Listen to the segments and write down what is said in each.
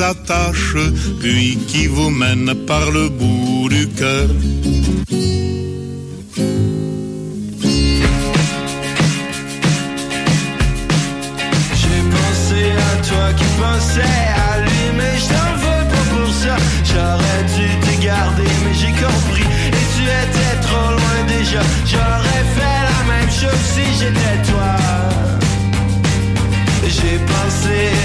Attache, puis qui vous mène par le bout du cœur. J'ai pensé à toi qui pensais à lui, mais je t'en veux pas pour ça. J'aurais dû te garder, mais j'ai compris. Et tu étais trop loin déjà. J'aurais fait la même chose si j'étais toi. J'ai pensé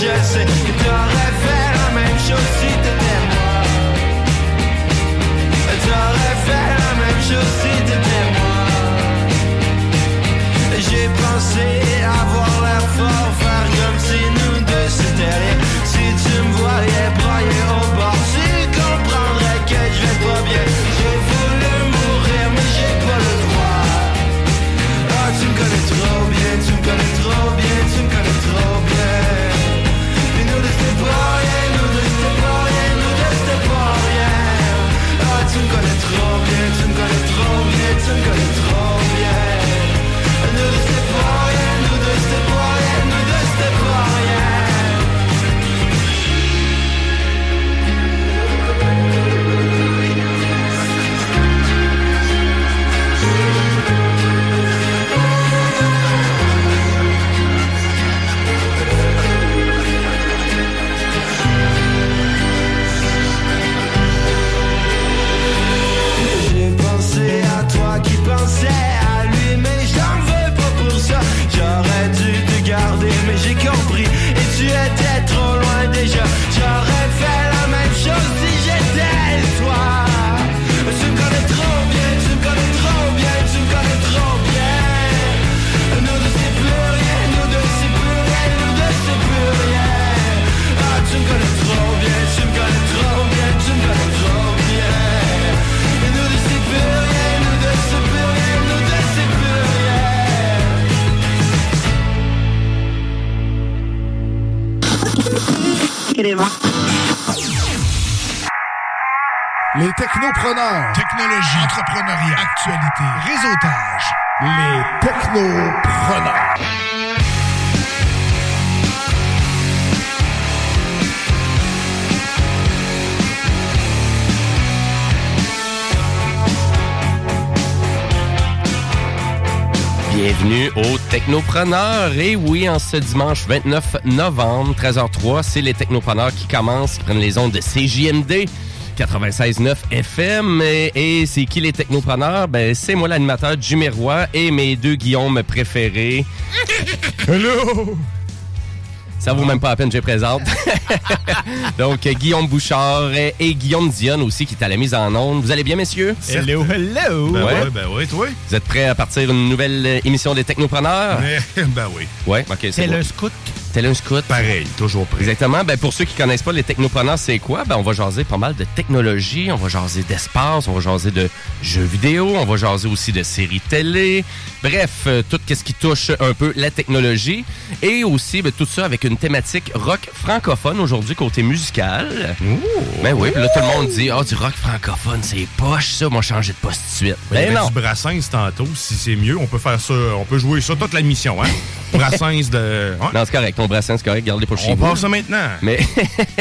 je sais t'aurais fait la même chose si t'étais moi. T'aurais fait la même chose si t'étais moi. J'ai pensé avoir l'air fort, faire comme si nous deux c'était rien. Si tu me voyais brailler au bien, tu me Les technopreneurs. Technologie. Entrepreneuriat. Actualité. Réseautage. Les technopreneurs. Bienvenue au Technopreneur. Et oui, en ce dimanche 29 novembre, 13h03, c'est les Technopreneurs qui commencent, qui prennent les ondes de CJMD. 96.9 FM. Et, c'est qui les technopreneurs? Ben, c'est moi l'animateur du et mes deux Guillaume préférés. Hello! Ça vaut même pas la peine que je les présente. Donc, Guillaume Bouchard et, et Guillaume Dionne aussi qui est à la mise en onde. Vous allez bien, messieurs? Hello, hello! Ben ouais. ben oui, toi? Vous êtes prêts à partir une nouvelle euh, émission des Technopreneurs? ben oui. Ouais, ok, c'est C'est bon. le scout. Tel un scout? Pareil, toujours prêt. Exactement. Ben, pour ceux qui connaissent pas les technopreneurs, c'est quoi? Ben, on va jaser pas mal de technologie, on va jaser d'espace, on va jaser de jeux vidéo, on va jaser aussi de séries télé. Bref, euh, tout ce qui touche un peu la technologie. Et aussi, ben, tout ça avec une thématique rock francophone aujourd'hui, côté musical. Ben oui, puis là, tout le monde dit, oh, du rock francophone, c'est poche, ça. Moi, changer de poste tout de suite. Ben avait non. du Brassens tantôt, si c'est mieux, on peut faire ça, on peut jouer ça toute la mission, hein? Brassens de... Ouais. Non, c'est correct. Ton brassin, c'est correct. Gardez pour chez on vous. part ça maintenant. Mais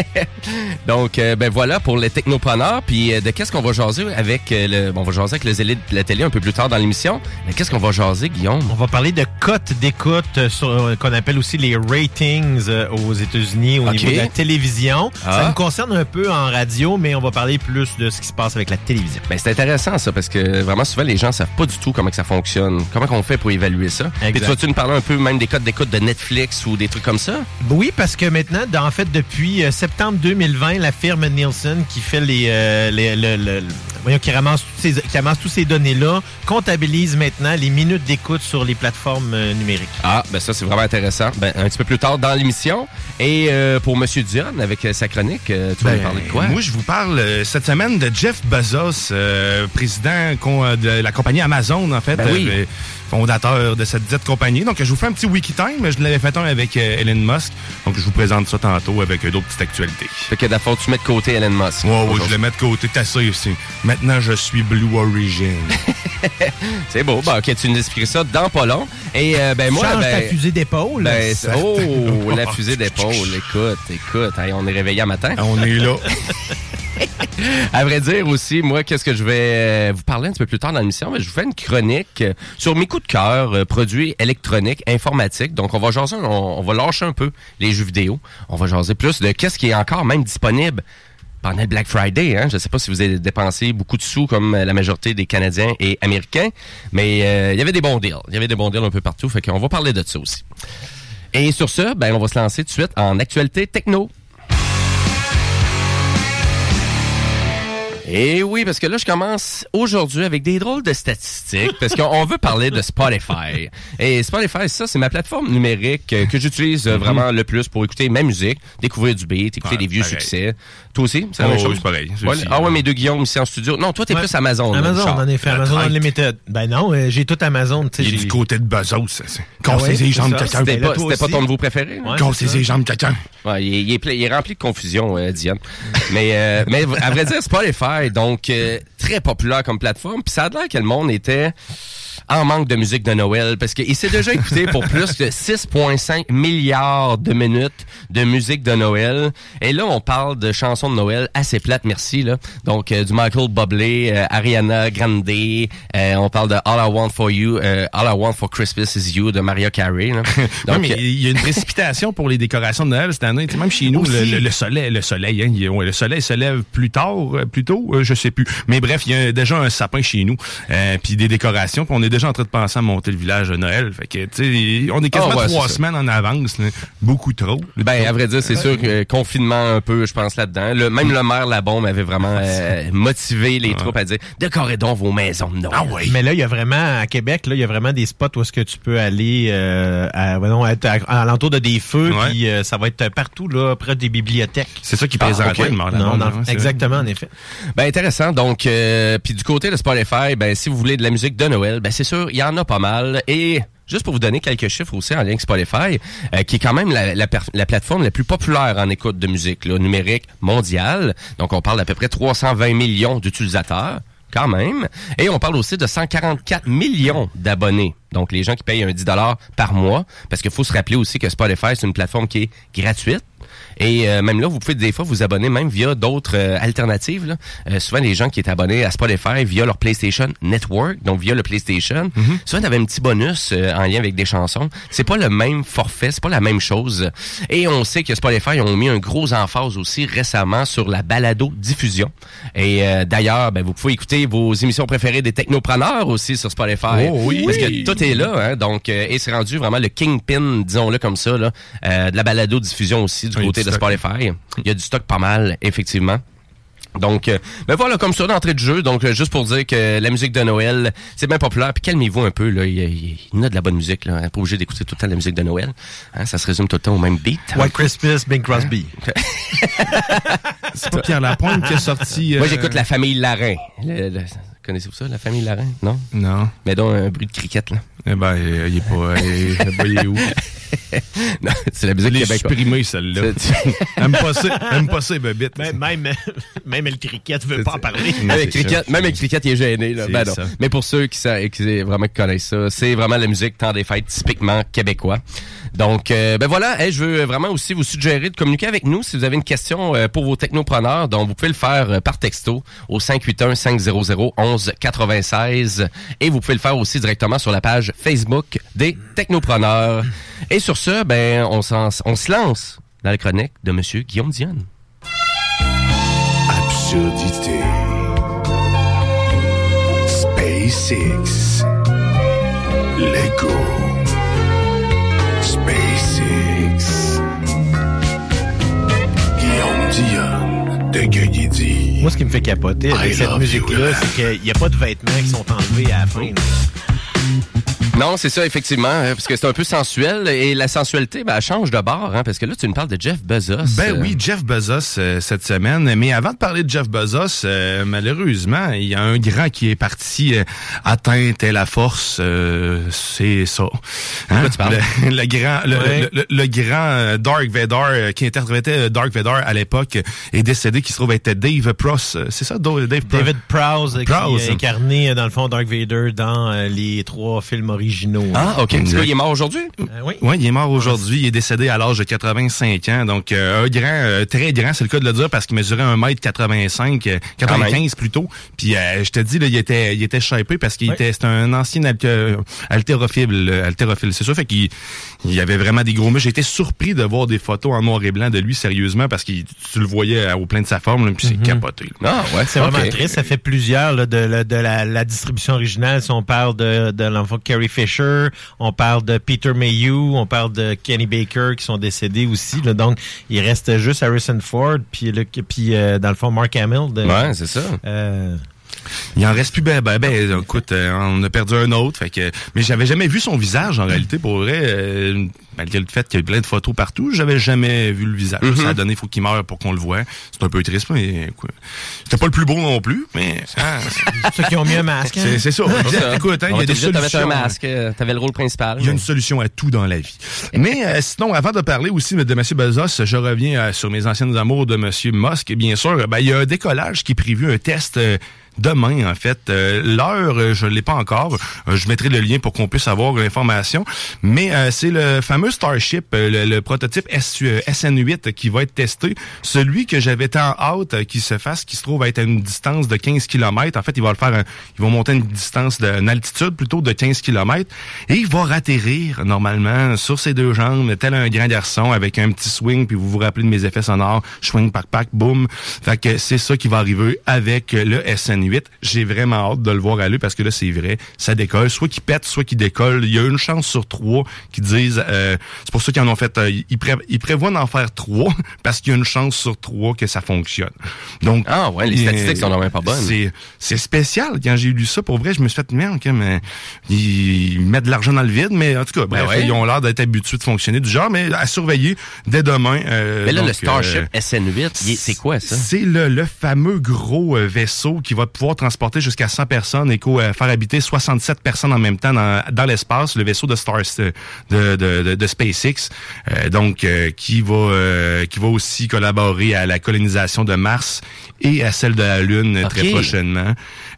donc euh, ben voilà pour les technopreneurs puis euh, de qu'est-ce qu'on va jaser avec euh, le bon, on va jaser avec les élèves de la télé un peu plus tard dans l'émission. Mais qu'est-ce qu'on va jaser Guillaume? On va parler de cotes d'écoute sur- qu'on appelle aussi les ratings aux États-Unis au niveau de la télévision. Ah. Ça nous concerne un peu en radio, mais on va parler plus de ce qui se passe avec la télévision. Ben c'est intéressant ça parce que vraiment souvent les gens savent pas du tout comment que ça fonctionne. Comment qu'on fait pour évaluer ça Exact. Puis tu vas-tu nous parler un peu même des codes d'écoute de Netflix ou des trucs comme Oui, parce que maintenant, en fait, depuis euh, septembre 2020, la firme Nielsen qui fait les, euh, voyons, qui ramasse toutes ces, qui ramasse tous ces données-là, comptabilise maintenant les minutes d'écoute sur les plateformes euh, numériques. Ah, ben ça c'est vraiment intéressant. Ben un petit peu plus tard dans l'émission et euh, pour Monsieur Dion avec euh, sa chronique, euh, tu vas Ben, nous parler de quoi? Moi, je vous parle euh, cette semaine de Jeff Bezos, euh, président de la compagnie Amazon, en fait. Ben oui. euh, fondateur de cette dite compagnie. Donc, je vous fais un petit wiki time. Je l'avais fait un avec euh, Elon Musk. Donc, je vous présente ça tantôt avec euh, d'autres petites actualités. Fait que d'abord tu mets de côté Elon Musk. Ouais, ouais, je le mets de côté. T'as ça ici. Maintenant, je suis Blue Origin. C'est beau. Ben, ok, tu nous expliques ça dans pas long. Et euh, ben moi, Change ben, ta fusée d'épaule. ben, Ça- oh, la fusée d'épaule. Écoute, écoute, hey, on est réveillé à matin. On est là. À vrai dire aussi, moi, qu'est-ce que je vais euh, vous parler un petit peu plus tard dans l'émission, mais je vous fais une chronique euh, sur mes coups de cœur, euh, produits électroniques, informatiques. Donc, on va jaser, on, on va lâcher un peu les jeux vidéo. On va jaser plus de qu'est-ce qui est encore même disponible pendant Black Friday. Hein. Je ne sais pas si vous avez dépensé beaucoup de sous comme euh, la majorité des Canadiens et Américains, mais euh, il y avait des bons deals. Il y avait des bons deals un peu partout, fait qu'on va parler de ça aussi. Et sur ce, ben, on va se lancer tout de suite en actualité techno. Et oui, parce que là, je commence aujourd'hui avec des drôles de statistiques, parce qu'on on veut parler de Spotify. Et Spotify, ça, c'est ma plateforme numérique que j'utilise euh, vraiment le plus pour écouter ma musique, découvrir du beat, écouter des vieux succès. Toi aussi, c'est la Oh, même chose? pareil, ah ouais, mes deux Guillaume ici en studio. Non, toi, t'es plus Amazon. Amazon, en effet, Amazon. Unlimited. Ben non, euh, j'ai tout Amazon. tu sais, Il est j'ai- du côté de Bezos. Ah Cassez les jambes, quelqu'un. C'était Ben pas, ton nouveau préféré? Cassez les jambes, quelqu'un. Ouais, il, est, il est rempli de confusion, euh, Diane. mais, euh, mais à vrai dire, Spotify, donc euh, très populaire comme plateforme. Puis ça a l'air que le monde était en manque de musique de Noël parce qu'il s'est déjà écouté pour plus de 6,5 milliards de minutes de musique de Noël. Et là, on parle de chansons de Noël assez plates, merci. là. Donc, euh, du Michael Bublé, euh, Ariana Grande, euh, on parle de All I Want For You, All I Want For Christmas Is You de Mariah Carey. là. Donc, mais il y a une précipitation pour les décorations de Noël cette année. Tu sais, même chez nous, le, Aussi. le- le soleil, le soleil, hein, le soleil se lève plus tard, plus tôt, je sais plus. Mais bref, il y a déjà un sapin chez nous, puis des décorations, puis on est déjà en train de penser à monter le village de Noël. Fait que, tu sais, on est quasiment Ah ouais, trois ça. semaines en avance, là. beaucoup trop. Ben, à vrai dire, c'est sûr que euh, confinement un peu, je pense là-dedans. Le, même le maire Labombe avait vraiment euh, motivé les troupes à dire décorez donc vos maisons de Noël. Ah oui. Mais là, il y a vraiment, à Québec, là, il y a vraiment des spots où est-ce que tu peux aller euh, à, ben non, être à, à l'entour de des feux, Ouais. puis euh, ça va être partout, là, près des bibliothèques. C'est ça qui Ah, présentait ok. le maire Non, Labombe, hein, exactement, en effet. Ben intéressant. Donc, euh, puis du côté de Spotify, ben si vous voulez de la musique de Noël, ben c'est sûr, il y en a pas mal. Et juste pour vous donner quelques chiffres aussi en lien avec Spotify, euh, qui est quand même la, plateforme la plus populaire en écoute de musique numérique mondiale. Donc, on parle d'à peu près 320 millions d'utilisateurs. Quand même. Et on parle aussi de 144 millions d'abonnés. Donc, les gens qui payent un 10 par mois. Parce qu'il faut se rappeler aussi que Spotify, c'est une plateforme qui est gratuite. Et euh, même là, vous pouvez des fois vous abonner même via d'autres euh, alternatives. là. Euh, souvent, les gens qui étaient abonnés à Spotify via leur PlayStation Network, donc via le PlayStation, souvent, ils avaient un petit bonus euh, en lien avec des chansons. C'est pas le même forfait, c'est pas la même chose. Et on sait que Spotify ont mis un gros emphase aussi récemment sur la balado-diffusion. Et euh, d'ailleurs, ben, vous pouvez écouter vos émissions préférées des technopreneurs aussi sur Spotify. Oh oui. Parce que tout est là, hein, donc euh, et c'est rendu vraiment le kingpin, disons-le comme ça, là, euh, de la balado-diffusion aussi du côté du de. Spotify. Il y a du stock pas mal, effectivement. Donc, euh, ben voilà, comme ça, d'entrée de jeu. Donc, euh, juste pour dire que la musique de Noël, c'est bien populaire. Puis calmez-vous un peu, là. Il y, a, il y a de la bonne musique, là. Pas obligé d'écouter tout le temps la musique de Noël. Hein, ça se résume tout le temps au même beat. White Christmas, Bing Crosby. C'est pas Pierre Lapointe qui a sorti... Moi, euh, j'écoute La Famille Larin. Le- le- Connaissez-vous ça, La Famille Larin? Non? Non. Mais donc, un bruit de cricket, là. Eh ben, il est pas... Il est où? Non, c'est la musique Elle est québécoise. supprimée, celle-là. Aime pas ça, aime pas ça, Bobette. Même, même, même le cricket veut pas en parler. Même c'est Cricket, même il est gêné. Là. Ben non. Mais pour ceux qui, qui vraiment qui connaissent ça, c'est vraiment la musique temps des fêtes typiquement québécois. Donc, euh, ben voilà, Hey, je veux vraiment aussi vous suggérer de communiquer avec nous si vous avez une question euh, pour vos technopreneurs. Donc, vous pouvez le faire euh, par texto au 581-500-1196 et vous pouvez le faire aussi directement sur la page Facebook des technopreneurs. Et sur ce, ben, on, s'en- on se lance dans la chronique de Monsieur Guillaume Dionne. Absurdité. SpaceX. Lego. SpaceX. Guillaume Dion de Moi, ce qui me fait capoter avec I cette musique-là, c'est qu'il n'y a pas de vêtements qui sont enlevés à la fin. Non, c'est ça, effectivement, hein, parce que c'est un peu sensuel et la sensualité, ben, elle change de bord, hein, parce que là, tu me parles de Jeff Bezos. Ben euh, oui, Jeff Bezos euh, cette semaine. Mais avant de parler de Jeff Bezos, euh, malheureusement, il y a un grand qui est parti euh, atteint et la force. euh, c'est ça. Hein? quoi tu parles? Le, le grand, le, Ouais. le- le- le grand Dark Vador euh, qui interprétait Dark Vador à l'époque est décédé, qui se trouve être Dave Pross. Euh, C'est ça, Dave Pross? David Prowse, Prowse. qui a incarné, dans le fond, Dark Vader dans euh, les trois films originaux. Ah, OK. Exact. qu'il est mort aujourd'hui? Euh, oui. Oui, il est mort aujourd'hui. Il est décédé à l'âge de 85 ans. Donc, euh, un grand, euh, très grand, c'est le cas de le dire, parce qu'il mesurait 1m85, euh, 95 plutôt. Puis, euh, je te dis, là, il était, il était shapé parce qu'il Oui. était, c'est un ancien alté- haltérophile, haltérophile. C'est ça, fait qu'il il avait vraiment des gros muscles. J'ai été surpris de voir des photos en noir et blanc de lui, sérieusement, parce que tu le voyais au plein de sa forme, là, puis c'est capoté. là. Ah, ouais. C'est vraiment triste. Ça fait plusieurs là, de, la- de la, la distribution originale. Si on parle de, de l'enfant Carrie Fisher, on parle de Peter Mayhew, on parle de Kenny Baker qui sont décédés aussi. là. donc, il reste juste Harrison Ford, puis, le, puis euh, dans le fond, Mark Hamill. de- Ouais, c'est ça. euh, Il en reste plus ben ben, ben écoute euh, on a perdu un autre fait que mais j'avais jamais vu son visage en réalité pour vrai euh, malgré le fait qu'il y a plein de photos partout j'avais jamais vu le visage Mhm. ça a donné faut qu'il meure pour qu'on le voit c'est un peu triste mais quoi c'était pas le plus beau non plus mais ah, ceux qui ont mis un masque. hein. c'est c'est ça Ça. écoute hein, il y a des solutions un masque, euh, t'avais le rôle principal. il y a une solution à tout dans la vie. Mais euh, sinon, avant de parler aussi de M. Bezos, je reviens euh, sur mes anciennes amours de M. Musk. Et bien sûr, ben, il y a un décollage qui est prévu, un test euh, demain, en fait. Euh, L'heure, euh, je ne l'ai pas encore. Euh, je mettrai le lien pour qu'on puisse avoir l'information. Mais euh, c'est le fameux Starship, euh, le, le prototype S- euh, SN8 qui va être testé. Celui que j'avais tant hâte qu'il se fasse, qui se trouve être à une distance de 15 km. En fait, il va le faire, un- il va monter une distance, de, une altitude plutôt de 15 km. Et il va ratterrir normalement sur ses deux jambes, tel un grand garçon avec un petit swing. Puis vous vous rappelez de mes effets sonores, swing, pack, pack, boom. Fait que c'est ça qui va arriver avec le SN8. J'ai vraiment hâte de le voir aller parce que là, c'est vrai, ça décolle. Soit qu'il pète, soit qu'il décolle. Il y a une chance sur trois qui disent, euh, c'est pour ça qu'ils en ont fait, euh, ils, pré- ils prévoient d'en faire trois parce qu'il y a une chance sur trois que ça fonctionne. Donc, Ah, ouais, les statistiques sont vraiment pas bonnes. C'est, c'est spécial. Quand j'ai lu ça, pour vrai, je me suis fait, merde, ok, mais ils mettent de l'argent dans le vide, mais en tout cas, bref, Ben ouais. ils ont l'air d'être habitués de fonctionner du genre, mais à surveiller dès demain. euh, Mais là, le donc, Starship euh, SN8, il est- c'est quoi ça? c'est le, le fameux gros euh, vaisseau qui va pouvoir transporter jusqu'à 100 personnes et euh, faire habiter 67 personnes en même temps dans, dans l'espace, le vaisseau de Star de, de, de, SpaceX, euh, donc euh, qui va euh, qui va aussi collaborer à la colonisation de Mars et à celle de la Lune euh, très prochainement.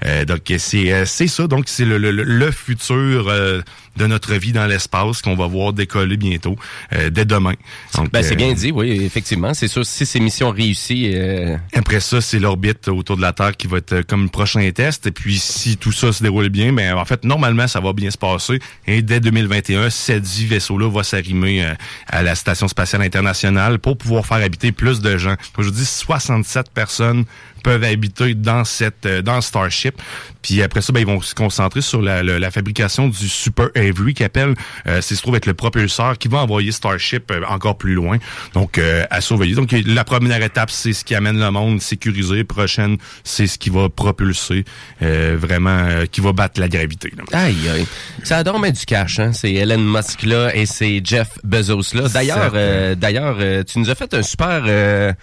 Euh, donc c'est euh, c'est ça, donc c'est le, le, le futur euh, de notre vie dans l'espace qu'on va voir décoller bientôt, euh, dès demain. Donc, Ben, c'est euh, bien dit, oui, effectivement. C'est sûr, si ces missions réussissent, euh, après ça, c'est l'orbite autour de la Terre qui va être euh, comme le prochain test. Et puis, si tout ça se déroule bien, ben en fait, normalement, ça va bien se passer. Et dès 2021, cette dix vaisseau-là va s'arrimer euh, à la Station spatiale internationale pour pouvoir faire habiter plus de gens. Comme je vous dis, 67 personnes peuvent habiter dans cette euh, dans Starship. Puis après ça, ben, ils vont se concentrer sur la, la- la fabrication du Super Avery qui appelle. Euh, c'est se trouve être le propulseur qui va envoyer Starship euh, encore plus loin. Donc, euh, à surveiller. Donc, la première étape, c'est ce qui amène le monde sécurisé. Prochaine, c'est ce qui va propulser euh, vraiment, euh, qui va battre la gravité. là. Aïe, aïe. Ça a donc bien du cash, hein? C'est Elon Musk là et c'est Jeff Bezos là. D'ailleurs, euh, d'ailleurs, euh, tu nous as fait un super, euh,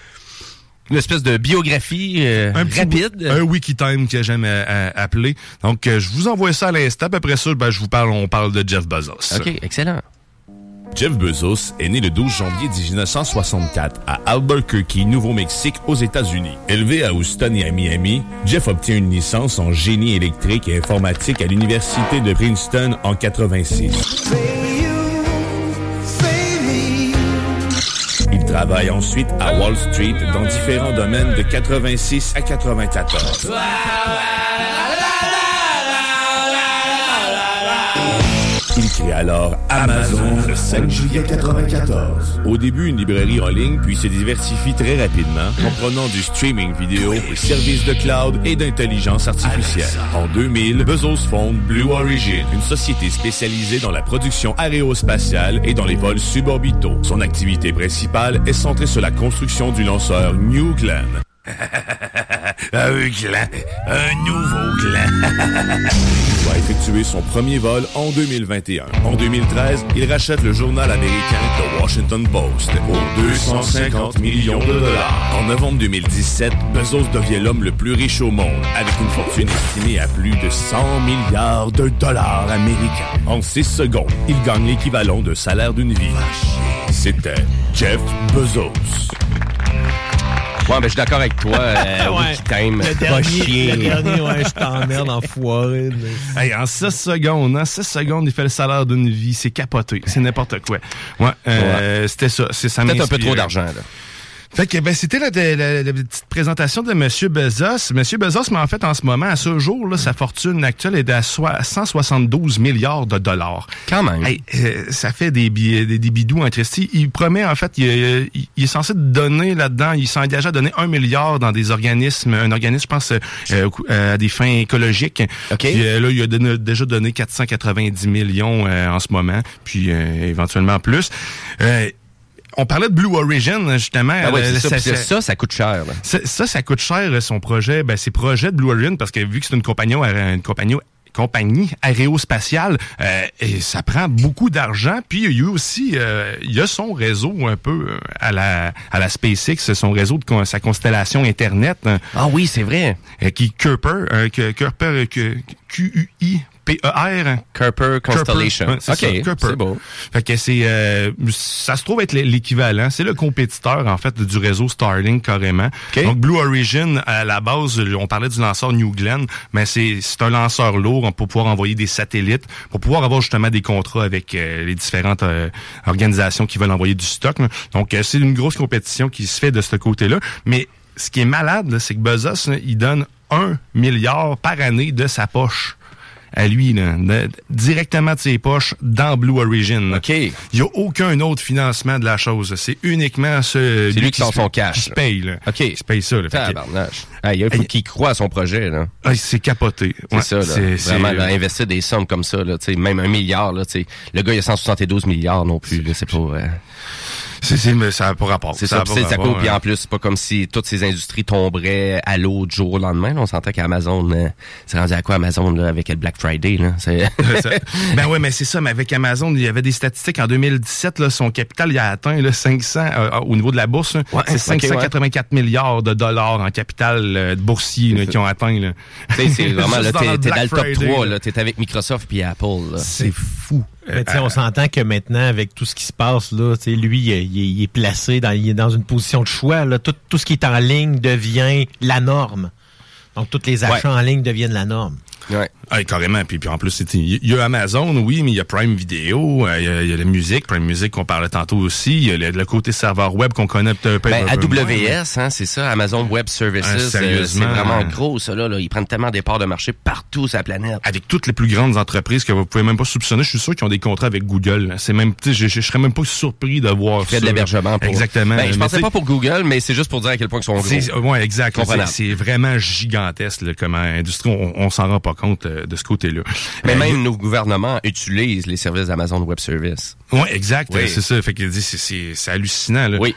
une espèce de biographie euh, Un rapide. un Wikitime que j'aime euh, appeler. Donc, euh, je vous envoie ça à l'instant. puis Après ça, ben, je vous parle, on parle de Jeff Bezos. Ok, excellent. Jeff Bezos est né le 12 janvier 1964 à Albuquerque, Nouveau-Mexique, aux États-Unis. Élevé à Houston et à Miami, Jeff obtient une licence en génie électrique et informatique à l'Université de Princeton en 86. Travaille ensuite à Wall Street dans différents domaines de 86 à 94. Il crée alors Amazon le 5 juillet 94. Au début, une librairie en ligne, puis se diversifie très rapidement, comprenant du streaming vidéo, des services de cloud et d'intelligence artificielle. En 2000, Bezos fonde Blue Origin, une société spécialisée dans la production aérospatiale et dans les vols suborbitaux. Son activité principale est centrée sur la construction du lanceur New Glenn. un clan, un nouveau clan. Il va effectuer son premier vol en 2021. En 2013, il rachète le journal américain The Washington Post pour 250 millions de dollars. En novembre 2017, Bezos devient l'homme le plus riche au monde, avec une fortune estimée à plus de 100 milliards de dollars américains. En 6 secondes, il gagne l'équivalent d'un salaire d'une vie. C'était Jeff Bezos. Ouais, ben, je suis d'accord avec toi, euh, Ouais. Wikitime. Le Va dernier, chier. le dernier, ouais, je t'emmerde, enfoiré. mais- Hey, en 6 secondes, en 6 secondes, il fait le salaire d'une vie. C'est capoté. C'est n'importe quoi. Ouais, euh, c'était ça. C'est ça Peut-être un peu trop d'argent, là. Fait que ben c'était la, la- la petite présentation de Monsieur Bezos. Monsieur Bezos, mais en fait en ce moment, à ce jour, là, sa fortune actuelle est à soi- 172 milliards de dollars. Quand même. Hey, euh, ça fait des, billets- des, des bidous en Christie. Il promet, en fait, il, est- il- il est censé donner là-dedans, il s'est engagé à donner un milliard dans des organismes, un organisme, je pense, euh, euh, à des fins écologiques. OK. Puis euh, là, il a donné- déjà donné 490 millions euh, en ce moment, puis euh, éventuellement plus. On parlait de Blue Origin, justement. Ouais, Euh, c'est ça, ça- puis ça- ça, ça coûte cher. là. ça, ça, ça coûte cher, euh, son projet. Ben, ses projets de Blue Origin, parce que vu que c'est une compagnie, euh, une compagnie compagnie aérospatiale euh, et ça prend beaucoup d'argent puis il y a aussi euh, il y a son réseau un peu à la à la SpaceX son réseau de sa constellation internet hein, Ah oui, c'est vrai. euh, qui Kuiper Kuiper Q U I E R Kuiper Constellation. Ouais, c'est OK, c'est beau. Fait que c'est euh, ça se trouve être l'équivalent, c'est le compétiteur en fait du réseau Starlink carrément. OK. Donc Blue Origin à la base, on parlait du lanceur New Glenn, mais c'est c'est un lanceur lourd pour pouvoir envoyer des satellites, pour pouvoir avoir justement des contrats avec euh, les différentes euh, organisations qui veulent envoyer du stock. là. Donc euh, c'est une grosse compétition qui se fait de ce côté-là, mais ce qui est malade, là, c'est que Bezos, là, il donne un milliard par année de sa poche à lui, là, de- directement de ses poches dans Blue Origin. OK. Il n'y a aucun autre financement de la chose. C'est uniquement ce, C'est lui qui sort son cash, Qui se paye. Là. OK. Qui se paye ça. Là. Tabarnache. Ah, il faut qu'il croit à son projet, là. ah, c'est capoté. C'est ça, là. Vraiment, là, investir des sommes comme ça, là, tu sais, même un milliard, là, tu sais. Le gars, il a 172 milliards non plus, là, c'est pas... euh, c'est- ça n'a pas rapport. C'est Ça c'est ça puis en plus, c'est pas comme si toutes ces industries tomberaient à l'eau du jour au lendemain. là. On sentait qu'Amazon, euh, c'est rendu à quoi Amazon là, avec le Black Friday, là? Ben ouais, mais c'est ça. Mais avec Amazon, il y avait des statistiques en 2017. Là, son capital, il a atteint là, 500 euh, au niveau de la bourse. Ouais, c'est ok, 584 milliards de dollars en capital euh, boursier là, qui ont atteint. Là. C'est vraiment, là, dans t'es, dans le top Friday, 3, là. T'es avec Microsoft puis Apple. C'est fou. Mais on s'entend que maintenant, avec tout ce qui se passe, là, lui, il est placé, dans, il est dans une position de choix. Là. Tout, tout ce qui est en ligne devient la norme. Donc, tous les achats en ligne deviennent la norme. Ouais. Ah, carrément. Puis, puis en plus, il y a Amazon, oui, mais il y a Prime Video, euh, il y a- il y, a la musique, Prime Music qu'on parlait tantôt aussi. Il y a le, le côté serveur web qu'on connaît peut-être Ben, un peu moins, AWS, hein, c'est ça, Amazon Web Services. Ah, euh, c'est vraiment gros, ça, là, là. Ils prennent tellement des parts de marché partout sur la planète. Avec toutes les plus grandes entreprises que vous pouvez même pas soupçonner, je suis sûr qu'ils ont des contrats avec Google. C'est même, je, je, serais même pas surpris de voir ça. de l'hébergement pour... Exactement. Ben, je pensais pas pour Google, mais c'est juste pour dire à quel point ils sont gros. Ouais, exact. C'est vraiment gigantesque là, comme industrie. On, on s'en rend pas compte euh, de ce côté-là. Mais Euh, même nos gouvernements utilisent les services d'Amazon Web Service. Oui, exact. Oui. C'est ça. Fait c'est c'est hallucinant. Là. Oui.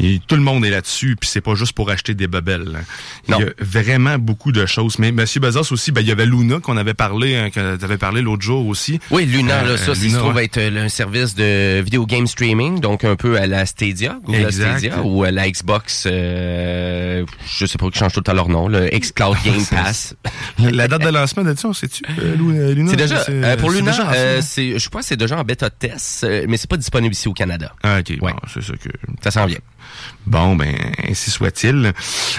Et tout le monde est là-dessus, puis c'est pas juste pour acheter des bebelles. Non. Il y a vraiment beaucoup de choses. Mais M. Bezos aussi, ben, il y avait Luna qu'on avait parlé, hein, que tu avais parlé l'autre jour aussi. Oui, Luna, Euh, là, ça, Luna, se trouve ouais. être euh, un service de video game streaming, donc un peu à la Stadia, Google. Stadia, ou à la Xbox, euh, je sais pas, qui change tout le temps leur nom, le Xcloud Game Pass. La date de lancement de ça, euh, Lu- Luna, C'est déjà, euh, pour Luna, hein? c'est, je crois que c'est déjà en bêta test, mais c'est pas disponible ici au Canada. Ah, OK. Ouais. Bon, c'est ça que... Ça s'en vient. Bon, ben, ainsi soit-il.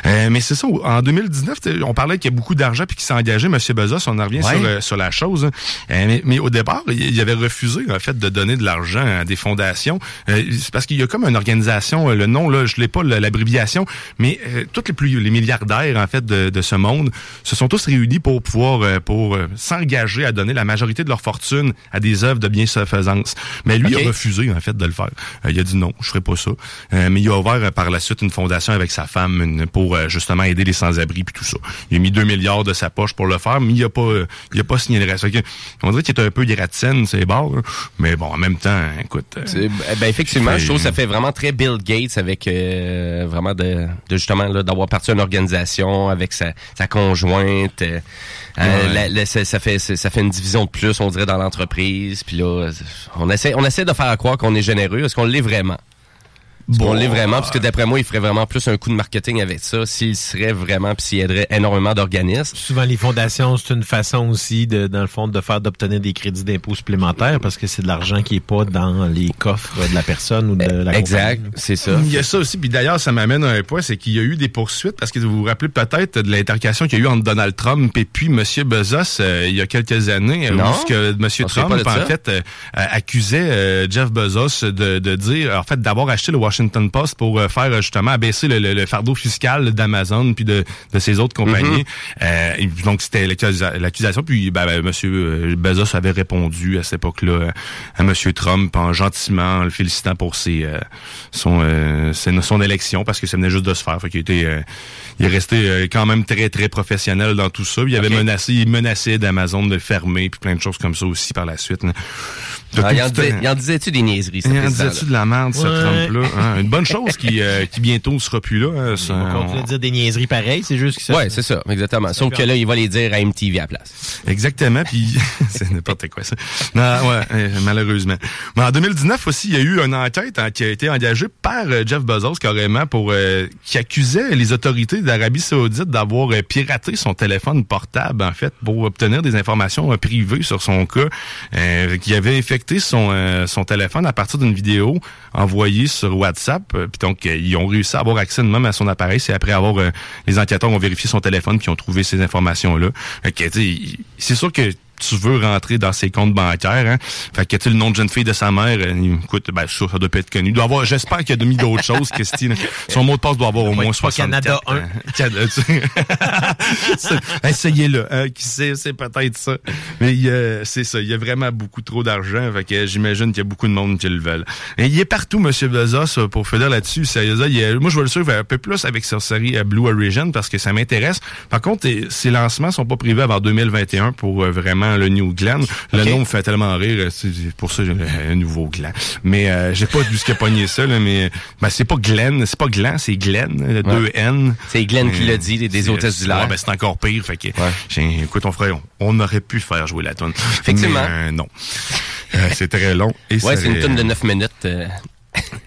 Euh, mais c'est ça, en 2019, t'sais, on parlait qu'il y a beaucoup d'argent puis qu'il s'est engagé, M. Bezos, on en revient Ouais. sur, euh, sur la chose. Euh, mais, mais au départ, il avait refusé, en fait, de donner de l'argent à des fondations. Euh, c'est parce qu'il y a comme une organisation, euh, le nom, là, je l'ai pas, l'abréviation, mais euh, tous les plus les milliardaires, en fait, de, de ce monde se sont tous réunis pour pouvoir, euh, pour s'engager à donner la majorité de leur fortune à des œuvres de bienfaisance. Mais lui, Ok. il a refusé, en fait, de le faire. Il a dit non, je ferai pas ça. Euh, mais il a ouvert euh, par la suite une fondation avec sa femme une- pour euh, justement aider les sans-abri puis tout ça. Il a mis 2 milliards de sa poche pour le faire, mais il a pas euh, il a pas signé le reste. On dirait qu'il était un peu gratte-scène, c'est là. Mais bon, en même temps, écoute. C'est- Ben effectivement, je trouve que ça fait vraiment très Bill Gates avec euh, vraiment de, de justement d'avoir parti une organisation avec sa, sa conjointe. euh, Ouais. la- la- ça, ça fait ça fait une division de plus, on dirait, dans l'entreprise. Puis là, on essaie on essaie de faire croire qu'on est généreux. Est-ce qu'on l'est vraiment? Est-ce qu'on Bon, l'est vraiment? Parce que d'après moi, il ferait vraiment plus un coup de marketing avec ça s'il serait vraiment, puis s'il aiderait énormément d'organismes. Souvent, les fondations, c'est une façon aussi, de, dans le fond, de faire d'obtenir des crédits d'impôt supplémentaires parce que c'est de l'argent qui est pas dans les coffres de la personne ou de la Exact, compagnie. c'est ça. Il y a ça aussi, puis d'ailleurs, ça m'amène à un point, c'est qu'il y a eu des poursuites, parce que vous vous rappelez peut-être de l'intercation qu'il y a eu entre Donald Trump et puis M. Bezos euh, il y a quelques années, euh, Non. où ce que M. Trump, en ça. fait, euh, euh, accusait euh, Jeff Bezos de, de dire, en fait, d'avoir acheté le Washington Post pour euh, faire euh, justement abaisser le, le- le fardeau fiscal d'Amazon puis de, de ses autres compagnies. Mm-hmm. Euh, donc, c'était l'accusa- l'accusation, puis ben, ben, M. euh, Bezos avait répondu à cette époque-là à M. Trump en gentiment, en le félicitant pour ses, euh, son, euh, ses- son élection parce que ça venait juste de se faire. Fait qu'il était, euh, il est resté euh, quand même très très professionnel dans tout ça. Puis Il avait menacé, il menaçait d'Amazon de le fermer puis plein de choses comme ça aussi par la suite. là. De Ah, il en disait- il en disait-tu des niaiseries, ce Il en disait-tu de la merde, ce Ouais. Trump-là? hein? Une bonne chose qui, euh, qui bientôt sera plus là. hein, ça, On va continuer on- à dire des niaiseries pareilles, c'est juste que ça. Ouais, c'est ça, exactement. Sauf que là, il va les dire à MTV à la place. Exactement, puis c'est n'importe quoi ça. Non, ouais, euh, malheureusement. Mais en 2019 aussi, il y a eu une enquête hein, qui a été engagée par euh, Jeff Bezos carrément pour euh, qui accusait les autorités d'Arabie Saoudite d'avoir euh, piraté son téléphone portable en fait pour obtenir des informations euh, privées sur son cas, euh, qui avait infecté son son téléphone à partir d'une vidéo envoyée sur WhatsApp. Puis donc ils ont réussi à avoir accès même à son appareil, c'est après avoir les enquêteurs ont vérifié son téléphone puis ont trouvé ces informations là. Fait que, tu sais, il- c'est sûr que tu veux rentrer dans ses comptes bancaires, hein. Fait que, tu le nom de jeune fille de sa mère, euh, écoute, ben, ça, ça doit pas être connu. Il doit avoir, j'espère qu'il a mis d'autres choses, Christine. Son mot de passe doit avoir au moins être pas 64. Canada hein. Canada, tu sais. C'est- Essayez-le, hein, qui sait, c'est peut-être ça. Mais il, euh, c'est ça, il y a vraiment beaucoup trop d'argent, fait que j'imagine qu'il y a beaucoup de monde qui le veulent. Et il est partout, Monsieur Bezos, euh, pour finir là-dessus. Sérieusement, il est- moi, je vais le suivre un peu plus avec sa série euh, Blue Origin parce que ça m'intéresse. Par contre, ses lancements sont pas privés avant 2021 pour euh, vraiment le New Glenn. Le nom me fait tellement rire, euh, c'est pour ça j'ai un nouveau Glenn. Mais euh, j'ai pas vu ce pogné ça, là, mais ben, c'est pas Glenn, c'est pas Glenn, c'est Glenn, euh, deux N. C'est Glenn qui l'a dit, des, des hôtesses d'hilaire. ouais, ben, c'est encore pire. Fait que, écoute, on ferait, on, on aurait pu faire jouer la tonne. Effectivement. Mais, euh, non. Euh, c'est très long. Et ouais, c'est une tonne de 9 minutes.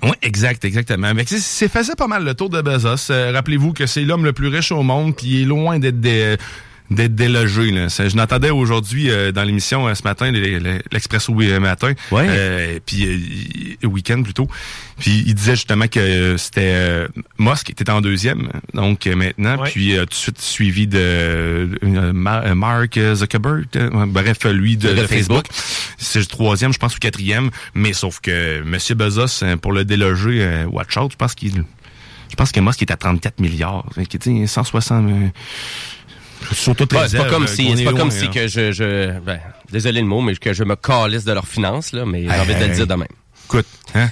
oui, exact, exactement. Mais c'est- faisait pas mal le tour de Bezos. Euh, Rappelez-vous que c'est l'homme le plus riche au monde, puis il est loin d'être dé- d'être délogé. Là. Je l'entendais aujourd'hui euh, dans l'émission euh, ce matin, l'Expresso oui, matin, Ouais. euh, puis euh, week-end plutôt. Puis il disait justement que euh, c'était euh, Musk qui était en deuxième, donc euh, maintenant, Ouais. puis euh, tout de suite suivi de euh, Ma- euh, Mark Zuckerberg, euh, bref, lui de, Facebook. C'est le troisième, je pense, ou quatrième. Mais sauf que M. Bezos, euh, pour le déloger, euh, watch out, je pense qu'il. Je pense que Musk est à 34 milliards. Sais, 160. Sur toutes les Ouais, c'est pas comme euh, si, c'est est pas loin, comme si que je, je ben, désolé le mot, mais que je me calisse de leurs finances, là, mais j'ai envie de le Hey. dire de même. Écoute, hein?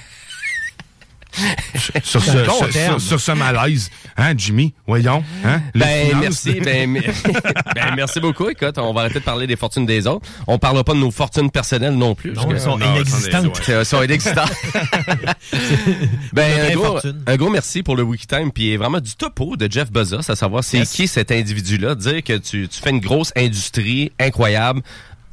sur, ce, sur- ce malaise. Hein, Jimmy? Voyons. Hein? Ben, merci. Ben, ben, merci beaucoup. Écoute, on va arrêter de parler des fortunes des autres. On parlera pas de nos fortunes personnelles non plus. Non, elles sont non, inexistantes. Elles sont inexistantes. ben, un gros, infortune. un gros merci pour le Wikitime, puis vraiment du topo de Jeff Bezos, à savoir c'est Yes. qui cet individu-là. Dire que tu, tu fais une grosse industrie incroyable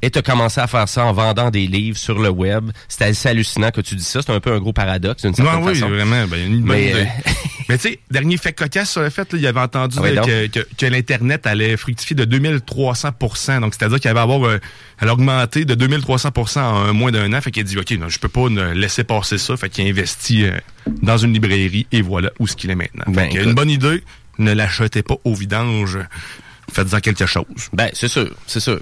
et tu as commencé à faire ça en vendant des livres sur le web. C'est assez hallucinant que tu dis ça. C'est un peu un gros paradoxe d'une Ouais, certaine oui, vraiment. Ben, une bonne Mais, idée. euh, Mais tu sais, dernier fait cocasse sur le fait, là, il avait entendu là, que, que, que l'Internet allait fructifier de 2300% Donc, c'est-à-dire qu'il allait avoir, euh, elle augmenté de 2300% en un moins d'un an. Fait qu'il a dit, OK, non, je peux pas ne laisser passer ça. Fait qu'il a investi euh, dans une librairie et voilà où ce qu'il est maintenant. Ben, fait une bonne idée, ne l'achetez pas au vidange. Faites-en quelque chose. Ben, c'est sûr, c'est sûr.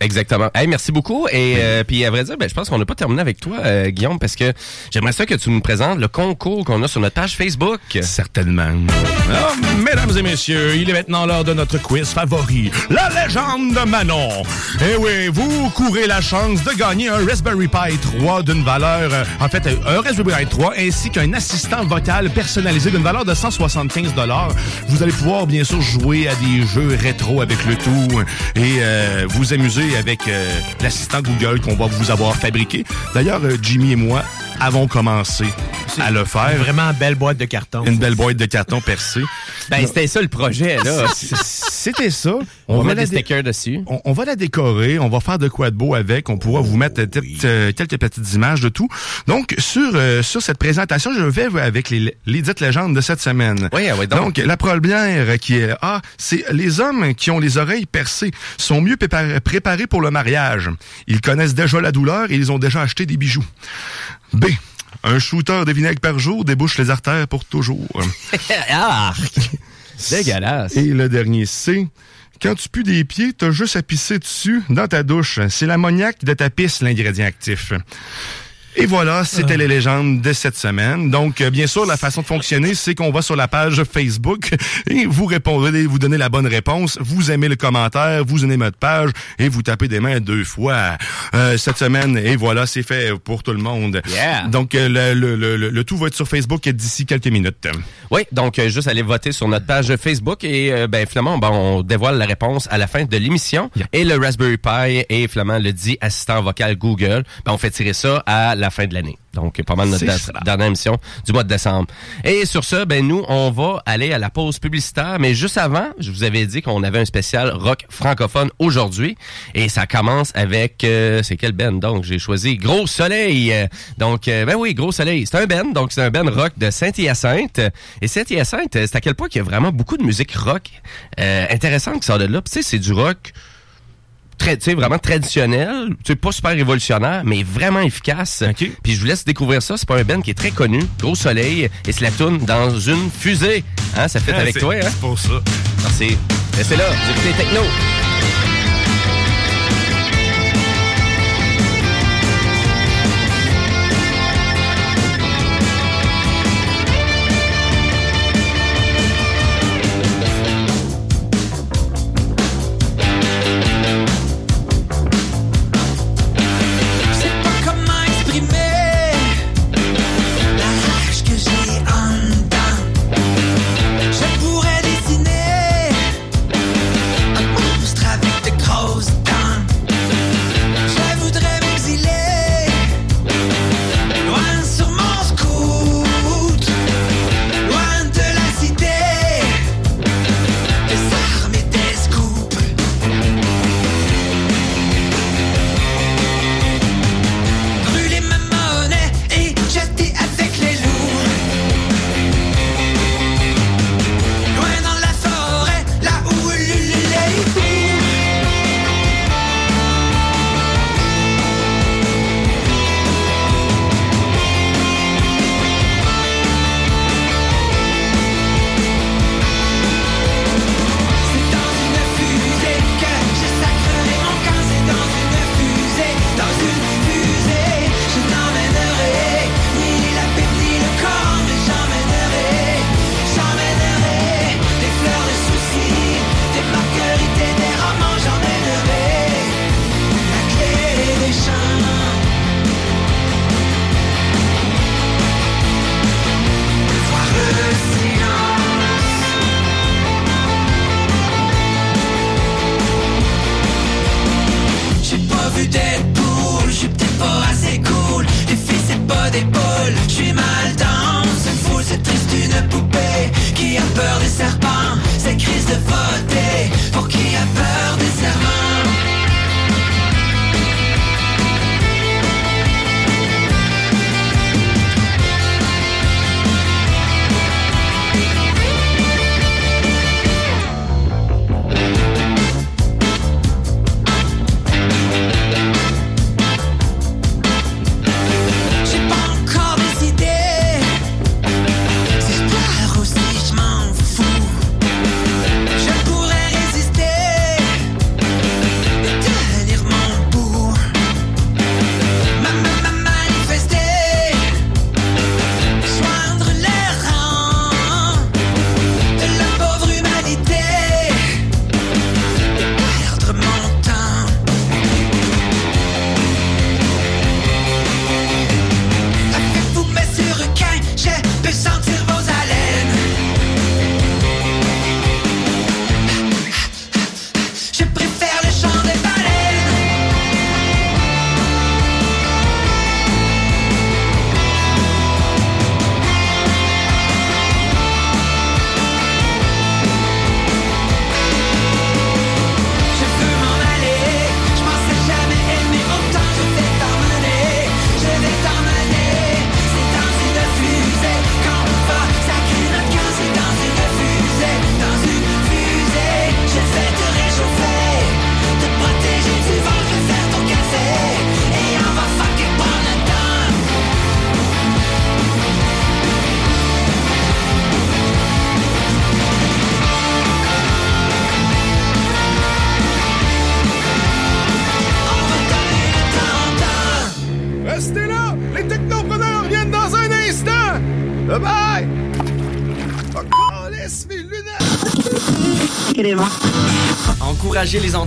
Exactement. Hey, merci beaucoup. Et euh, puis à vrai dire, ben, je pense qu'on n'a pas terminé avec toi, euh, Guillaume, parce que j'aimerais ça que tu nous présentes le concours qu'on a sur notre page Facebook. Certainement. Alors, mesdames et messieurs, il est maintenant l'heure de notre quiz favori, la légende de Manon. Eh oui, vous courez la chance de gagner un Raspberry Pi 3 d'une valeur, euh, en fait, un Raspberry Pi 3 ainsi qu'un assistant vocal personnalisé d'une valeur de 175 Vous allez pouvoir, bien sûr, jouer à des jeux rétro avec le tout et euh, vous amuser avec euh, l'assistant Google qu'on va vous avoir fabriqué. D'ailleurs, euh, Jimmy et moi avons commencé à le faire. Vraiment belle boîte de carton. Une belle boîte de carton percée. Ben, c'était ça le projet, là. C'était ça. On, va va mettre la des stickers dessus. on, on va la décorer, on va faire de quoi de beau avec, on pourra vous mettre euh, quelques petites images de tout. Donc sur euh, sur cette présentation, je vais avec les, les dites légendes de cette semaine. Oui, ah oui, donc. Donc la première qui est A, c'est les hommes qui ont les oreilles percées sont mieux préparés pour le mariage. Ils connaissent déjà la douleur et ils ont déjà acheté des bijoux. B. Un shooter de vinaigre par jour débouche les artères pour toujours. ah! Dégueulasse. Et le dernier C. Quand tu pues des pieds, t'as juste à pisser dessus dans ta douche. C'est l'ammoniaque de ta pisse, l'ingrédient actif. Et voilà, c'était les légendes de cette semaine. Donc, euh, bien sûr, la façon de fonctionner, c'est qu'on va sur la page Facebook et vous répondez, vous donnez la bonne réponse, vous aimez le commentaire, vous aimez notre page et vous tapez des mains deux fois euh, cette semaine. Et voilà, c'est fait pour tout le monde. Yeah. Donc, euh, le, le, le, le- le tout va être sur Facebook d'ici quelques minutes. Oui, donc euh, juste aller voter sur notre page Facebook et euh, ben Flamand, ben, on dévoile la réponse à la fin de l'émission. Et le Raspberry Pi et Flamand le dit assistant vocal Google, ben on fait tirer ça à la fin de l'année. Donc pas mal notre dernière émission du mois de décembre. Et sur ce, ben nous on va aller à la pause publicitaire, mais juste avant, je vous avais dit qu'on avait un spécial rock francophone aujourd'hui et ça commence avec euh, c'est quel band? Donc j'ai choisi Gros Soleil. Donc euh, ben oui, Gros Soleil, c'est un band donc c'est un band rock de Saint-Hyacinthe et Saint-Hyacinthe, c'est à quel point qu'il y a vraiment beaucoup de musique rock euh, intéressante qui sort de là. Puis, Tu sais, c'est du rock très, tu sais, vraiment traditionnel, tu sais, pas super révolutionnaire, mais vraiment efficace. OK. Puis je vous laisse découvrir ça. C'est pas un band qui est très connu, Gros Soleil, et c'est la tourne dans une fusée. Hein, ça fait Ah, avec c'est- toi, hein? C'est pour ça. Merci. Restez là, vous écoutez Techno.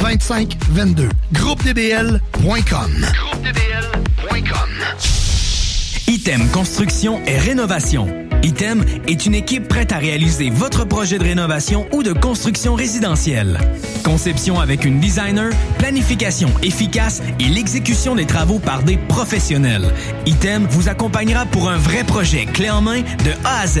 2522. GroupeDBL.com. Item Construction et Rénovation. Item est une équipe prête à réaliser votre projet de rénovation ou de construction résidentielle. Conception avec une designer, planification efficace et l'exécution des travaux par des professionnels. Item vous accompagnera pour un vrai projet clé en main de A à Z.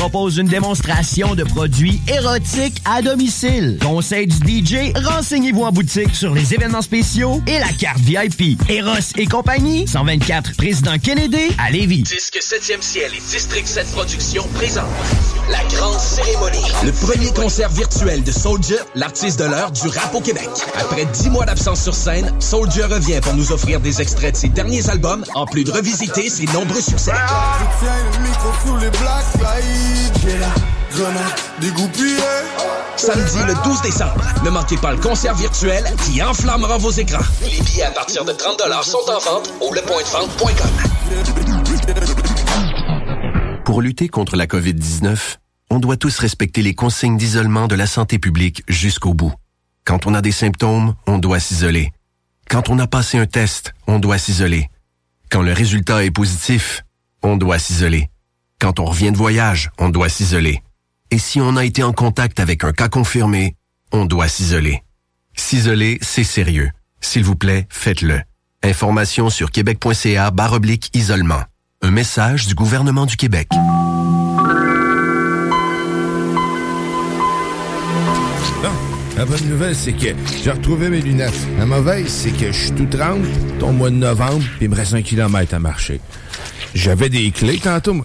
propose une démonstration de produits érotiques à domicile. Conseil du DJ, renseignez-vous en boutique sur les événements spéciaux et la carte VIP. Eros et compagnie, 124 Président Kennedy à Lévis. Disque 7e ciel et District 7 Productions présente la grande cérémonie. Le premier concert virtuel de Soldier, l'artiste de l'heure du rap au Québec. Après 10 mois d'absence sur scène, Soldier revient pour nous offrir des extraits de ses derniers albums, en plus de revisiter ses nombreux succès. Je J'ai la grenade dégoupillée. Samedi le 12 décembre, ne manquez pas le concert virtuel qui enflammera vos écrans. Les billets à partir de 30 sont en vente au lepointdevente.com. Pour lutter contre la COVID-19, on doit tous respecter les consignes d'isolement de la santé publique jusqu'au bout. Quand on a des symptômes, on doit s'isoler. Quand on a passé un test, on doit s'isoler. Quand le résultat est positif, on doit s'isoler. Quand on revient de voyage, on doit s'isoler. Et si on a été en contact avec un cas confirmé, on doit s'isoler. S'isoler, c'est sérieux. S'il vous plaît, faites-le. Information sur québec.ca oblique isolement. Un message du gouvernement du Québec. La bonne nouvelle, c'est que j'ai retrouvé mes lunettes. La mauvaise, c'est que je suis tout tremble, ton mois de novembre, puis il me reste un kilomètre à marcher. J'avais des clés tantôt.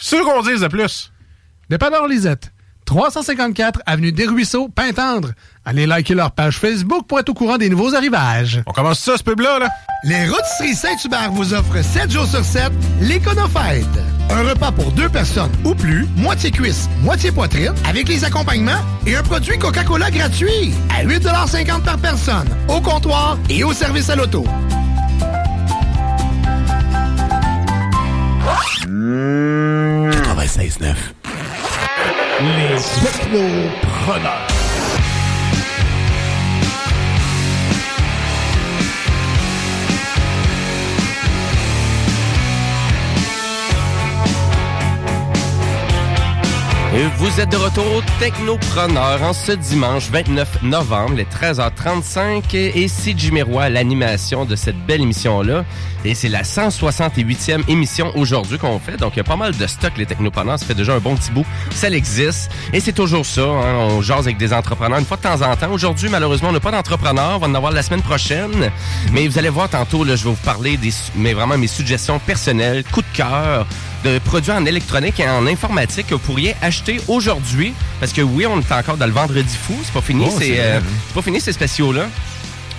C'est qu'on dise de plus. Dépanneur Lisette. 354 Avenue des Ruisseaux, Pintendre. Allez liker leur page Facebook pour être au courant des nouveaux arrivages. On commence ça, ce pub-là, là? Les Rôtisseries Saint-Hubert vous offrent 7 jours sur 7 l'Éconofête. Un repas pour deux personnes ou plus, moitié cuisse, moitié poitrine, avec les accompagnements et un produit Coca-Cola gratuit à 8,50 par personne, au comptoir et au service à l'auto. 96.9 Les technopreneurs. Vous êtes de retour au Technopreneur en ce dimanche 29 novembre, les 13h35. Et c'est Jimmy Roy l'animation de cette belle émission-là. Et c'est la 168e émission aujourd'hui qu'on fait. Donc, il y a pas mal de stock, les Technopreneurs. Ça fait déjà un bon petit bout. Ça existe. Et c'est toujours ça. hein. On jase avec des entrepreneurs une fois de temps en temps. Aujourd'hui, malheureusement, on n'a pas d'entrepreneurs. On va en avoir la semaine prochaine. Mais vous allez voir tantôt, là, je vais vous parler des, mais vraiment mes suggestions personnelles, coup de cœur, de produits en électronique et en informatique que vous pourriez acheter aujourd'hui. Parce que oui, on est encore dans le vendredi fou. C'est pas fini. Oh, c'est euh, c'est pas fini ces spéciaux-là.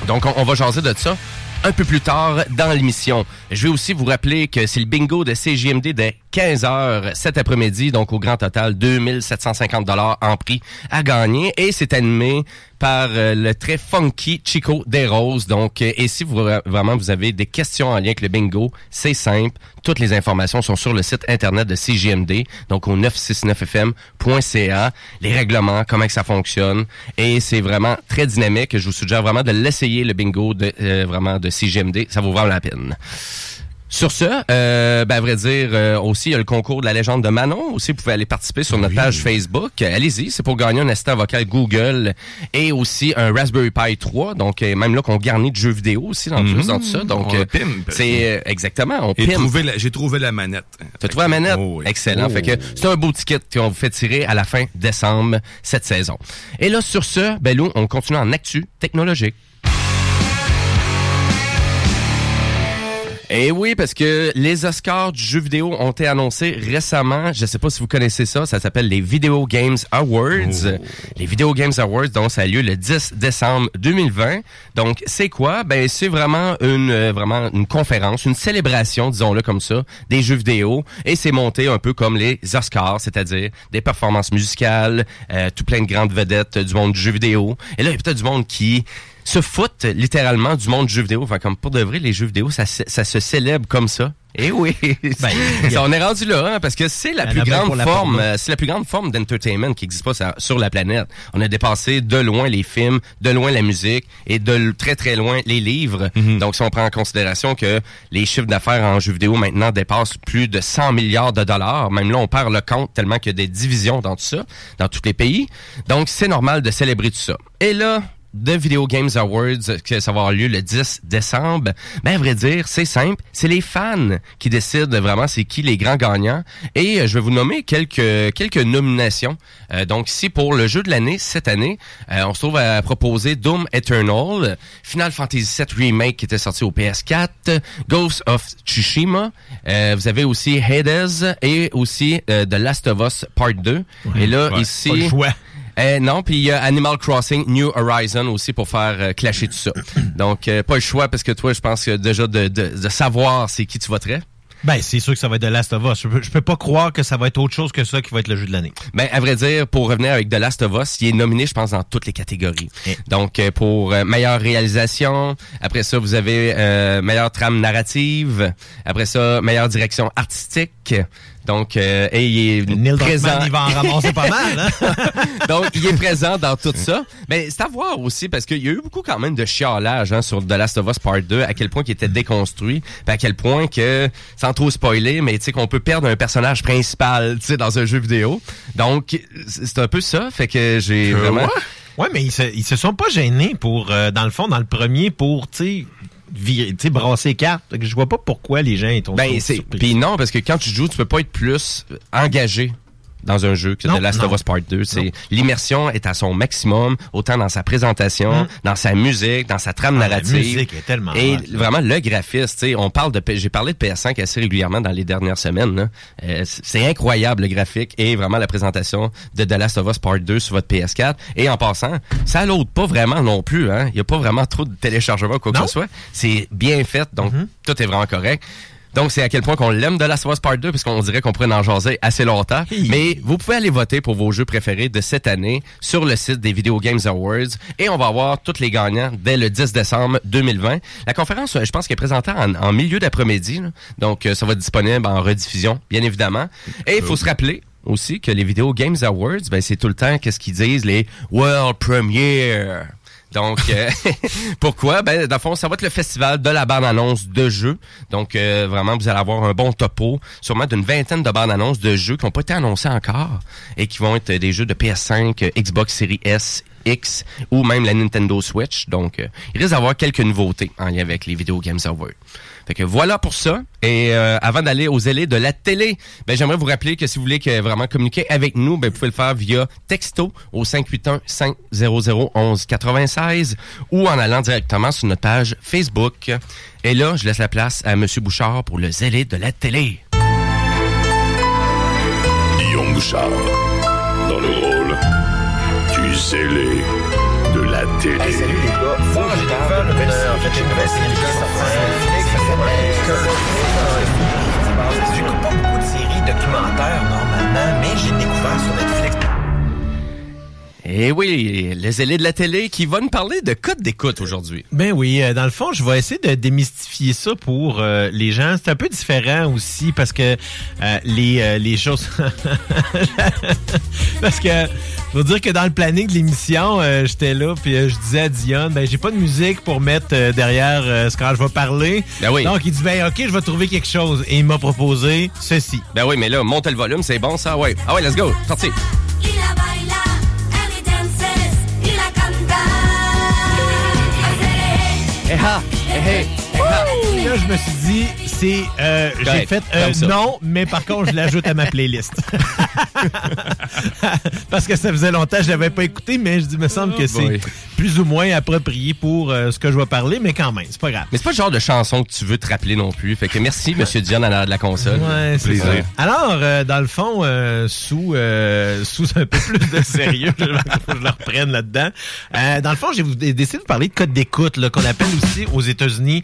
Donc, on, on va jaser de ça un peu plus tard dans l'émission. Je vais aussi vous rappeler que c'est le bingo de CJMD dès 15h cet après-midi, donc au grand total 2750 dollars en prix à gagner et c'est animé par euh, le très funky Chico Desroses. Donc, euh, et si vous vraiment vous avez des questions en lien avec le bingo, c'est simple. Toutes les informations sont sur le site internet de CJMD, donc au 969fm.ca. Les règlements, comment ça fonctionne, et c'est vraiment très dynamique. Je vous suggère vraiment de l'essayer le bingo de euh, vraiment de CJMD. Ça vaut vraiment la peine. Sur ce, euh, ben, à vrai dire, euh, aussi, il y a le concours de la légende de Manon. Aussi, vous pouvez aller participer sur notre page Facebook. Euh, Allez-y, c'est pour gagner un assistant vocal Google et aussi un Raspberry Pi 3. Donc, euh, même là, qu'on garnit de jeux vidéo aussi dans, Mhm. plus dans tout ça. Donc, c'est euh, exactement, on J'ai trouvé la- J'ai trouvé la manette. T'as trouvé la manette? Oh oui. Excellent. Oh. Fait que c'est un beau ticket qu'on vous fait tirer à la fin décembre cette saison. Et là, sur ce, ben Lou, on continue en actu technologique. Et oui, parce que les Oscars du jeu vidéo ont été annoncés récemment. Je sais pas si vous connaissez ça. Ça s'appelle les Video Games Awards. Les Video Games Awards, donc, ça a lieu le 10 décembre 2020. Donc, c'est quoi? Ben, c'est vraiment une, euh, vraiment une conférence, une célébration, disons-le comme ça, des jeux vidéo. Et c'est monté un peu comme les Oscars, c'est-à-dire des performances musicales, euh, tout plein de grandes vedettes du monde du jeu vidéo. Et là, il y a peut-être du monde qui se foutent littéralement du monde du jeu vidéo. Enfin, comme pour de vrai, les jeux vidéo, ça, se- ça se célèbre comme ça. Et oui, Ça, on est rendu là, hein, parce que c'est la Il y en plus grande la forme, euh, c'est la plus grande forme d'entertainment qui existe pas sur- la planète. On a dépassé de loin les films, de loin la musique et de très très loin les livres. Mhm. Donc, si on prend en considération que les chiffres d'affaires en jeux vidéo maintenant dépassent plus de 100 milliards de dollars, même là on perd le compte tellement qu'il y a des divisions dans tout ça, dans tous les pays. Donc, c'est normal de célébrer tout ça. Et là, de Video Games Awards, que ça va avoir lieu le 10 décembre, ben à vrai dire, c'est simple, c'est les fans qui décident vraiment c'est qui les grands gagnants. Et euh, je vais vous nommer quelques quelques nominations. Euh, donc, si pour le jeu de l'année cette année, euh, on se trouve à proposer Doom Eternal, Final Fantasy VII Remake qui était sorti au PS4, Ghost of Tsushima. Euh, vous avez aussi Hades et aussi euh, The Last of Us Part 2. et là, Ouais, ici... pas le choix. Euh, non, puis il y a Animal Crossing New Horizon aussi pour faire euh, clasher tout ça. Donc, euh, pas le choix parce que toi, je pense que déjà de, de, de savoir c'est qui tu voterais. Ben, c'est sûr que ça va être The Last of Us. Je peux, je peux pas croire que ça va être autre chose que ça qui va être le jeu de l'année. Ben, à vrai dire, pour revenir avec The Last of Us, il est nominé, je pense, dans toutes les catégories. Donc, euh, pour euh, meilleure réalisation, après ça, vous avez euh, meilleure trame narrative, après ça, meilleure direction artistique. Donc, euh, et il est Neil présent. Druckmann, il va en ramasser pas mal, hein? Donc, il est présent dans tout ça. Mais c'est à voir aussi, parce qu'il y a eu beaucoup quand même de chiolage hein, sur The Last of Us Part 2, à quel point il était déconstruit, puis à quel point que, sans trop spoiler, mais tu sais qu'on peut perdre un personnage principal, tu sais, dans un jeu vidéo. Donc, c'est un peu ça, fait que j'ai vraiment... Ouais, mais ils se, ils se sont pas gênés pour, euh, dans le fond, dans le premier, pour, tu sais, brasser les cartes. Je vois pas pourquoi les gens sont Ben, sont c'est surpris. puis non parce que quand tu joues, tu peux pas être plus engagé dans un jeu que Non, The Last of. Us Part 2. C'est l'immersion est à son maximum, autant dans sa présentation, Hum. dans sa musique, dans sa trame Ah, la narrative. musique est tellement Et vraiment le graphisme, tu sais, on parle de j'ai parlé de PS5 assez régulièrement dans les dernières semaines. Euh, c'est incroyable le graphique et vraiment la présentation de The Last of Us Part 2 sur votre PS4. Et en passant, ça l'aude pas vraiment non plus. Hein. Il y a pas vraiment trop de téléchargement ou quoi que ce soit. C'est bien fait, donc Mm-hmm. tout est vraiment correct. Donc, c'est à quel point qu'on l'aime de Last of Us Part 2, parce qu'on dirait qu'on pourrait en jaser assez longtemps. Mais vous pouvez aller voter pour vos jeux préférés de cette année sur le site des Video Games Awards. Et on va avoir tous les gagnants dès le 10 décembre 2020. La conférence, euh, je pense qu'elle est présentée en, en milieu d'après-midi. Donc, euh, ça va être disponible en rediffusion, bien évidemment. Et il faut se rappeler aussi que les Video Games Awards, ben, c'est tout le temps qu'est-ce qu'ils disent, les World Premiere. Donc, euh, pourquoi? Ben, dans le fond, ça va être le festival de la bande-annonce de jeux. Donc, euh, vraiment, vous allez avoir un bon topo, sûrement d'une vingtaine de bandes-annonces de jeux qui n'ont pas été annoncés encore et qui vont être des jeux de PS5, euh, Xbox Series S, X ou même la Nintendo Switch. Donc, euh, il risque d'avoir quelques nouveautés en lien avec les Video Games Award. Fait que voilà pour ça. Et euh, avant d'aller aux ailés de la télé, ben, j'aimerais vous rappeler que si vous voulez vraiment communiquer avec nous, ben, vous pouvez le faire via texto au 581-500-1196 ou en allant directement sur notre page Facebook. Et là, je laisse la place à Monsieur Bouchard pour le zélé de la télé. Guillaume Bouchard, dans le rôle du zélé de la télé. salut les gars. Moi, j'ai découvert une, en fait, une nouvelle série qui sort sur Netflix. J'écoute pas beaucoup de séries documentaires normalement, mais j'ai découvert sur Netflix. Et Eh oui, les zélés de la télé qui va nous parler de code d'écoute aujourd'hui. Ben oui, euh, dans le fond, je vais essayer de démystifier ça pour euh, les gens. C'est un peu différent aussi parce que euh, les, euh, les choses... parce que, faut dire que dans le planning de l'émission, euh, j'étais là, puis euh, je disais à Dion, ben j'ai pas de musique pour mettre euh, derrière euh, ce quand je vais parler. Ben oui. Donc il dit, ben ok, je vais trouver quelque chose. Et il m'a proposé ceci. Ben oui, mais là, monte le volume, c'est bon ça, ouais. Ah ouais, let's go, sorti. Eh ha, eh, eh, Là, je me suis dit, c'est. euh, j'ai fait euh, non, mais par contre, je l'ajoute à ma playlist. Parce que ça faisait longtemps que je l'avais pas écouté, mais je dis, me semble que c'est Oui. plus ou moins approprié pour euh, ce que je vais parler, mais quand même, c'est pas grave. Mais c'est pas le genre de chanson que tu veux te rappeler non plus. Fait que merci, Monsieur Dion, en arrière de la console. Ouais, c'est ça. Alors, euh, dans le fond, euh, sous, euh, sous un peu plus de sérieux, je, je le reprenne là-dedans. Euh, dans le fond, j'ai décidé de parler de code d'écoute, là, qu'on appelle aussi aux États-Unis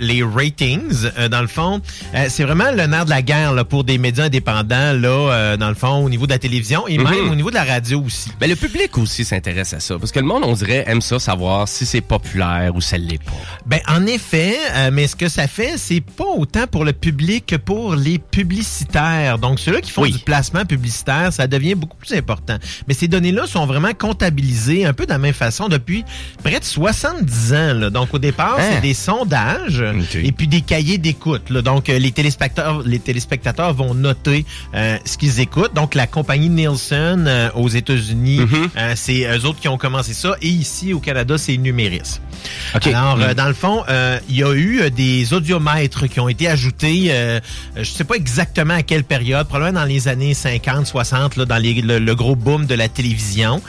les ratings. Euh, dans le fond, euh, c'est vraiment le nerf de la guerre là, pour des médias indépendants, là, euh, dans le fond, au niveau de la télévision et même Mhm. au niveau de la radio aussi. Mais le public aussi s'intéresse à ça. Parce que le monde, on dirait, aime ça savoir si c'est populaire ou ça l'est pas. Ben en effet, euh, mais ce que ça fait, c'est pas autant pour le public que pour les publicitaires. Donc ceux-là qui font du placement publicitaire, ça devient beaucoup plus important. Mais ces données-là sont vraiment comptabilisées un peu de la même façon depuis près de 70 ans. là. Donc au départ, Hein? c'est des sondages et puis des cahiers d'écoute. Là. Donc euh, les téléspectateurs, les téléspectateurs vont noter euh, ce qu'ils écoutent. Donc la compagnie Nielsen euh, aux États-Unis, euh, c'est eux autres qui ont commencé ça. Et ici au Canada, c'est Numéris. Alors, euh, dans le fond, il y a eu des audiomètres qui ont été ajoutés, je sais pas exactement à quelle période, probablement dans les années 50, 60, là, dans les- le, le gros boom de la télévision.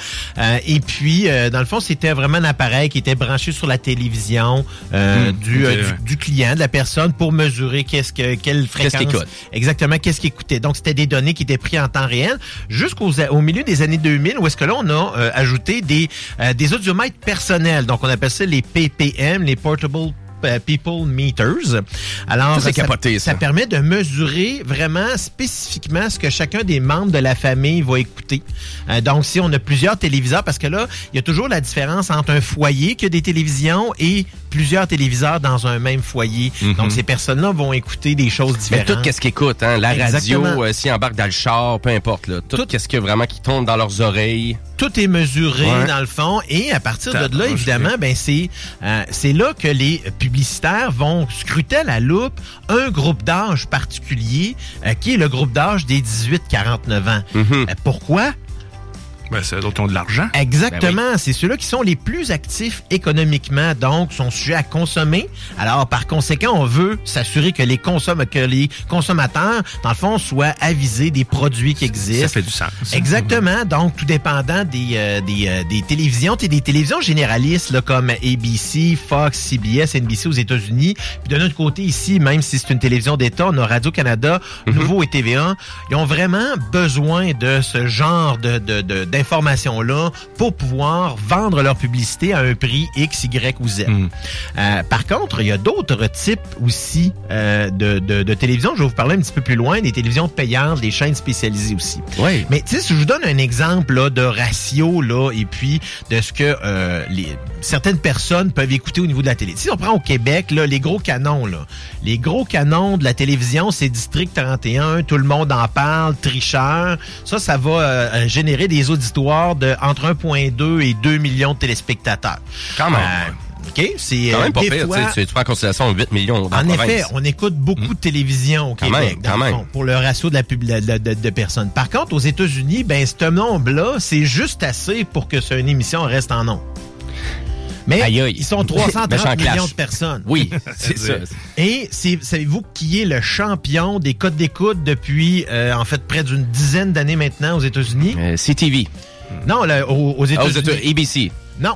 Et puis, dans le fond, c'était vraiment un appareil qui était branché sur la télévision euh, Hmm, du, ok, euh, du- ouais. du client, de la personne, pour mesurer qu'est-ce que quelle fréquence. Exactement, qu'est-ce qu'il écoutait. Donc, c'était des données qui étaient prises en temps réel jusqu'au au milieu des années 2000, où est-ce que là, on a euh, ajouté des, euh, des audiomètres personnels. Donc, on appelle ça les PPM, les Portable euh, People Meters. Alors, Ça, c'est capoté, ça. ça permet de mesurer vraiment spécifiquement ce que chacun des membres de la famille va écouter. Euh, donc, si on a plusieurs téléviseurs, parce que là, il y a toujours la différence entre un foyer qui a des télévisions et plusieurs téléviseurs dans un même foyer. Mhm. Donc, ces personnes-là vont écouter des choses Mais différentes. tout qu'est-ce qu'ils écoutent, hein? La Exactement. radio, euh, s'ils embarquent dans le char, peu importe, là. Tout, qu'est-ce que vraiment qui tombe dans leurs oreilles. tout est mesuré Ouais. dans le fond et à partir de là évidemment ben c'est euh, c'est là que les publicitaires vont scruter à la loupe un groupe d'âge particulier euh, qui est le groupe d'âge des 18-49 ans. Euh, pourquoi? Ben, c'est d'autres qui ont de l'argent. Exactement, c'est ceux-là qui sont les plus actifs économiquement, donc sont sujets à consommer. Alors, par conséquent, on veut s'assurer que les consomme que les consommateurs, dans le fond, soient avisés des produits qui existent. Ça fait du sens. Exactement. Donc, tout dépendant des, euh, des, euh, des télévisions. Tu sais, des télévisions généralistes là, comme ABC, Fox, CBS, NBC aux États-Unis. Puis de notre côté ici, même si c'est une télévision d'État, on a Radio-Canada, Nouveau et TVA. Ils ont vraiment besoin de ce genre de, de, de- d'informations-là pour pouvoir vendre leur publicité à un prix X, Y ou Z. Euh, par contre, il y a d'autres types aussi euh, de, de, de télévision. Je vais vous parler un petit peu plus loin, des télévisions payantes, des chaînes spécialisées aussi. Mais tu sais, si je vous donne un exemple là, de ratio là, et puis de ce que euh, les, certaines personnes peuvent écouter au niveau de la télé. Si on prend au Québec, là, les gros canons, là, les gros canons de la télévision, c'est District 31, tout le monde en parle, tricheur. Ça, ça va euh, générer des auditoires de entre 1,2 et 2 millions de téléspectateurs. Quand même. Euh, OK? C'est Quand euh, même pas des pire, fois- tu sais, tu prends en considération 8 millions en effet, on écoute beaucoup de télévision au Quand Québec, même, dans quand le même. fond, pour le ratio de, la pub- de, de- de personnes. Par contre, aux États-Unis, ben, ce nombre-là, c'est juste assez pour que ce- une émission reste en nom. Mais Aïe, aïe. ils sont 330 Méchant millions clash. de personnes. Oui, c'est ça. Et c'est- savez-vous qui est le champion des codes d'écoute depuis, euh, en fait, près d'une dizaine d'années maintenant aux États-Unis? Euh, CTV. Non, là, aux, aux Ah, aux États-Unis. États- ABC. Non.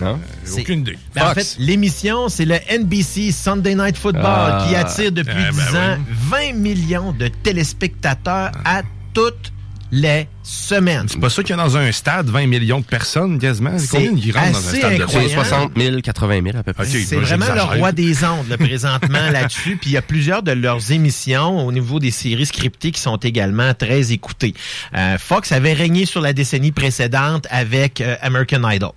Non? Aucune idée. Ben, en fait, l'émission, c'est le NBC Sunday Night Football Ah. qui attire depuis Ah, ben 10 ans 20 millions de téléspectateurs à toutes les semaines. C'est pas ça qu'il y a dans un stade 20 millions de personnes quasiment. C'est Combien ils rentrent dans un assez stade de incroyable. C'est 60 000, 80 000 à peu près. C'est vraiment le roi des ondes là, présentement là-dessus. Puis il y a plusieurs de leurs émissions au niveau des séries scriptées qui sont également très écoutées. Euh, Fox avait régné sur la décennie précédente avec euh, American Idol.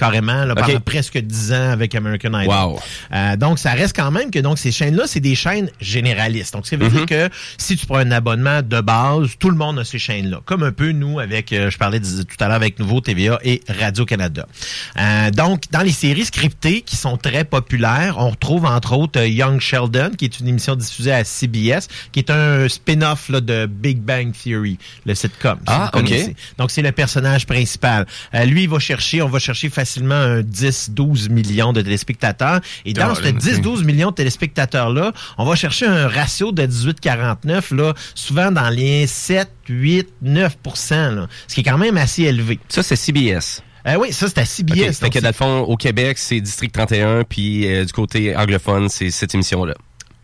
Carrément, là, pendant Ok. presque 10 ans avec American Idol. Wow. Euh, donc, ça reste quand même que donc ces chaînes-là, c'est des chaînes généralistes. Donc, ça veut dire que si tu prends un abonnement de base, tout le monde a ces chaînes-là. Comme un peu nous avec, euh, je parlais de- tout à l'heure avec Nouveau TVA et Radio-Canada. Euh, donc, dans les séries scriptées qui sont très populaires, on retrouve entre autres euh, Young Sheldon, qui est une émission diffusée à CBS, qui est un spin-off de Big Bang Theory, le sitcom. si Ah, ok. Donc, c'est le personnage principal. Euh, lui, il va chercher, on va chercher facilement un 10-12 millions de téléspectateurs. Et dans ce là, 10-12 millions de téléspectateurs-là, on va chercher un ratio de 18-49, là, souvent dans les 7, 8, 9 là, ce qui est quand même assez élevé. Ça, c'est CBS. Euh, oui, ça, c'est à CBS. Fait donc que dans le fond, au Québec, c'est District 31, puis euh, du côté anglophone, c'est cette émission-là.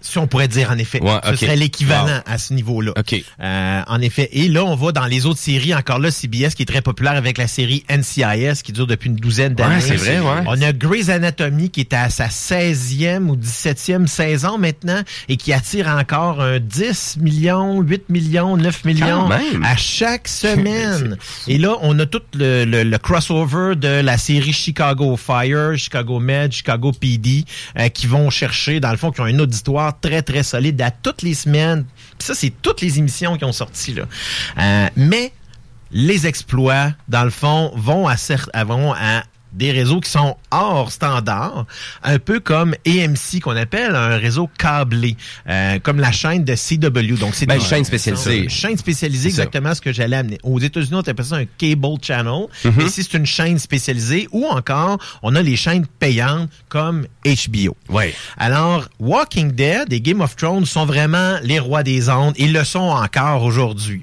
Si on pourrait dire en effet. Ouais, Ce serait l'équivalent Wow. à ce niveau-là. OK. Euh, en effet. Et là, on va dans les autres séries. Encore là, CBS qui est très populaire avec la série NCIS qui dure depuis une douzaine d'années. Ouais, c'est vrai, ouais. On a Grey's Anatomy qui est à sa 16e ou 17e saison maintenant et qui attire encore un 10 millions, 8 millions, 9 millions à chaque semaine. et là, on a tout le, le- le crossover de la série Chicago Fire, Chicago Med, Chicago PD euh, qui vont chercher, dans le fond, qui ont un auditoire très, très solide à toutes les semaines. Ça, c'est toutes les émissions qui ont sorti. Là. Euh, mais les exploits, dans le fond, vont à- vont à des réseaux qui sont hors standard, un peu comme AMC qu'on appelle un réseau câblé, euh, comme la chaîne de CW. Donc c'est Ben, des- chaîne spécialisée. Une chaîne spécialisée, exactement ce que j'allais amener. Aux États-Unis, on appelle ça un cable channel. Mhm. Ici, c'est une chaîne spécialisée. Ou encore, on a les chaînes payantes comme HBO. Ouais. Alors, Walking Dead et Game of Thrones sont vraiment les rois des ondes. Ils le sont encore aujourd'hui.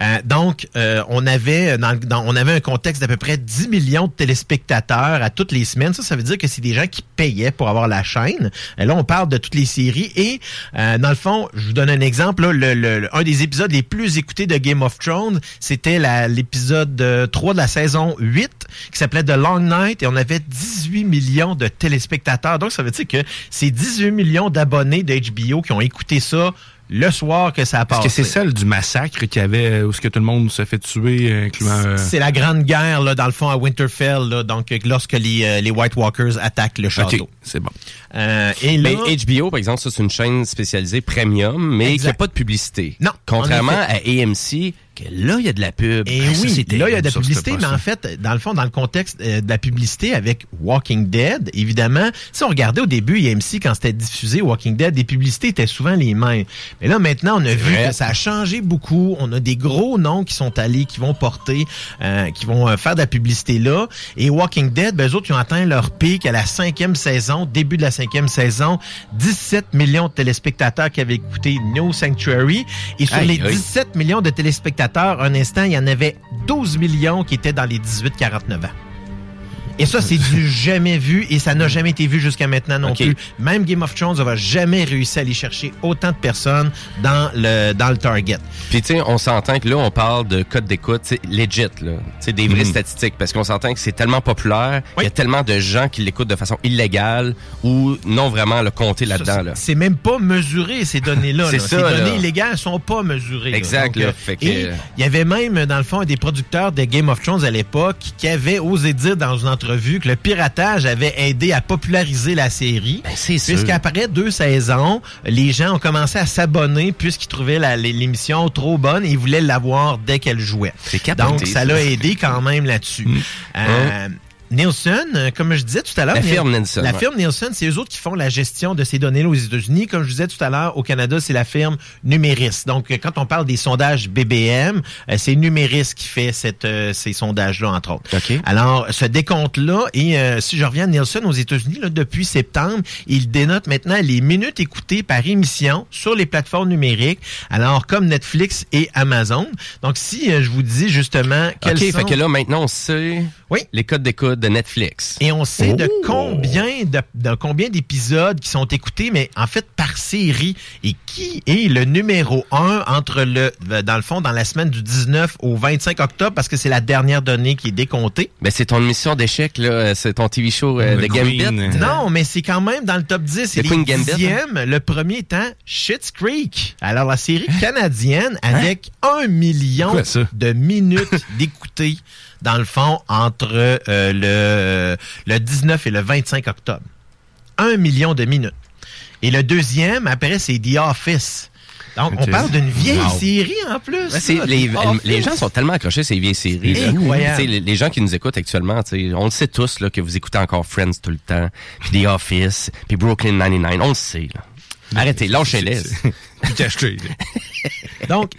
Euh, donc, euh, on avait dans, dans- on avait un contexte d'à peu près 10 millions de téléspectateurs à toutes les semaines. Ça, ça veut dire que c'est des gens qui payaient pour avoir la chaîne. Et là, on parle de toutes les séries. Et euh, dans le fond, je vous donne un exemple. un des épisodes les plus écoutés de Game of Thrones, c'était l'épisode euh, 3 de la saison 8 qui s'appelait The Long Night et on avait 18 millions de téléspectateurs. Donc, ça veut dire que c'est 18 millions d'abonnés de HBO qui ont écouté ça le soir que ça Est-ce passé. que c'est celle du massacre qu'il y avait euh, où ce que tout le monde se fait tuer, incluant... euh, C'est la grande guerre, là, dans le fond, à Winterfell, là, donc euh, lorsque les, euh, les White Walkers attaquent le château. C'est bon. Euh, et là, Mais HBO, par exemple, ça, c'est une chaîne spécialisée premium, mais qui n'a Exact. pas de publicité. Non, Contrairement en à AMC, que là, il y a de la pub. Et Ah, ça, oui, là, il y a de la publicité, mais en fait, dans le fond, dans le contexte euh, de la publicité avec Walking Dead, évidemment, si on regardait au début IMC, quand c'était diffusé Walking Dead, les publicités étaient souvent les mêmes. Mais là, maintenant, on a vu vrai. que ça a changé beaucoup. On a des gros noms qui sont allés, qui vont porter, euh, qui vont euh, faire de la publicité là. Et Walking Dead, ben, eux autres, ils ont atteint leur pic à la cinquième saison, début de la cinquième saison, 17 millions de téléspectateurs qui avaient écouté No Sanctuary. Et sur les aïe. 17 millions de téléspectateurs, un instant, il y en avait 12 millions qui étaient dans les 18-49 ans. Et ça, c'est du jamais vu et ça n'a jamais été vu jusqu'à maintenant non plus. Même Game of Thrones n'aura jamais réussi à aller chercher autant de personnes dans le, dans le target. Puis, tu sais, on s'entend que là, on parle de code d'écoute, legit, là. Tu sais, des vraies Mhm. statistiques. Parce qu'on s'entend que c'est tellement populaire, il y a tellement de gens qui l'écoutent de façon illégale ou non vraiment le compter là-dedans, là. C'est même pas mesuré, ces données-là. C'est là. ça, Ces là. données illégales sont pas mesurées. Exact, Donc, euh, Fait que- Et il y avait même, dans le fond, des producteurs de Game of Thrones à l'époque qui avaient osé dire dans une entrevue entrevue que le piratage avait aidé à populariser la série. Ben, sûr. Puisqu'après deux saisons, les gens ont commencé à s'abonner puisqu'ils trouvaient l'émission trop bonne et ils voulaient l'avoir dès qu'elle jouait. Donc, ça l'a aidé quand même là-dessus. Euh, Nielsen, euh, comme je disais tout à l'heure... La firme Nielsen, La ouais. firme Nielsen, c'est eux autres qui font la gestion de ces données-là aux États-Unis. Comme je disais tout à l'heure, au Canada, c'est la firme Numéris. Donc, euh, quand on parle des sondages BBM, euh, c'est Numéris qui fait cette, euh, ces sondages-là, entre autres. Alors, ce décompte-là, et euh, si je reviens à Nielsen aux États-Unis, depuis septembre, il dénote maintenant les minutes écoutées par émission sur les plateformes numériques, alors comme Netflix et Amazon. Donc, si euh, je vous dis justement quels OK, sont... fait que là, maintenant, on sait les codes d'écoute de Netflix. Et on sait de Oh! combien de, de combien d'épisodes qui sont écoutés, mais en fait par série. Et qui est le numéro un entre le, dans le fond, dans la semaine du 19 au 25 octobre, parce que c'est la dernière donnée qui est décomptée. Ben, c'est ton émission d'échecs, là. C'est ton TV show euh, Le de Gambit. Non, mais c'est quand même dans le top 10. C'est The les Queen Gambit, hein? Le premier étant Schitt's Creek. Alors, la série canadienne avec un million Quoi, de minutes d'écouter, dans le fond, entre euh, le, le 19 et le 25 octobre. Un million de minutes. Et le deuxième, après, c'est The Office. Donc, on parle d'une vieille Wow. série en plus. Ouais, c'est- ça, les, gens sont tellement accrochés à ces vieilles séries. Les, les gens qui nous écoutent actuellement, on le sait tous là, que vous écoutez encore Friends tout le temps, puis The Office, puis Brooklyn 99, on le sait. Là. Arrêtez, lâchez-les. Donc,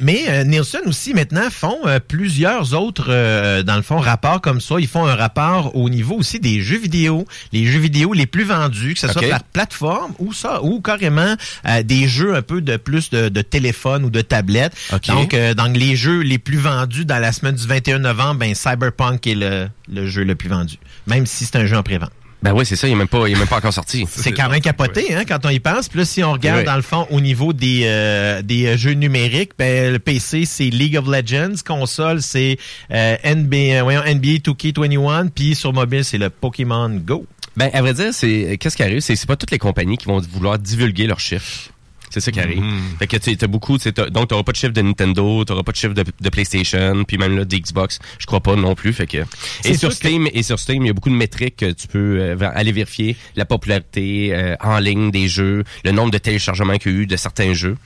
mais euh, Nielsen aussi maintenant font euh, plusieurs autres, euh, dans le fond, rapports comme ça. Ils font un rapport au niveau aussi des jeux vidéo, les jeux vidéo les plus vendus, que ce soit par plateforme ou ça, ou carrément des jeux un peu de plus de, de téléphone ou de tablette. Donc, dans les jeux les plus vendus dans la semaine du 21 novembre, ben Cyberpunk est le, le jeu le plus vendu, même si c'est un jeu en prévente. Ben oui, c'est ça, il n'est même, pas- il est même pas encore sorti. C'est quand même capoté hein, quand on y pense. Puis là, si on regarde Ouais. dans le fond au niveau des, euh, des euh, jeux numériques, ben, le PC, c'est League of Legends. Console, c'est euh, NBA, euh, voyons, NBA 2K21. Puis sur mobile, c'est le Pokémon Go. Ben, à vrai dire, c'est qu'est-ce qui arrive, c'est c'est pas toutes les compagnies qui vont vouloir divulguer leurs chiffres. C'est ça qui arrive. Mhm. Fait que tu t'as beaucoup, t'as- donc t'auras pas de chiffre de Nintendo, t'auras pas de chiffre de, de PlayStation, puis même là de Xbox, je crois pas non plus. Fait que et sur que- Steam et sur Steam, il y a beaucoup de métriques que tu peux euh, aller vérifier la popularité euh, en ligne des jeux, le nombre de téléchargements qu'il y a eu de certains jeux.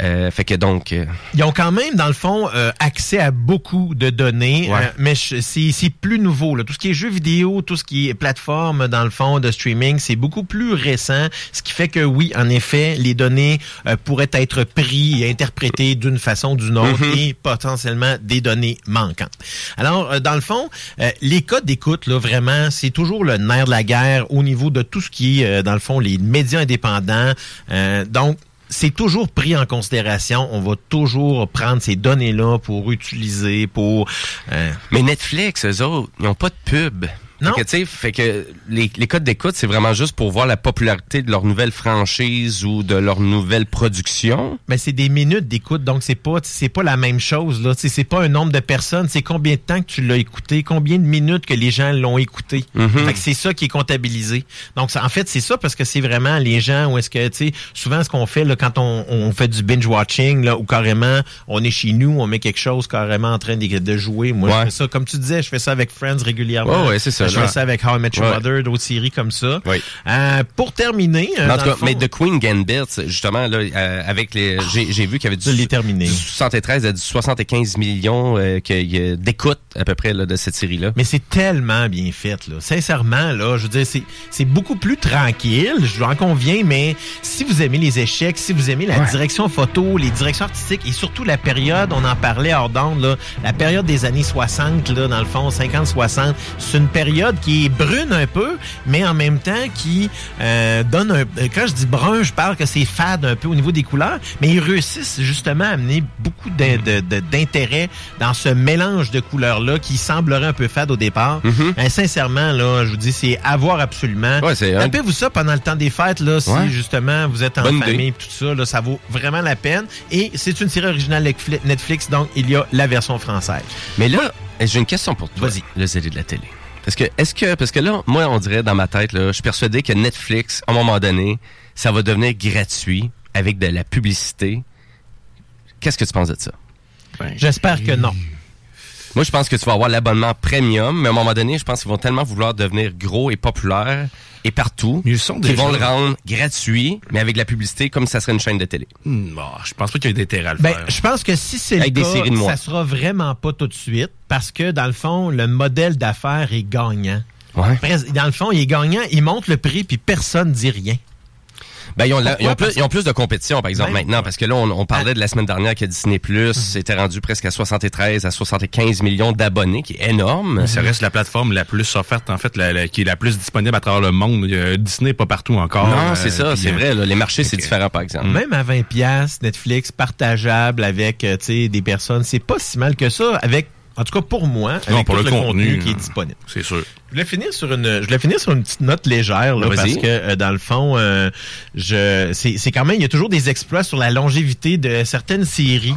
Euh, fait que donc, euh, Ils ont quand même, dans le fond, euh, accès à beaucoup de données, Ouais. mais je- c'est c'est plus nouveau. Là. Tout ce qui est jeux vidéo, tout ce qui est plateforme, dans le fond, de streaming, c'est beaucoup plus récent, ce qui fait que oui, en effet, les données euh, pourraient être prises et interprétées d'une façon ou d'une autre Mhm. et potentiellement des données manquantes. Alors, euh, dans le fond, euh, les codes d'écoute, là, vraiment, c'est toujours le nerf de la guerre au niveau de tout ce qui est, euh, dans le fond, les médias indépendants. Euh, donc, c'est toujours pris en considération. On va toujours prendre ces données-là pour utiliser, pour... euh, Mais Netflix, eux autres, ils n'ont pas de pub. Non. Fait que, fait que les, les codes d'écoute, c'est vraiment juste pour voir la popularité de leur nouvelle franchise ou de leur nouvelle production. Mais c'est des minutes d'écoute, donc c'est pas c'est pas la même chose là. C'est pas un nombre de personnes, c'est combien de temps que tu l'as écouté, combien de minutes que les gens l'ont écouté? Mhm. Fait que c'est ça qui est comptabilisé. Donc ça- en fait c'est ça parce que c'est vraiment les gens où est-ce que tu sais souvent ce qu'on fait là quand on, on fait du binge watching là ou carrément on est chez nous, on met quelque chose carrément en train de, de jouer. Moi Ouais. je fais ça comme tu disais, je fais ça avec Friends régulièrement. Ouais, ouais, c'est ça, Je là. fais ça avec How I Met Your Ouais. Mother, d'autres séries comme ça. Oui. Euh, pour terminer, euh, en tout cas, mais The Queen Gambit, justement, là, euh, avec les, j'ai, j'ai vu qu'il y avait du, terminé. du 73 à du 75 millions euh, qu'il y a d'écoute à peu près là, de cette série-là. Mais c'est tellement bien fait, là. Sincèrement, là, je veux dire, c'est, beaucoup plus tranquille, je en conviens, mais si vous aimez les échecs, si vous aimez la Ouais. direction photo, les directions artistiques et surtout la période, on en parlait hors d'onde, là, la période des années 60, là, dans le fond, 50-60, c'est une période qui est brune un peu, mais en même temps qui euh, donne un... Quand je dis brun, je parle que c'est fade un peu au niveau des couleurs, mais ils réussissent justement à amener beaucoup d'intérêt dans ce mélange de couleurs-là qui semblerait un peu fade au départ. Ben, sincèrement, là, je vous dis, c'est à voir absolument. Ouais, un- Tapez-vous ça pendant le temps des fêtes, là, si Ouais. justement vous êtes en Bonne famille, tout ça, là, ça vaut vraiment la peine. Et c'est une série originale Netfli- Netflix, donc il y a la version française. Mais là, j'ai une question pour toi. Vas-y. Le zélé de la télé. Parce que, est-ce que, parce que là, moi, on dirait dans ma tête, là, je suis persuadé que Netflix, à un moment donné, ça va devenir gratuit avec de la publicité. Qu'est-ce que tu penses de ça? J'espère que non. Moi, je pense que tu vas avoir l'abonnement premium, mais à un moment donné, je pense qu'ils vont tellement vouloir devenir gros et populaires et partout Ils sont qu'ils déjà- vont le rendre gratuit, mais avec de la publicité comme si ça serait une chaîne de télé. Bon, je pense pas qu'il y ait d'intérêt à le Ben, faire. je pense que si c'est le des cas, séries de ça sera vraiment pas tout de suite parce que dans le fond, le modèle d'affaires est gagnant. Ouais. Dans le fond, il est gagnant, il monte le prix puis personne dit rien. Ben, ils ont, la- Pourquoi? ils ont plus, Parce- ils ont plus de compétition, par exemple, Même- maintenant, parce que là, on, on parlait de la semaine dernière que Disney Plus était rendu presque à 73 à 75 millions d'abonnés, qui est énorme. Ça reste la plateforme la plus offerte, en fait, la- la- qui est la plus disponible à travers le monde. A Disney pas partout encore. Non, euh, c'est ça, c'est euh, vrai. là, les marchés, c'est différent, par exemple. Même à 20 pièces Netflix partageable avec euh, tu sais, des personnes, c'est pas si mal que ça avec en tout cas pour moi, avec Non, pour tout le le, contenu, contenu, qui est disponible. C'est sûr. Je voulais finir sur une, je voulais finir sur une petite note légère là, Vas-y. parce que euh, dans le fond, euh, je, c'est, c'est quand même, il y a toujours des exploits sur la longévité de certaines séries.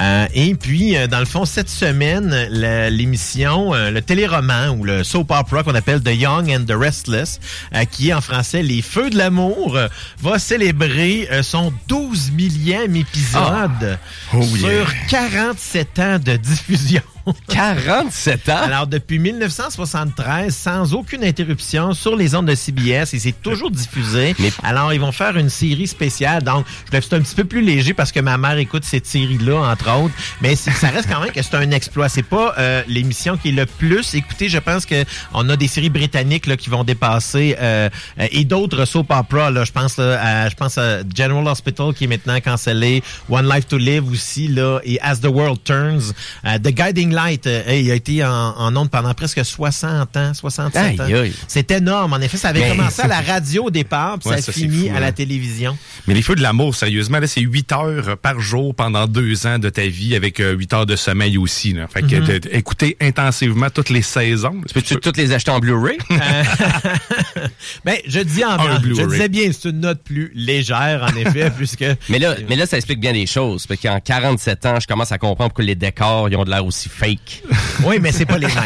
Euh, et puis, euh, dans le fond, cette semaine, l'émission, euh, le téléroman ou le soap opera qu'on appelle The Young and the Restless, euh, qui est en français Les Feux de l'amour, euh, va célébrer euh, son 12 millième épisode Oh sur yeah. 47 ans de diffusion. 47 ans? Alors, depuis 1973, sans aucune interruption, sur les ondes de CBS, et c'est toujours diffusé. Alors, ils vont faire une série spéciale. Donc, je c'est un petit peu plus léger parce que ma mère écoute cette série-là, entre autres. Mais ça reste quand même que c'est un exploit. C'est pas euh, l'émission qui est le plus écoutée. Je pense que on a des séries britanniques là, qui vont dépasser euh, euh, et d'autres soap opera. Là, je pense là, à, je pense à General Hospital qui est maintenant cancellé, One Life to Live aussi là, et As the World Turns, Euh, The Guiding Light. euh, hey, il a été en, en ondes pendant presque 60 ans, 67 ans. Aïe, aïe. C'est énorme. En effet, ça avait Mais commencé à la radio au départ, puis Ouais, ça ça, a fini fou, à hein. la télévision. Mais les feux de l'amour, sérieusement, là, c'est 8 heures par jour pendant deux ans de ta vie avec euh, 8 heures de sommeil aussi. Là. Fait que Mhm. écouter intensivement toutes les saisons. Tu peux-tu toutes les acheter en Blu-ray? Ben, je dis en blanc. Je disais bien, c'est une note plus légère, en effet, puisque... Mais là, mais là, ça explique bien des choses. Parce qu'en 47 ans, je commence à comprendre pourquoi les décors, ils ont de l'air aussi fake. Oui, mais c'est pas les mêmes.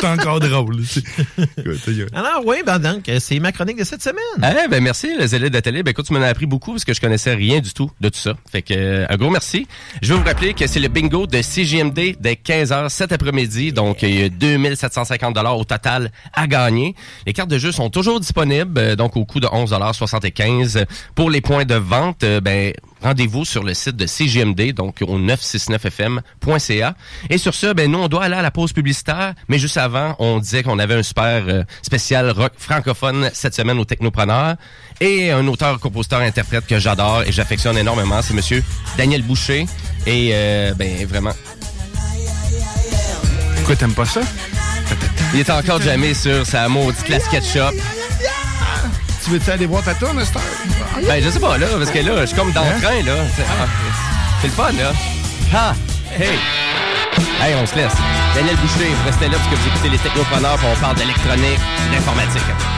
C'est encore drôle. Alors, oui, ben donc, euh, c'est ma chronique de cette semaine. Eh ben merci, le zélé de la télé. Ben écoute, tu m'en as appris beaucoup parce que je connaissais rien du tout de tout ça. Fait que euh, un gros merci. Je veux vous rappeler que c'est le bingo de CGMD dès 15h cet après-midi. Donc il y a 2750 dollars au total à gagner. Les cartes de jeu sont toujours disponibles euh, donc au coût de 11,75 Pour les points de vente, ben rendez-vous sur le site de CGMD donc au 969fm.ca. Et sur ce, ben nous on doit aller à la pause publicitaire, mais juste avant, on disait qu'on avait un super euh, spécial rock francophone cette semaine au Technopreneur et un auteur, compositeur, interprète que j'adore et j'affectionne énormément, c'est monsieur Daniel Boucher et euh, ben vraiment Pourquoi t'aimes pas ça? il est encore jamais sur sa maudite la SketchUp. Tu veux-tu aller voir ta tourne, Esther? Ben je sais pas là, parce que là, je suis comme dans le train là. C'est ah, c'est le fun là. Ah! Hey! Hey, on se laisse. Daniel Boucher, vous restez là parce que vous écoutez les technopreneurs puis on parle d'électronique, d'informatique.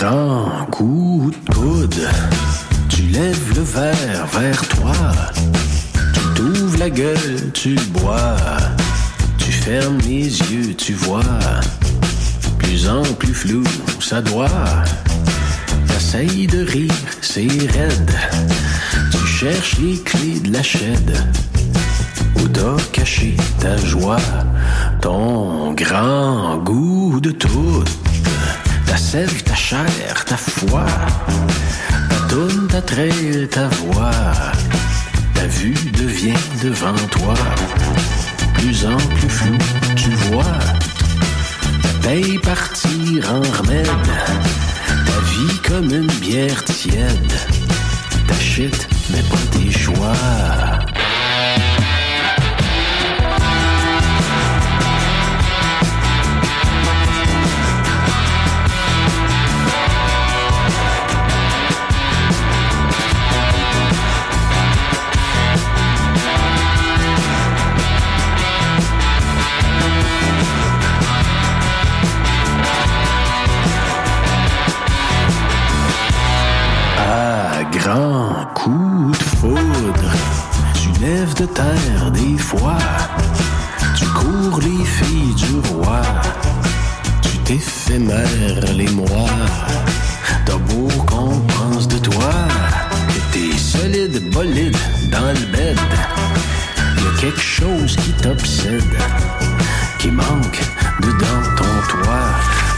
Grand coup de coude, tu lèves le verre vers toi. Tu t'ouvres la gueule, tu bois. Tu fermes les yeux, tu vois. Plus en plus flou, ça doit. T'essayes de rire, c'est raide. Tu cherches les clés de la chaîne. Où t'as caché ta joie, ton grand goût de tout. Ta sève, ta chair, ta foi, ta tourne, ta traîne, ta voix. Ta vue devient devant toi. Plus en plus flou, tu vois. Ta paye partir en remède. Ta vie comme une bière tiède. Ta shit, mais pas tes choix. À coup de foudre. Tu lèves de terre des fois. Tu cours les filles du roi. Tu t'éphémères les mois. T'as beau qu'on pense de toi. Que t'es solide, bolide dans le bed. Y a quelque chose qui t'obsède. Qui manque dedans ton toit.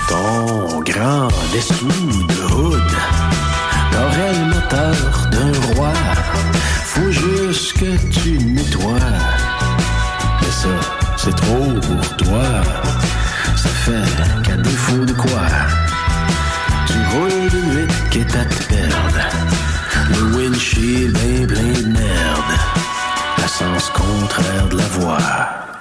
Ton grand dessous de hood. T'aurais le moteur d'un roi. Faut juste que tu nettoies. Mais ça, c'est trop pour toi. Ça fait qu'à défaut de quoi, tu roules de nuit quitte à te perdre. Le windshield est plein de merde. La sens contraire de la voie.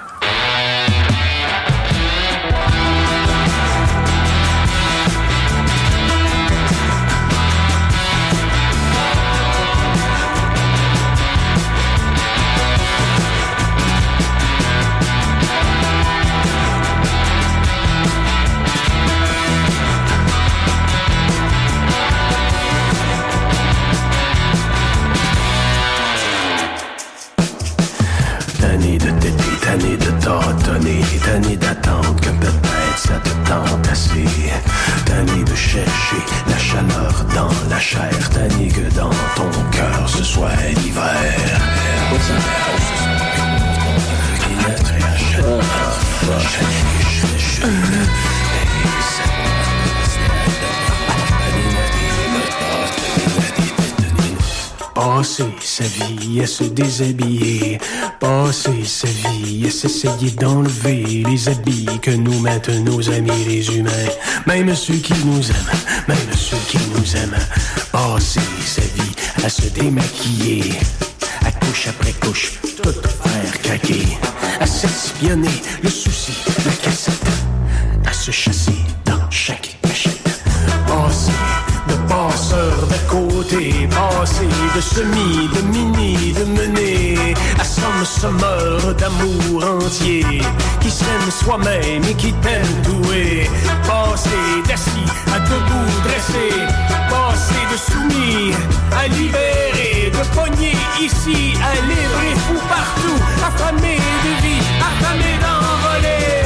Passer sa vie à se déshabiller, passer sa vie à s'essayer d'enlever les habits que nous mettent nos amis les humains, même ceux qui nous aiment, même ceux qui nous aiment, passer sa vie à se démaquiller, à couche après couche, tout faire craquer, à s'espionner le souci, passer de mini, de mener à somme sommeur d'amour entier, qui s'aime soi-même et qui t'aime doué, passer d'assis à debout dressé, passer de soumis à libéré, de pogné ici à libre et fou partout, affamé de vie, affamé d'envoler,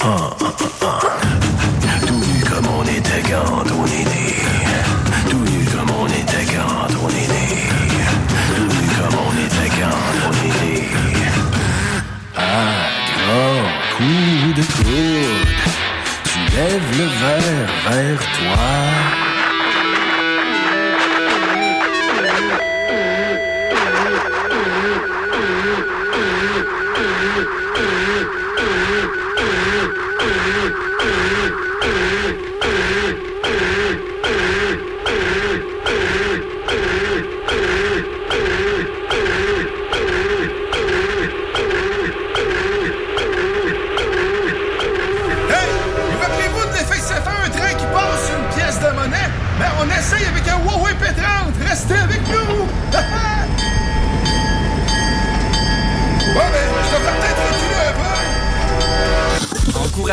Tout nu comme on était quand on est né. Tout nu comme on était quand on est né. Tout nu comme on était quand on est né. Ah, grand coup de coude, tu lèves le verre vers toi.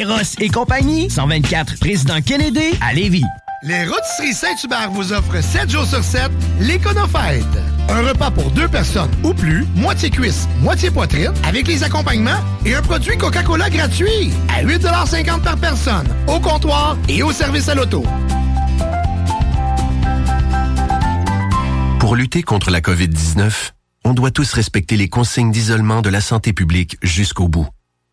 Eros et compagnie, 124 Président Kennedy à Lévis. Les Rôtisseries Saint-Hubert vous offrent 7 jours sur 7 l'Éconofête. Un repas pour deux personnes ou plus, moitié cuisse, moitié poitrine, avec les accompagnements et un produit Coca-Cola gratuit à 8,50 par personne, au comptoir et au service à l'auto. Pour lutter contre la COVID-19, on doit tous respecter les consignes d'isolement de la santé publique jusqu'au bout.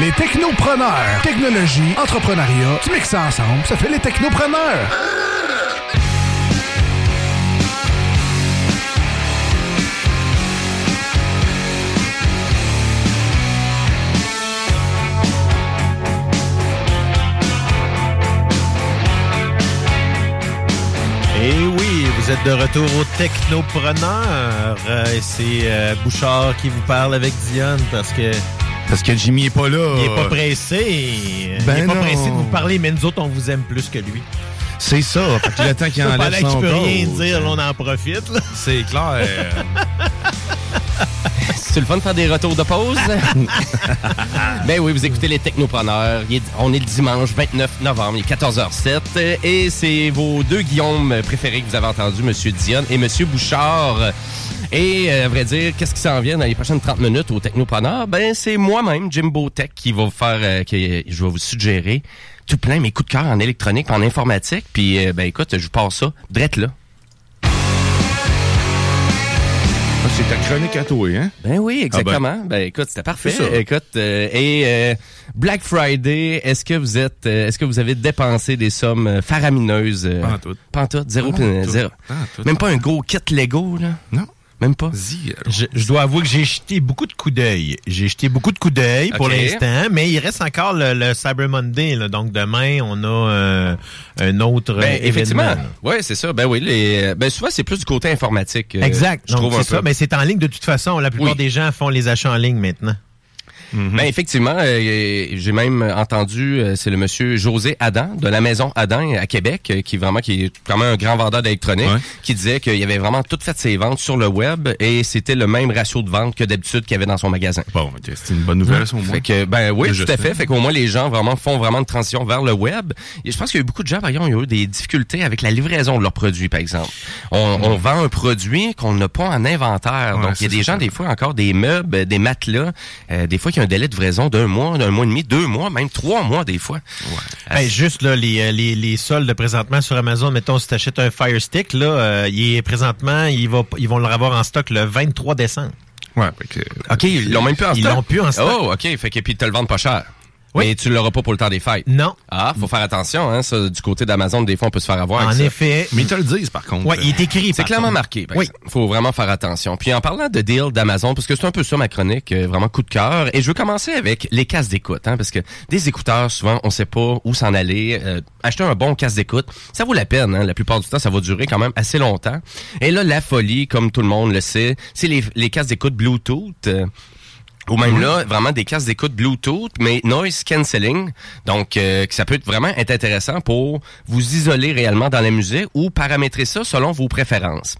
Les technopreneurs. Technologie, entrepreneuriat, tu mixes ça ensemble, ça fait les technopreneurs. Et oui, vous êtes de retour au Technopreneur. Euh, et c'est euh, Bouchard qui vous parle avec Dionne parce que. Parce que Jimmy est pas là. Il est pas pressé. Ben il est pas non. pressé de vous parler, mais nous autres, on vous aime plus que lui. C'est ça. Fait que le temps qu'il enlève son qu'il peut rien coat. dire, là, on en profite. là. C'est clair. C'est le fun de faire des retours de pause? ben oui, vous écoutez les Technopreneurs. Il est- on est le dimanche 29 novembre, il est 14h07. euh, Et c'est vos deux Guillaume préférés que vous avez entendus, Monsieur Dionne et Monsieur Bouchard. Et euh, à vrai dire, qu'est-ce qui s'en vient dans les prochaines 30 minutes au Technopreneur? Ben c'est moi-même, Jimbo Tech, qui va vous faire, euh, que je vais vous suggérer tout plein mes coups de cœur en électronique, en informatique. Puis euh, ben écoute, je vous passe ça, drette là. Ah, c'est ta chronique à toi, hein? Ben oui, exactement. Ah ben. écoute, c'était parfait. Ça. Écoute, euh, et euh, Black Friday, est-ce que vous êtes, euh, est-ce que vous avez dépensé des sommes euh, faramineuses euh, Pas en tout. Pas en tout, zéro, euh, tout. Même pas un gros kit Lego là? Non. Même pas. Je, je dois avouer que j'ai jeté beaucoup de coups d'œil. J'ai jeté beaucoup de coups d'œil pour l'instant, mais il reste encore le, le Cyber Monday. là. Donc demain, on a euh, un autre Ben, euh, effectivement. événement. Oui, c'est ça. Ben oui, les, ben souvent c'est plus du côté informatique. euh, Exact. Je Donc, trouve un ça. peu. Mais c'est en ligne de toute façon. La plupart Oui. des gens font les achats en ligne maintenant. Ben effectivement, euh, j'ai même entendu, euh, c'est le monsieur José Adam de la maison Adam à Québec, euh, qui vraiment qui est quand même un grand vendeur d'électronique, qui disait qu'il avait vraiment tout fait ses ventes sur le web et c'était le même ratio de vente que d'habitude qu'il y avait dans son magasin. Bon, c'est une bonne nouvelle, ça, au moins. Fait que, ben oui, tout à fait. Fait qu'au moins les gens vraiment font vraiment une transition vers le web. Et je pense qu'il y a eu beaucoup de gens, par exemple, qui ont eu des difficultés avec la livraison de leurs produits, par exemple. On, on vend un produit qu'on n'a pas en inventaire. Ouais, Donc, il y a des ça. gens, des fois, encore des meubles, euh, des matelas, euh, des fois, qui un délai de livraison d'un mois, d'un mois et demi, deux mois, même trois mois, des fois. Ben, juste là, les, euh, les, les soldes présentement sur Amazon, mettons, si tu achètes un Fire Stick, là, euh, il est présentement, il va, ils vont le avoir en stock le 23 décembre. Ouais, OK, ils l'ont même plus en Ils stock. l'ont plus en stock. Oh, OK. Fait que puis ils te le vendent pas cher. Mais tu l'auras pas pour le temps des fêtes. Non. Ah, faut faire attention, hein. Ça, du côté d'Amazon, des fois, on peut se faire avoir. En ça. effet. Mais ils te le disent, par contre. Ouais, il est écrit. C'est clairement contre. marqué. par Oui. exemple. Faut vraiment faire attention. Puis en parlant de deal d'Amazon, parce que c'est un peu ça ma chronique, euh, vraiment coup de cœur. Et je veux commencer avec les casques d'écoute, hein, parce que des écouteurs, souvent, on sait pas où s'en aller. Euh, acheter un bon casque d'écoute, ça vaut la peine. Hein. La plupart du temps, ça va durer quand même assez longtemps. Et là, la folie, comme tout le monde le sait, c'est les, les casques d'écoute Bluetooth. euh, ou même là, vraiment des casques d'écoute Bluetooth, mais noise cancelling. Donc, euh, que ça peut être vraiment être intéressant pour vous isoler réellement dans la musique ou paramétrer ça selon vos préférences.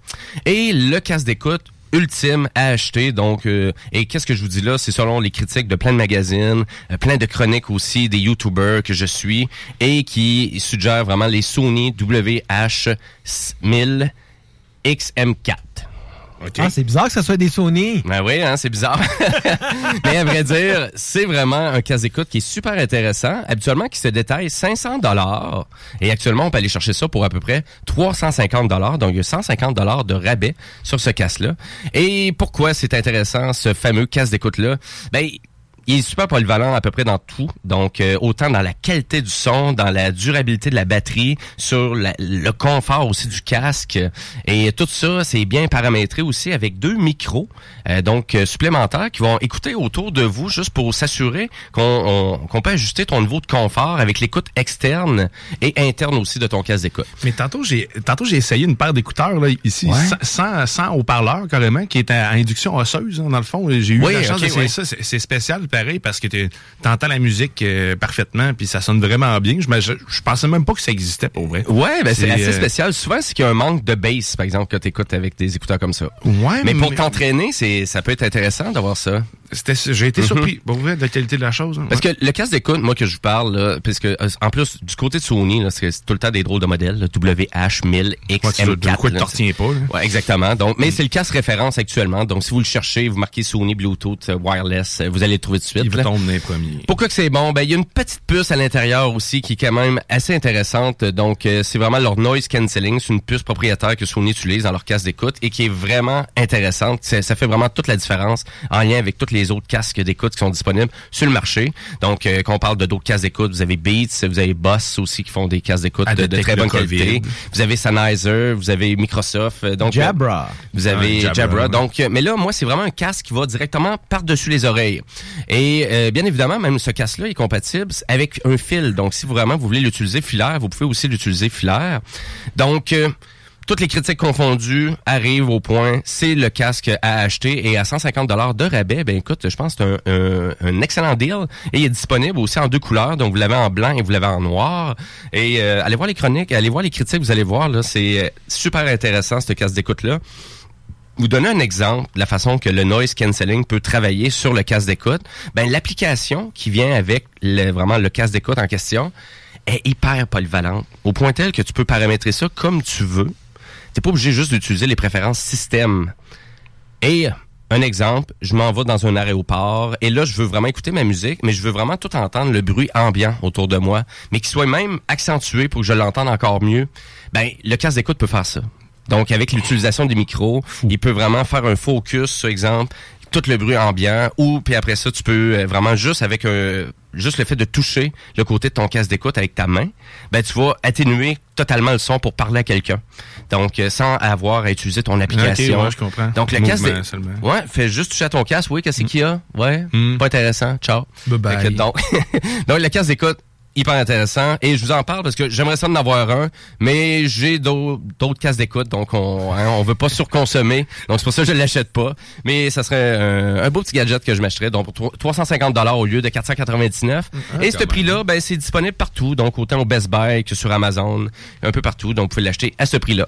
Et le casque d'écoute ultime à acheter. Donc, euh, et qu'est-ce que je vous dis là, c'est selon les critiques de plein de magazines, euh, plein de chroniques aussi des YouTubers que je suis et qui suggèrent vraiment les Sony WH-1000 XM4. Ah, c'est bizarre que ça soit des Sony. Ben oui, hein, c'est bizarre. Mais à vrai dire, c'est vraiment un casque d'écoute qui est super intéressant, habituellement qui se détaille 500 dollars et actuellement on peut aller chercher ça pour à peu près 350 dollars. Donc il y a 150 dollars de rabais sur ce casque-là. Et pourquoi c'est intéressant ce fameux casque d'écoute là Ben il est super polyvalent à peu près dans tout. Donc, euh, autant dans la qualité du son, dans la durabilité de la batterie, sur la- le confort aussi du casque. Et tout ça, c'est bien paramétré aussi avec deux micros, euh, donc euh, supplémentaires, qui vont écouter autour de vous juste pour s'assurer qu'on on- qu'on peut ajuster ton niveau de confort avec l'écoute externe et interne aussi de ton casque d'écoute. Mais tantôt, j'ai tantôt j'ai essayé une paire d'écouteurs là, ici, Ouais. sans, sans, haut-parleur carrément, qui est à, à induction osseuse, hein, dans le fond. J'ai eu Oui, la chance ok, d'essayer oui. ça. C'est c'est spécial, parce que tu entends la musique euh, parfaitement, puis ça sonne vraiment bien. Je, je, je pensais même pas que ça existait, pour vrai. Ouais, ben c'est assez euh, spécial. Souvent, c'est qu'il y a un manque de bass, par exemple, quand tu écoutes avec des écouteurs comme ça. Ouais, mais pour mais- t'entraîner, c'est ça peut être intéressant d'avoir ça. J'ai été Mhm. surpris, pour vrai, de la qualité de la chose. hein. Parce que le casque d'écoute, moi que je vous parle, là, parce que euh, en plus du côté de Sony, c'est tout le temps des drôles de modèles, le WH-1000 Ouais, tu- XM4. de quoi retiens pas, là. Ouais, exactement. Donc, mais c'est le casque référence actuellement. Donc, si vous le cherchez, vous marquez Sony Bluetooth euh, wireless, euh, vous allez le trouver tout de suite. Il vous tombe dans les premiers. Pourquoi que c'est bon? Ben, il y a une petite puce à l'intérieur aussi qui est quand même assez intéressante. Donc, euh, c'est vraiment leur noise cancelling. C'est une puce propriétaire que Sony utilise dans leur casque d'écoute et qui est vraiment intéressante. Ça, fait vraiment toute la différence en lien avec tous les autres casques d'écoute qui sont disponibles sur le marché. Donc, euh, quand on parle de d'autres casques d'écoute, vous avez Beats, vous avez Boss aussi qui font des casques d'écoute de, de très bonne qualité. Vous avez Sennheiser, vous avez Microsoft. euh, Donc, Jabra. euh, Vous avez Jabra, Jabra. Donc, euh, mais là, moi, c'est vraiment un casque qui va directement par-dessus les oreilles. Et euh, bien évidemment, même ce casque-là est compatible avec un fil. Donc, si vraiment vous voulez l'utiliser filaire, vous pouvez aussi l'utiliser filaire. Donc, euh, toutes les critiques confondues arrivent au point, c'est le casque à acheter et à 150 dollars de rabais, ben écoute, je pense que c'est un, excellent deal et il est disponible aussi en deux couleurs, donc vous l'avez en blanc et vous l'avez en noir. Et euh, allez voir les chroniques, allez voir les critiques, vous allez voir là, c'est euh, super intéressant ce casque d'écoute là vous donner un exemple de la façon que le noise cancelling peut travailler sur le casque d'écoute, ben l'application qui vient avec le, vraiment le casque d'écoute en question est hyper polyvalente au point tel que tu peux paramétrer ça comme tu veux. T'es pas obligé juste d'utiliser les préférences système. Et un exemple, je m'en vais dans un aéroport et là je veux vraiment écouter ma musique, mais je veux vraiment tout entendre le bruit ambiant autour de moi, mais qui soit même accentué pour que je l'entende encore mieux. Ben le casque d'écoute peut faire ça. Donc, avec l'utilisation des micros, il peut vraiment faire un focus, sur exemple, tout le bruit ambiant, ou puis après ça, tu peux euh, vraiment juste avec un juste le fait de toucher le côté de ton casque d'écoute avec ta main, ben tu vas atténuer totalement le son pour parler à quelqu'un. Donc, euh, sans avoir à utiliser ton application. Ok, ouais, je comprends. Donc, le casque. Ouais, fais juste toucher à ton casque. Oui, qu'est-ce qu'il y a? Ouais, pas intéressant. Ciao. Bye bye. Donc, donc, le casque d'écoute, hyper intéressant. Et je vous en parle parce que j'aimerais ça en avoir un, mais j'ai d'au- d'autres casques d'écoute, donc on hein, on veut pas surconsommer. Donc c'est pour ça que je l'achète pas. Mais ça serait un beau petit gadget que je m'achèterais, donc pour tro- 350 dollars au lieu de 499. Ah, Et ce prix-là, ben c'est disponible partout, donc autant au Best Buy que sur Amazon, un peu partout. Donc vous pouvez l'acheter à ce prix-là.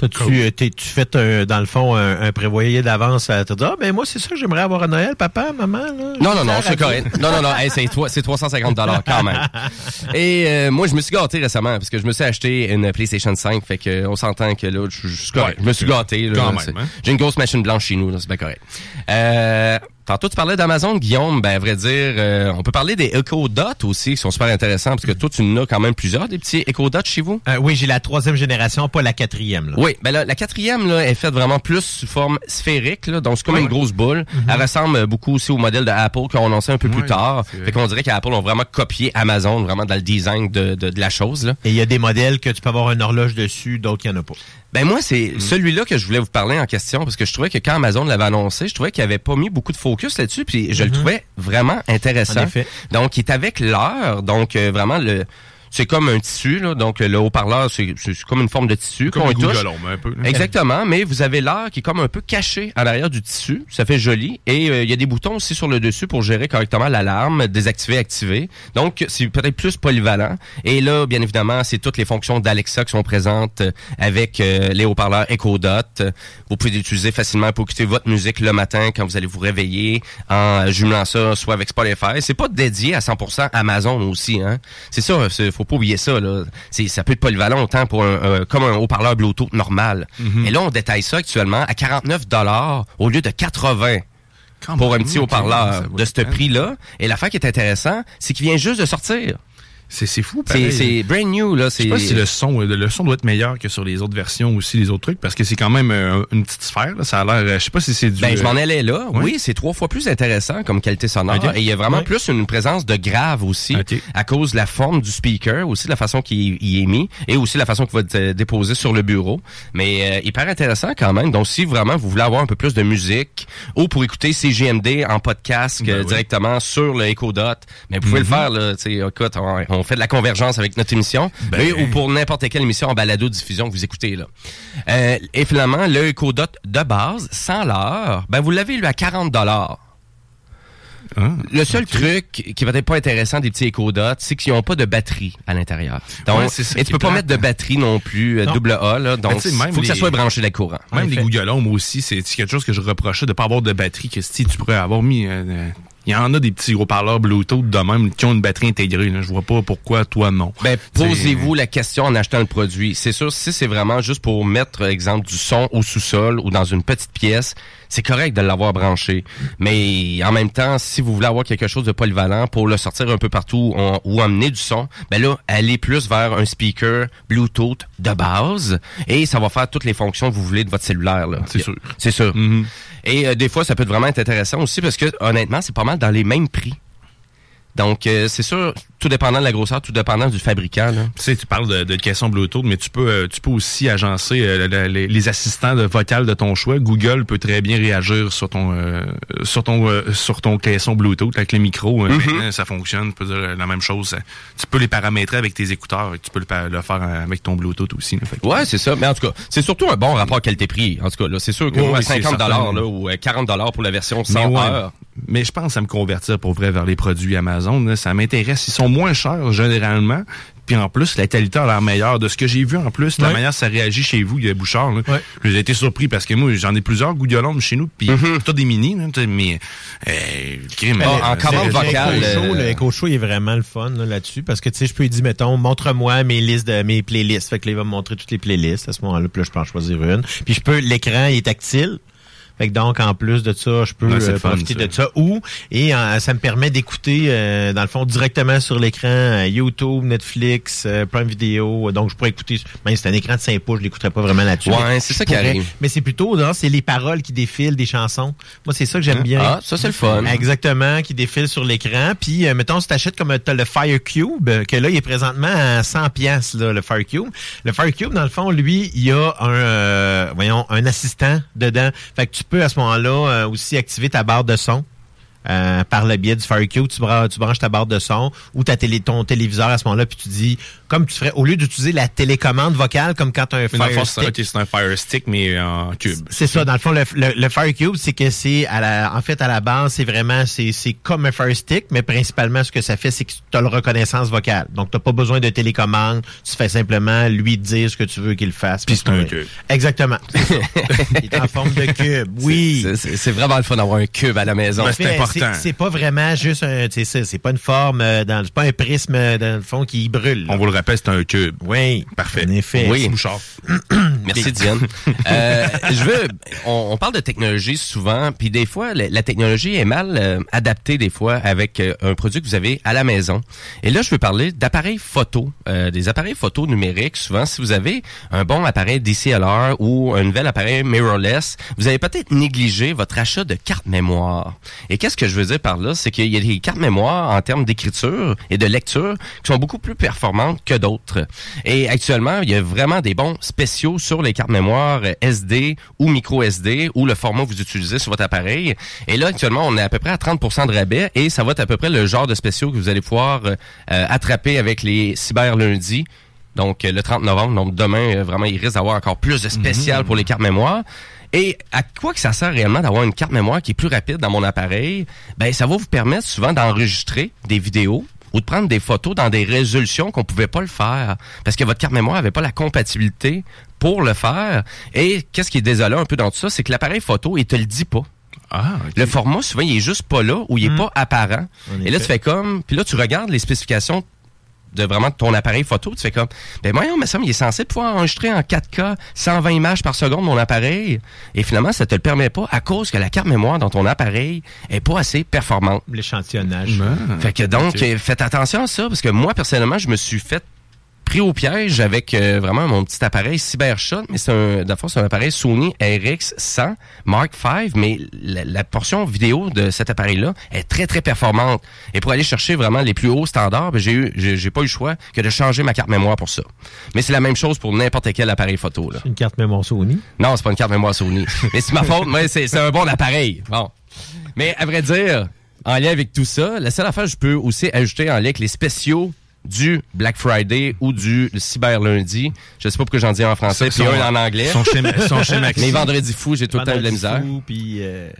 T'as-tu euh, t'es- tu fait, un- dans le fond, un, un prévoyé d'avance à te dire, ah, ben moi, c'est ça que j'aimerais avoir à Noël, papa, maman, là. Non, non, non, c'est correct. Non, non, non, hey, c'est toi- c'est 350 dollars quand même. Et euh, moi, je me suis gâté récemment parce que je me suis acheté une PlayStation 5, fait que on s'entend que là, je, suis correct. Ouais, je me suis gâté. là. quand même, C'est- hein. J'ai une grosse machine blanche chez nous, là, c'est bien correct. Euh, Tantôt, tu parlais d'Amazon, Guillaume. Ben, à vrai dire, euh, on peut parler des Echo Dot aussi, qui sont super intéressants, parce que toi, tu en as quand même plusieurs, des petits Echo Dot chez vous? Euh, oui, j'ai la troisième génération, pas la quatrième. là. Oui, ben là, la quatrième là, est faite vraiment plus sous forme sphérique, là, donc c'est comme Ouais, une ouais. grosse boule. Elle ressemble beaucoup aussi au modèle de Apple qu'on a annoncé un peu plus tard. Fait qu'on dirait qu'Apple ont vraiment copié Amazon, vraiment dans le design de, de, de la chose. Là. Et il y a des modèles que tu peux avoir une horloge dessus, d'autres qu'il n'y en a pas. Ben moi, c'est celui-là que je voulais vous parler en question, parce que je trouvais que quand Amazon l'avait annoncé, je trouvais qu'il avait pas mis beaucoup de focus là-dessus, puis je le Mhm. trouvais vraiment intéressant. En effet. Donc, il est avec l'heure, donc euh, vraiment le... C'est comme un tissu, là, donc le haut-parleur, c'est c'est comme une forme de tissu qu'on touche. gougolon, mais un peu, là. Exactement, mais vous avez l'heure qui est comme un peu caché à l'arrière du tissu. Ça fait joli. Et euh, il y a des boutons aussi sur le dessus pour gérer correctement l'alarme, désactiver, activer. Donc, c'est peut-être plus polyvalent. Et là, bien évidemment, c'est toutes les fonctions d'Alexa qui sont présentes euh, avec euh, les haut-parleurs Echo Dot. Vous pouvez l'utiliser facilement pour écouter votre musique le matin quand vous allez vous réveiller en jumelant ça soit avec Spotify. C'est pas dédié à 100% Amazon aussi. Hein? C'est ça, c'est- faut pas oublier ça. Là. C'est- Ça peut être polyvalent autant pour un, comme un haut-parleur Bluetooth normal. Mhm. Et là, on détaille ça actuellement à 49 au lieu de 80 pour un petit haut-parleur de ce prix-là. Et l'affaire qui est intéressant, c'est qu'il vient juste de sortir. C'est c'est fou, C'est c'est brand new, là. Je sais pas si le son, euh, le son doit être meilleur que sur les autres versions aussi, les autres trucs, parce que c'est quand même euh, une petite sphère. Là. Ça a l'air. euh, Je sais pas si c'est du. Ben, je m'en allais là. Oui, c'est trois fois plus intéressant comme qualité sonore. Et il y a vraiment plus une présence de grave aussi, à cause de la forme du speaker, aussi la façon qu'il il est mis, et aussi la façon qu'il va être déposé sur le bureau. Mais euh, hyper intéressant quand même. Donc, si vraiment vous voulez avoir un peu plus de musique, ou pour écouter CGMD en podcast Ben oui. directement sur le Echo Dot, mais vous pouvez Mhm. le faire. Là, écoute, on, on fait de la convergence avec notre émission, Ben. mais- ou pour n'importe quelle émission en balado-diffusion que vous écoutez. là. Euh, et finalement, le Echo Dot de base, sans l'heure, ben vous l'avez lui à 40 Ah, le seul truc qui va être pas intéressant des petits Echo Dot, c'est qu'ils n'ont pas de batterie à l'intérieur. Donc, Ouais, c'est ça et tu peux pas mettre de hein. batterie non plus, euh, Non. double A, là. Donc, même faut que ça soit branché de courant. Même les gougolons, moi aussi, c'est quelque chose que je reprochais de pas avoir de batterie. Que si tu pourrais avoir mis. euh, Il y en a des petits haut-parleurs Bluetooth de même qui ont une batterie intégrée. Là. Je vois pas pourquoi toi non. Ben, posez-vous la question en achetant le produit. C'est sûr, si c'est vraiment juste pour mettre, exemple, du son au sous-sol ou dans une petite pièce, c'est correct de l'avoir branché. Mais en même temps, si vous voulez avoir quelque chose de polyvalent pour le sortir un peu partout on- ou emmener du son, ben là, allez plus vers un speaker Bluetooth de base et ça va faire toutes les fonctions que vous voulez de votre cellulaire. C'est sûr. C'est sûr. Et euh, des fois, ça peut vraiment être intéressant aussi parce que honnêtement, c'est pas mal dans les mêmes prix. Donc, euh, c'est sûr, tout dépendant de la grosseur, tout dépendant du fabricant. Là. Tu sais, tu parles de, de caisson Bluetooth, mais tu peux, euh, tu peux aussi agencer euh, les, les assistants de vocal de ton choix. Google peut très bien réagir sur ton, euh, sur ton, sur ton caisson Bluetooth avec les micros. Mhm. Ça fonctionne. Tu peux dire la même chose. Tu peux les paramétrer avec tes écouteurs. et Tu peux le, faire avec ton Bluetooth aussi. là. Fait Ouais, c'est ça. Mais en tout cas, c'est surtout un bon rapport qualité-prix. En tout cas, là, c'est sûr que oui, c'est 50 certain. dollars ou euh, 40 dollars pour la version Mais, 100 ouais. heures. mais je pense à me convertir pour vrai vers les produits Amazon. là. Ça m'intéresse. Ils sont moins chers généralement. Puis en plus, la qualité a l'air meilleure. De ce que j'ai vu en plus, la manière ça réagit chez vous, il y a Bouchard. Là. J'ai été surpris parce que moi, j'en ai plusieurs gougolons chez nous. Puis Mm-hmm. tout des mini. Là, mais euh, Mais euh, le- c'est- le- vocale, Le Echo Show, euh, le Echo Show est vraiment le fun là, là-dessus parce que tu sais, je peux lui dire, mettons, montre-moi mes listes de mes playlists. Fait que là, il va me montrer toutes les playlists à ce moment-là. Puis là, je peux en choisir une. Puis je peux, l'écran il est tactile. Fait que donc, en plus de ça, je peux Ouais, euh, fun, profiter ça. de ça. Ou, et euh, ça me permet d'écouter, euh, dans le fond, directement sur l'écran, euh, YouTube, Netflix, euh, Prime Video. Donc, je pourrais écouter, même si c'est un écran de 5 pouces, je l'écouterais pas vraiment là-dessus. Ouais, Mais c'est ça qui arrive. Mais c'est plutôt, c'est les paroles qui défilent des chansons. Moi, c'est ça que j'aime bien. Ah, ça, c'est le fun. Exactement, qui défile sur l'écran. Puis, euh, mettons, si t'achètes comme t'as le Fire Cube, que là, il est présentement à 100 pièces là, le Fire Cube. Le Fire Cube, dans le fond, lui, il y a un, euh, voyons, un assistant dedans. Fait que tu peux, à ce moment-là, euh, aussi activer ta barre de son. Euh, par le biais du Fire Cube, tu, tu branches ta barre de son ou ta télé, ton téléviseur à ce moment-là, puis tu dis, comme tu ferais, au lieu d'utiliser la télécommande vocale, comme quand tu as un Fire c'est un- Stick, ok, c'est un Fire Stick, mais en cube. c'est ça, dans le fond, le, le, le Fire Cube, c'est que c'est à la, en fait, à la base, c'est vraiment, c'est, c'est comme un Fire Stick, mais principalement, ce que ça fait, c'est que tu as la reconnaissance vocale. Donc, t'as pas besoin de télécommande. Tu fais simplement lui dire ce que tu veux qu'il fasse. Puis c'est un cube. Exactement. c'est ça. Il est en forme de cube. Oui. C'est- vraiment le fun d'avoir un cube à la maison. Ben, c'est C'est important. Important. c'est- pas vraiment juste un. C'est pas une forme, euh, dans, pas un prisme euh, dans le fond qui brûle. là. On vous le rappelle, c'est un cube. Oui. Parfait. En effet. Oui. Bouchard. Merci Diane. Euh, je veux, on, on parle de technologie souvent, puis des fois la, la technologie est mal euh, adaptée des fois avec euh, un produit que vous avez à la maison. Et là, je veux parler d'appareils photo, euh, des appareils photo numériques. Souvent, si vous avez un bon appareil DCLR ou un nouvel appareil mirrorless, vous avez peut-être négligé votre achat de carte mémoire. Et qu'est-ce que je veux dire par là, c'est qu'il y a des cartes mémoire en termes d'écriture et de lecture qui sont beaucoup plus performantes que d'autres. Et actuellement, il y a vraiment des bons spéciaux sur les cartes mémoire SD ou micro SD ou le format que vous utilisez sur votre appareil. Et là, actuellement, on est à peu près à 30% de rabais et ça va être à peu près le genre de spéciaux que vous allez pouvoir euh, euh, attraper avec les cyber lundis. Donc, euh, le 30 novembre. Donc, demain, vraiment, il risque d'avoir encore plus de spécial pour les cartes mémoire. Et à quoi que ça sert réellement d'avoir une carte mémoire qui est plus rapide dans mon appareil? Ben, ça va vous permettre souvent d'enregistrer des vidéos ou de prendre des photos dans des résolutions qu'on pouvait pas le faire parce que votre carte mémoire avait pas la compatibilité pour le faire. Et qu'est-ce qui est désolant un peu dans tout ça, c'est que l'appareil photo, il te le dit pas. Ah, Le format, souvent, il est juste pas là ou il est pas apparent. En Et là, tu fais comme... Puis là, tu regardes les spécifications de vraiment de ton appareil photo, tu fais comme, ben voyons, mais ça, il est censé pouvoir enregistrer en 4K 120 images par seconde mon appareil. Et finalement, ça te le permet pas à cause que la carte mémoire dans ton appareil est pas assez performante. L'échantillonnage. Fait que donc, faites attention à ça, parce que moi, personnellement, je me suis fait pris au piège avec euh, vraiment mon petit appareil CyberShot, mais c'est un, d'abord, c'est un appareil Sony RX100 Mark V, mais la, la portion vidéo de cet appareil-là est très, très performante. Et pour aller chercher vraiment les plus hauts standards, ben, j'ai eu, j'ai, j'ai pas eu le choix que de changer ma carte mémoire pour ça. Mais c'est la même chose pour n'importe quel appareil photo, là. Une carte mémoire Sony? Non, c'est pas une carte mémoire Sony. Mais c'est ma faute, mais c'est c'est un bon appareil. Bon. Mais à vrai dire, en lien avec tout ça, la seule affaire que je peux aussi ajouter en lien avec les spéciaux du Black Friday ou du Cyber Lundi. Je sais pas pourquoi j'en dis en français, puis un en anglais. sont chez- sont chez Maxi. Mais vendredi fou, j'ai tout le temps eu de la misère. Puis, euh,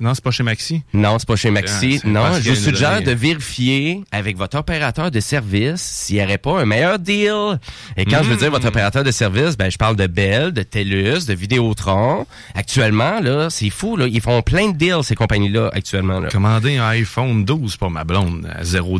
Non, c'est pas chez Maxi. Non, c'est pas chez Maxi. Ah, non, je vous suggère de vérifier avec votre opérateur de service s'il n'y aurait pas un meilleur deal. Et quand je veux dire votre opérateur de service, ben je parle de Bell, de TELUS, de Vidéotron. Actuellement, là, c'est fou, là, ils font plein de deals ces compagnies-là actuellement. Là. Commander un iPhone 12 pour ma blonde à 0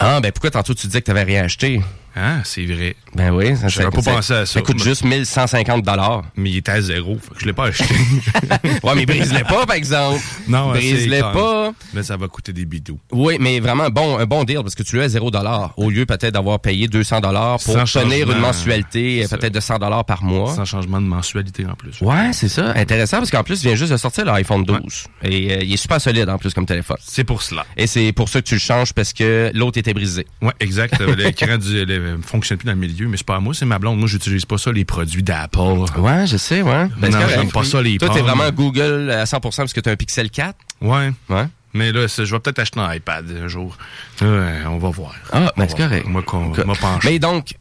Ah, ben pourquoi tantôt tu disais que tu n'avais rien acheté? Ah, c'est vrai. Ben oui, ça, J'avais pas pensé à ça. Ça coûte Mais- juste 1150 dollars. Mais il était à zéro, fait que je l'ai pas acheté. ouais, mais brise-les pas, par exemple. Non, Brise-les pas. Mais ça va coûter des bidous. Oui, mais vraiment un bon, un bon deal parce que tu l'as à 0 au lieu peut-être d'avoir payé 200 dollars pour Sans tenir une mensualité euh, peut-être de 100 dollars par mois. Sans changement de mensualité en plus. Ouais, c'est ça. Intéressant parce qu'en plus, il vient juste de sortir l'iPhone 12. Et euh, il est super solide en plus comme téléphone. C'est pour cela. Et c'est pour ça que tu le changes parce que l'autre était brisé. Ouais, exact. L'écran du, le- fonctionne plus dans le milieu, mais c'est pas à moi, c'est ma blonde. Moi, j'utilise pas ça, les produits d'Apple. Ouais, je sais, ouais. Ben, c'est non, correct. j'aime pas ça, les Toi, t'es vraiment Google à 100% parce que t'as un Pixel 4. Ouais. Ouais. Mais là, je vais peut-être acheter un iPad un jour. Ouais, on va voir. Ah, ben c'est correct. Moi, penché. Mais donc,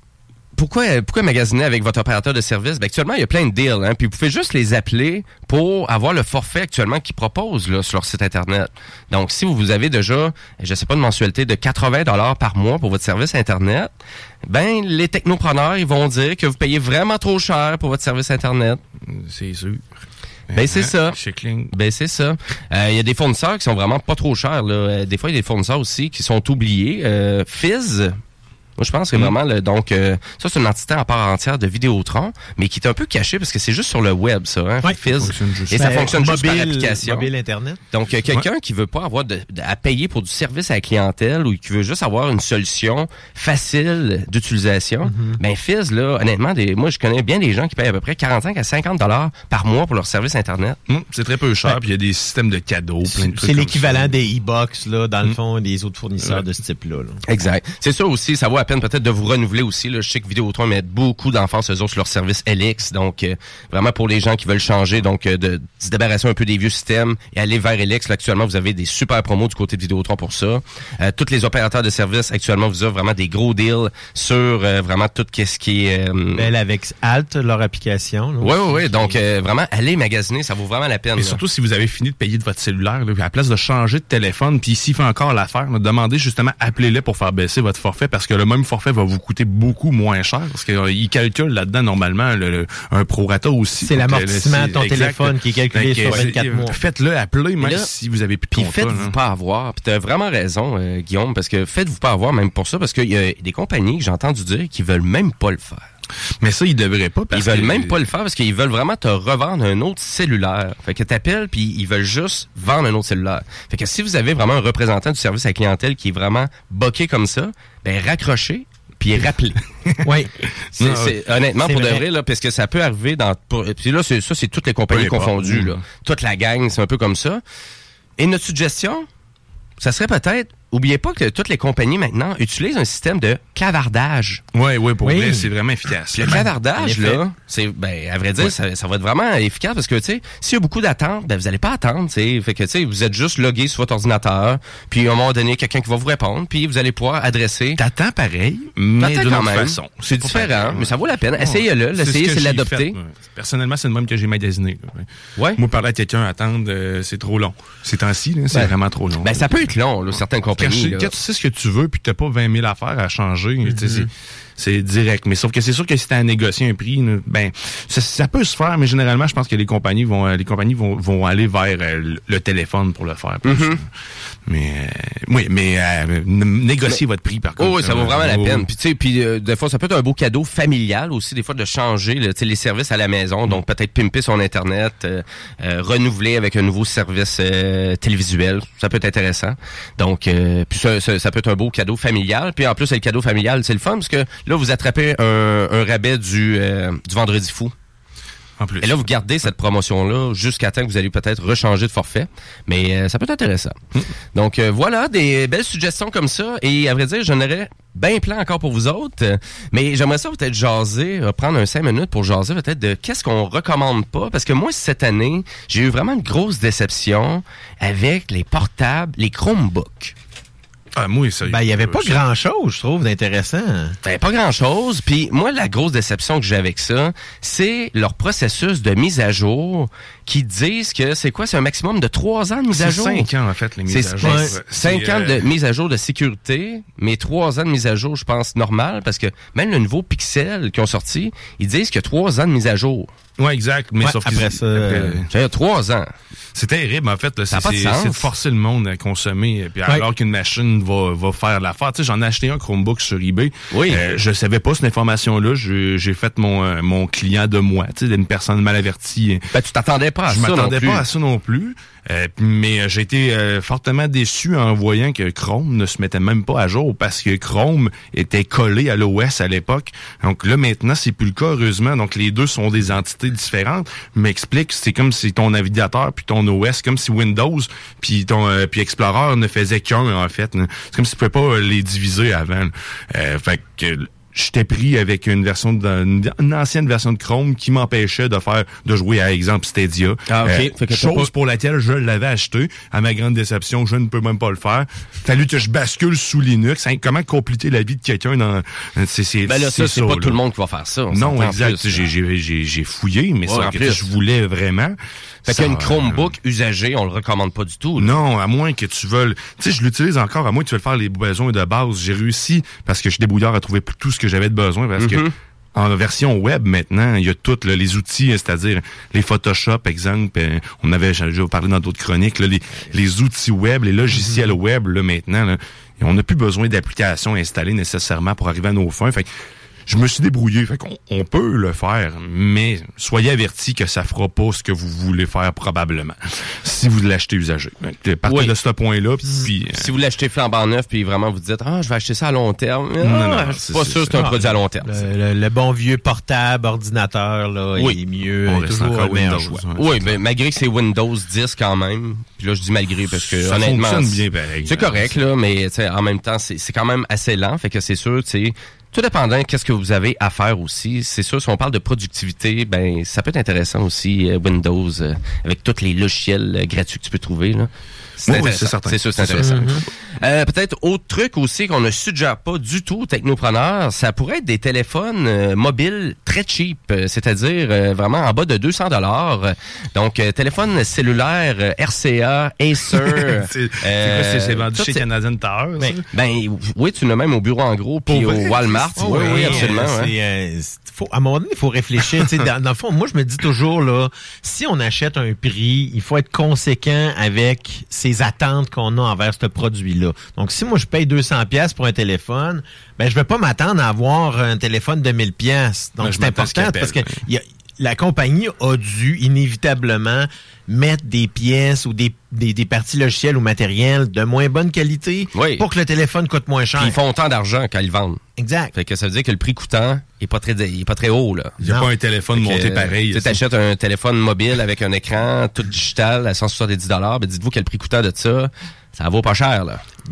pourquoi, pourquoi magasiner avec votre opérateur de service? Ben, actuellement, il y a plein de deals, hein, puis vous pouvez juste les appeler pour avoir le forfait actuellement qu'ils proposent là, sur leur site Internet. Donc, si vous avez déjà, je sais pas, une mensualité de 80 dollars par mois pour votre service Internet, ben, les technopreneurs, ils vont dire que vous payez vraiment trop cher pour votre service Internet. C'est sûr. Ben, c'est Hein? ça. Ben, c'est ça. Euh, Il y a des fournisseurs qui sont vraiment pas trop chers. Là. Euh, Des fois, il y a des fournisseurs aussi qui sont oubliés. Euh, Fizz, moi, je pense que Mm. vraiment, le- donc, euh, ça, c'est une entité à part entière de Vidéotron, mais qui est un peu cachée parce que c'est juste sur le web, ça, hein, Fizz. fonctionne juste- Et ça fonctionne juste par mobile- application. mobile Internet. Donc, euh, quelqu'un qui veut pas avoir de, de- à payer pour du service à la clientèle ou qui veut juste avoir une solution facile d'utilisation, Mm-hmm. ben Fizz, là, honnêtement, des, moi, je connais bien des gens qui payent à peu près 45 à 50 dollars par mois pour leur service Internet. Hum, c'est très peu cher, puis il y a des systèmes de cadeaux, plein de trucs C'est l'équivalent des e-box, là, dans Mm. le fond, des autres fournisseurs de ce type-là. là. Exact. C'est ça aussi, ça vaut la peine peut-être de vous renouveler aussi. Là. Je sais que Vidéotron met beaucoup d'enfants eux autres sur leur service LX. Donc, euh, vraiment pour les gens qui veulent changer, donc euh, de, se débarrasser un peu des vieux systèmes et aller vers LX. Là, actuellement, vous avez des super promos du côté de Vidéotron pour ça. Euh, tous les opérateurs de service actuellement vous offrent vraiment des gros deals sur euh, vraiment tout ce qui est... euh, Belle avec Alt, leur application. aussi. ouais, ouais. Donc, euh, vraiment, allez magasiner, ça vaut vraiment la peine. Et là. surtout si vous avez fini de payer de votre cellulaire, là, à la place de changer de téléphone, puis s'il fait encore l'affaire, demandez justement, appelez-les pour faire baisser votre forfait, parce que le même même forfait va vous coûter beaucoup moins cher parce qu'ils calculent là-dedans normalement le, le- un prorata aussi. C'est euh, l'amortissement de ton exact. téléphone qui est calculé sur que, 24 euh, mois. Faites-le, appelez, même là, si vous avez plus de Puis faites-vous là. pas avoir. Puis t'as vraiment raison, euh, Guillaume, parce que faites-vous pas avoir même pour ça, parce qu'il y a des compagnies que j'ai entendu dire qui veulent même pas le faire. Mais ça, ils devraient pas parce Ils veulent que- même pas le faire parce qu'ils veulent vraiment te revendre un autre cellulaire. Fait que t'appelles puis ils veulent juste vendre un autre cellulaire. Fait que si vous avez vraiment un représentant du service à la clientèle qui est vraiment boqué comme ça, ben raccrochez puis rappelez. oui. C'est, honnêtement, pour de vrai. là, parce que ça peut arriver dans... Puis là, c'est, ça, c'est toutes les compagnies confondues. Mm. Là. Toute la gang, c'est un peu comme ça. Et notre suggestion, ça serait peut-être... Oubliez pas que toutes les compagnies maintenant utilisent un système de clavardage. Ouais, ouais, pour Oui. vrai, c'est vraiment efficace. Le clavardage, là, c'est, ben, à vrai dire, ça, ça va être vraiment efficace parce que, tu sais, s'il y a beaucoup d'attentes, ben, vous allez pas attendre, tu sais. Fait que, tu sais, vous êtes juste logué sur votre ordinateur, puis à un moment donné, quelqu'un qui va vous répondre, puis vous allez pouvoir adresser. T'attends pareil, mais autre même. façon. C'est différent, pareil, mais ça vaut la peine. Ouais. Essayez-le. ce L'essayer, c'est j'ai l'adopter. Personnellement, c'est le même que j'ai magasiné. Ouais. Moi, parler à quelqu'un, attendre, euh, c'est trop long. Ces temps-ci, c'est vraiment trop long. Ben, ça peut être long, là, certaines Quand, compagnies. Quand tu sais ce que tu veux, puis t'as pas 20 000 affaires à changer, tu sais, c'est- direct. Mais sauf que c'est sûr que si t'as à négocier un prix, ben ça, ça peut se faire, mais généralement, je pense que les compagnies vont, euh, les compagnies vont, vont aller vers euh, le- téléphone pour le faire. Mhm. Mais euh, oui, mais euh, n- négociez votre prix par contre. Oh, oui, ça vaut vraiment la Oh, peine. Puis tu sais, puis euh, des fois ça peut être un beau cadeau familial aussi, des fois de changer là, les services à la maison, donc peut-être pimper son internet, euh, euh, renouveler avec un nouveau service euh, télévisuel, ça peut être intéressant. Donc euh, puis ça, ça, ça peut être un beau cadeau familial. Puis en plus le cadeau familial, c'est le fun parce que là vous attrapez un, un rabais du euh, du vendredi fou. En plus. Et là, vous gardez cette promotion-là jusqu'à temps que vous allez peut-être rechanger de forfait. Mais euh, ça peut être intéressant. Donc euh, voilà, des belles suggestions comme ça. Et à vrai dire, j'en aurais bien plein encore pour vous autres. Mais j'aimerais ça peut-être jaser, euh, prendre un cinq minutes pour jaser peut-être de qu'est-ce qu'on recommande pas. Parce que moi, cette année, j'ai eu vraiment une grosse déception avec les portables, les Chromebooks. Ah, moi, ça. Ben, il y avait pas grand-chose, je trouve, d'intéressant. Ben, pas grand-chose. Puis moi, la grosse déception que j'ai avec ça, c'est leur processus de mise à jour qui disent que c'est quoi? C'est un maximum de trois ans de mise à C'est jour. cinq ans, en fait, les mises C'est- à jour. ben. Cinq C'est, ans euh, de mise à jour de sécurité, mais trois ans de mise à jour, je pense, normal, parce que même le nouveau Pixel qui ont sorti, ils disent qu'il y a trois ans de mise à jour. Ouais, exact. Mais Ouais, sauf après ça, euh, ça fait trois ans. C'est terrible, en fait. C'est pas de forcer le monde à consommer. Puis alors qu'une machine va, va faire l'affaire. Tu sais, j'en ai acheté un Chromebook sur eBay. Oui. Euh, je savais pas cette information-là. Je- J'ai fait mon, euh, mon client de moi, tu sais, d'une personne mal avertie. Ben, tu t'attendais pas à je ça non m'attendais pas à ça non plus. Euh, mais euh, j'ai été euh, fortement déçu en voyant que Chrome ne se mettait même pas à jour parce que Chrome était collé à l'OS à l'époque. Donc là maintenant c'est plus le cas heureusement. Donc les deux sont des entités différentes. M'explique, c'est comme si ton navigateur puis ton OS, comme si Windows puis ton euh, puis Explorer ne faisait qu'un en fait. C'est comme si tu pouvais pas euh, les diviser avant. Euh, fait que j'étais pris avec une version de, une, ancienne version de Chrome qui m'empêchait de faire de jouer à exemple Stadia. Ah, ok. Euh, chose pas- pour laquelle je l'avais acheté. À ma grande déception, je ne peux même pas le faire. Fallu que je bascule sous Linux. Hein, comment compliquer la vie de quelqu'un dans c'est c'est Ben là, ça, c'est pas là. tout le monde qui va faire ça. on Non, exact. J'ai fouillé, mais Ouais, ça que je voulais vraiment. Fait Ça, qu'une Chromebook usagée, on le recommande pas du tout. là. non, à moins que tu veuilles. Tu sais, je l'utilise encore, à moins que tu veuilles faire les besoins de base. J'ai réussi, parce que je suis débrouillard, à trouver tout ce que j'avais de besoin, parce que Mhm. en version web, maintenant, il y a tous là, les outils, c'est-à-dire les Photoshop, exemple, euh, on avait déjà parlé dans d'autres chroniques, là, les, les outils web, les logiciels Mhm. web, là, maintenant, là, et on n'a plus besoin d'applications installées nécessairement pour arriver à nos fins. Fait que je me suis débrouillé. Fait qu'on on peut le faire, mais soyez avertis que ça fera pas ce que vous voulez faire probablement si vous l'achetez usagé. Partez Oui. de ce point-là, puis euh, Si vous l'achetez flambant neuf, puis vraiment vous dites, ah, je vais acheter ça à long terme. Non, non, Ah, non, je suis c'est- pas c'est- sûr que c'est un produit à long terme. Le, le- le bon vieux portable, ordinateur, là, Oui. il est mieux. On reste toujours encore le meilleur Windows, choix. ouais. Oui, mais malgré que c'est Windows 10 quand même. Puis là, je dis malgré parce que Ça honnêtement, bien pareil. C'est correct là, mais tu sais, en même temps, c'est c'est quand même assez lent. Fait que c'est sûr, tu sais, tout dépendant qu'est-ce que vous avez à faire aussi. C'est sûr, si on parle de productivité, ben ça peut être intéressant aussi euh, Windows euh, avec tous les logiciels euh, gratuits que tu peux trouver là. C'est Oui, certain. C'est sûr, c'est intéressant. Euh, Peut-être autre truc aussi qu'on ne suggère pas du tout aux technopreneurs, ça pourrait être des téléphones euh, mobiles très cheap, euh, c'est-à-dire euh, vraiment en bas de 200 dollars. Donc, téléphone cellulaire RCA, Acer. C'est- vendu chez Canadian Tower? Ben, ben, oui, tu l'as même au bureau en gros, puis Pour au? Walmart. Oh, oui, oui, absolument. ouais. faut- à un moment donné, il faut réfléchir. dans le fond, moi, je me dis toujours, là, si on achète un prix, il faut être conséquent avec ses attentes qu'on a envers ce produit-là. Donc, si moi, je paye 200 pièces pour un téléphone, ben, je vais pas m'attendre à avoir un téléphone de 1000 pièces. Donc, Ben, c'est important parce que y a- la compagnie a dû inévitablement mettre des pièces ou des, des, des parties logicielles ou matérielles de moins bonne qualité pour que le téléphone coûte moins cher. Puis ils font autant d'argent quand ils vendent. Exact. Fait que ça veut dire que le prix coûtant est pas très, il est pas très haut, là. Il y a pas un téléphone Fait que, monté pareil, Tu achètes un téléphone mobile avec un écran tout digital à 170 dollars, ben dites-vous que le prix coûtant de ça, ça vaut pas cher, là.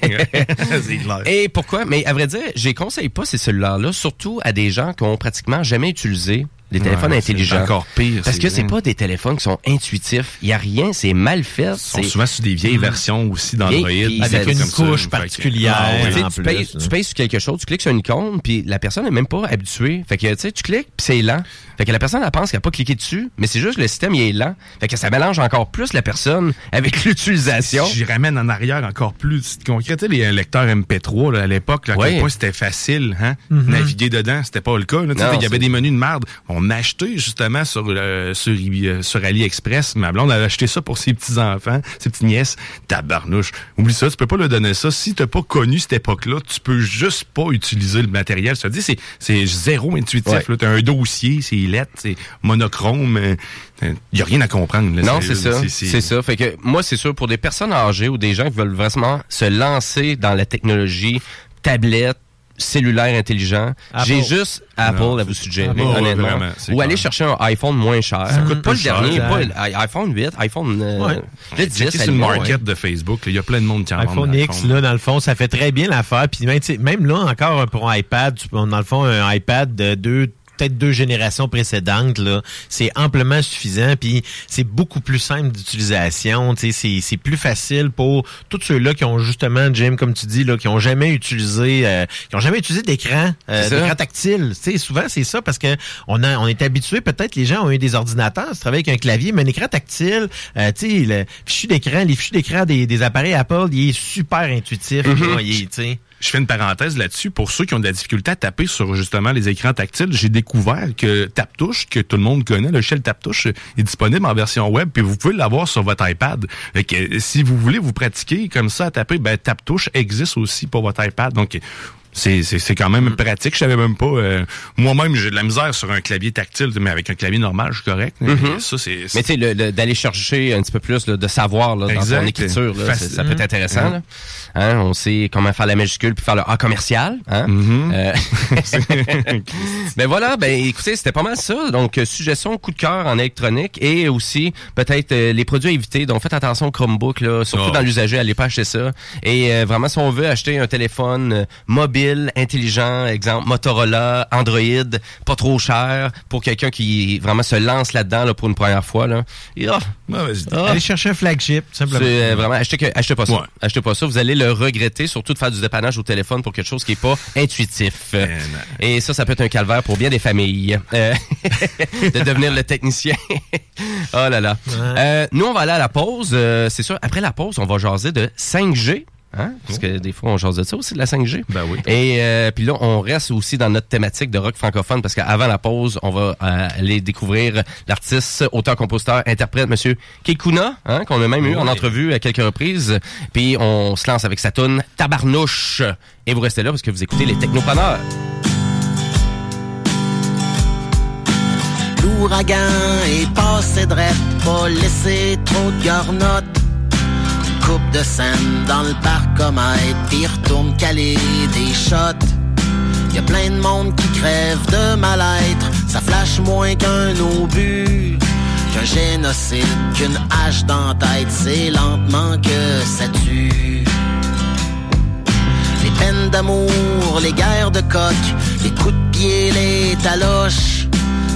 Clair. Et pourquoi? Mais à vrai dire, je les conseille pas ces cellulaires-là, surtout à des gens qui ont pratiquement jamais utilisé des téléphones Ouais, c'est intelligents. encore pire, Parce que c'est pas des téléphones qui sont intuitifs. Il y a rien, c'est mal fait. Ils sont souvent sur des vieilles versions aussi d'Android. Avec une couche particulière. Ah, Tu en tu, plus, payes, hein. tu payes sur quelque chose, tu cliques sur une icône, puis la personne n'est même pas habituée. Fait que tu sais, tu cliques, puis c'est lent. Fait que la personne elle pense qu'elle n'a pas cliqué dessus, mais c'est juste que le système il est lent. Fait que ça mélange encore plus la personne avec l'utilisation. J'y ramène en arrière encore plus concret. Tu sais, les lecteurs MP3 là, à l'époque, là, à Ouais. quel point c'était facile, hein? Mhm. Naviguer dedans, c'était pas le cas. là. Tu sais, Non, Il y avait des menus de merde. On a acheté justement sur euh, sur, euh, sur AliExpress. Ma blonde avait acheté ça pour ses petits enfants, ses petites nièces. Tabarnouche. Oublie ça, tu peux pas leur donner ça. Si t'as pas connu cette époque-là, tu peux juste pas utiliser le matériel. Ça dit c'est c'est zéro intuitif. Ouais. là. T'as un dossier, c'est c'est monochrome. Il y a rien à comprendre. là. Non, c'est ça. C'est ça. Fait que moi, c'est sûr, pour des personnes âgées ou des gens qui veulent vraiment se lancer dans la technologie, tablette, cellulaire intelligent, j'ai juste Apple Non, à vous suggérer, Apple, honnêtement. vraiment, c'est ou aller chercher un iPhone moins cher. Ça coûte pas le cher, dernier, pas le- i- iPhone 8, iPhone euh, Ouais. le 10. Checker à sur le la limite, market ouais. de Facebook, il y a plein de monde qui en iPhone X, là, dans le fond, ça fait très bien l'affaire. Puis même, là, encore pour un iPad, tu dans le fond, un iPad de deux peut-être deux générations précédentes là, c'est amplement suffisant puis c'est beaucoup plus simple d'utilisation, tu sais, c'est c'est plus facile pour tous ceux-là qui ont justement Jim comme tu dis là qui ont jamais utilisé euh, qui ont jamais utilisé d'écran euh, d'écran tactile, tu sais, souvent c'est ça parce que on a on est habitué peut-être les gens ont eu des ordinateurs, ils travaillent avec un clavier mais un écran tactile, euh, tu sais, le fichu d'écran, les fichus d'écran des, des appareils Apple, il est super intuitif, Mhm. là, il est, tu sais. Je fais une parenthèse là-dessus. Pour ceux qui ont de la difficulté à taper sur justement les écrans tactiles, j'ai découvert que TapTouche, que tout le monde connaît, le shell TapTouche, est disponible en version web, puis vous pouvez l'avoir sur votre iPad. Fait que, euh, si vous voulez vous pratiquer comme ça à taper, ben TapTouche existe aussi pour votre iPad. Donc c'est c'est c'est quand même Mm. pratique. Je savais même pas. euh, Moi-même, j'ai de la misère sur un clavier tactile, mais avec un clavier normal, je suis correct. Mhm. Ça, c'est Mais tu sais, le- le- d'aller chercher un petit peu plus là, de savoir là, dans ton écriture, là, ça peut être intéressant. Mhm. là. Hein, on sait comment faire la majuscule puis faire le A commercial. Hein? Mhm. Euh, ben voilà, ben écoutez, c'était pas mal ça. Donc, euh, suggestion, coup de cœur en électronique et aussi peut-être euh, les produits à éviter. Donc, faites attention au Chromebook, là, surtout Oh. dans l'usager, allez pas acheter ça. Et euh, vraiment, si on veut acheter un téléphone euh, mobile, intelligent, exemple Motorola, Android, pas trop cher, pour quelqu'un qui vraiment se lance là-dedans là, pour une première fois, là, et, ah, ah, Allez chercher un flagship, tout simplement. c'est euh, vraiment achetez, que- achetez pas ça. Ouais. Achetez pas ça, vous allez le regretter, surtout de faire du dépannage au téléphone pour quelque chose qui est pas intuitif. Et ça, ça peut être un calvaire pour bien des familles. Euh, de devenir le technicien. oh là là. Euh, nous, on va aller à la pause. Euh, c'est sûr, après la pause, on va jaser de 5G. Hein? Parce que des fois, on jase de ça aussi, de la 5G. Ben oui. Et euh, puis là, on reste aussi dans notre thématique de rock francophone parce qu'avant la pause, on va euh, aller découvrir l'artiste, auteur, compositeur, interprète, Monsieur Kekuna, hein, qu'on a même eu en entrevue à quelques reprises. Puis on se lance avec sa tune Tabarnouche. Et vous restez là parce que vous écoutez les Technopreneurs. L'ouragan est passé drette, pas laissé trop de garnottes. De scène dans le parcomètre, puis retourne caler des shots. Y a plein de monde qui crève de mal-être, ça flash moins qu'un obus. Qu'un génocide, qu'une hache dans tête, c'est lentement que ça tue. Les peines d'amour, les guerres de coq, les coups de pied, les taloches.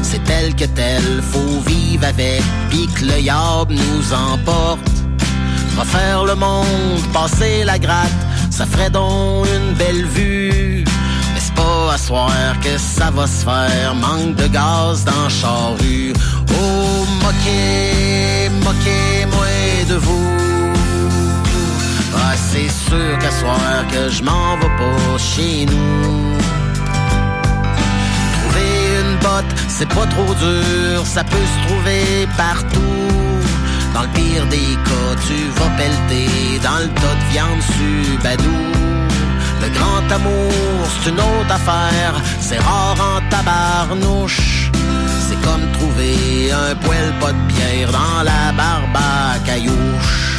C'est tel que tel, faut vivre avec, pis que le yab nous emporte. Refaire le monde, passer la gratte, ça ferait donc une belle vue. Mais c'est pas à soir que ça va se faire, manque de gaz dans charrue. Oh, moquez, moquez-moi de vous. Ah, c'est sûr qu'à soir que je m'en vais pas chez nous. Trouver une botte, c'est pas trop dur, ça peut se trouver partout. Dans le pire des cas, tu vas pelleter dans le tas de viande subadou. Le grand amour, c'est une autre affaire, c'est rare en tabarnouche. C'est comme trouver un poêle pas de pierre dans la barbe caillouche.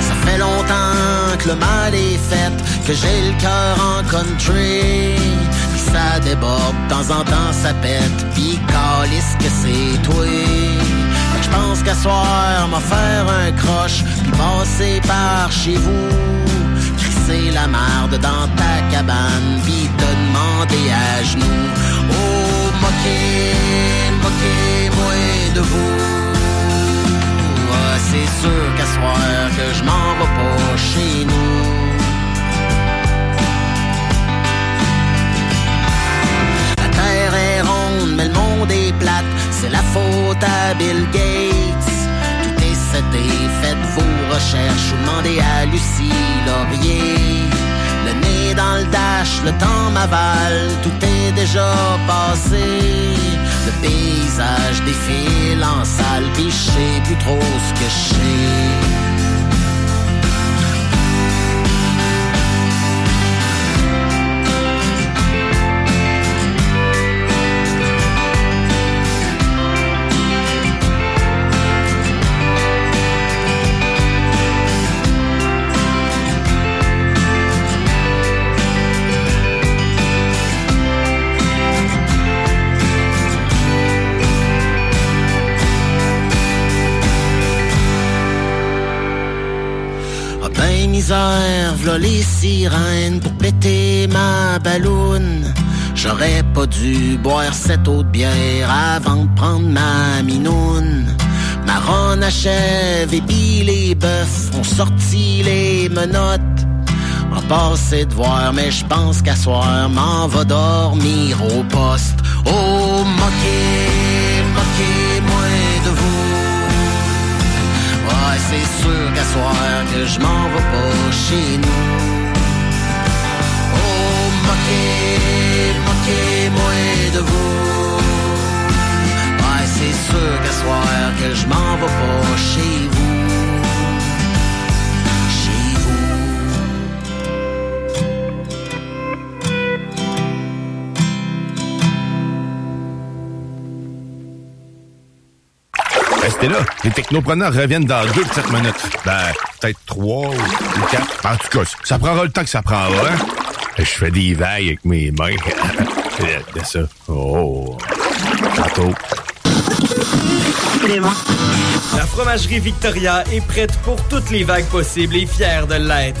Ça fait longtemps que le mal est fait, que j'ai le cœur en country. Puis ça déborde, de temps en temps ça pète, pis calisse que c'est toi. Je pense qu'à soir, m'a faire un croche, puis passer par chez vous. Crisser la marde dans ta cabane, puis te demander à genoux. Oh, moquez, moquez-moi de vous. Ah, c'est sûr qu'à soir que je m'en vais pas chez nous. La terre est ronde, mais le monde est plate. C'est la faute à Bill Gates. Tout est seté, faites vos recherches. Ou demandez à Lucie Laurier. Le nez dans le dash, le temps m'avale. Tout est déjà passé. Le paysage défile en salle, pis je sais plus trop ce que je sais. V'là les sirènes pour péter ma balloune. J'aurais pas dû boire cette eau de bière avant de prendre ma minoune. Ma ronde achève et puis les bœufs ont sorti les menottes. On passé de voir, mais je pense qu'à soir, m'en va dormir au poste. Oh, moquez, moquez-moi sûr qu'à soir que je m'en vais pas chez nous. Oh, moquez, moquez-moi de vous. Ouais, c'est sûr qu'à soir que je m'en vais pas chez vous. Restez là. Les technopreneurs reviennent dans deux petites minutes. Ben, peut-être trois ou quatre. En tout cas, ça prendra le temps que ça prendra. Hein? Je fais des vagues avec mes mains. C'est ça. Oh. Tantôt. La fromagerie Victoria est prête pour toutes les vagues possibles et fière de l'être.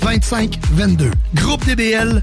418-681-2522. GroupeDBL.com.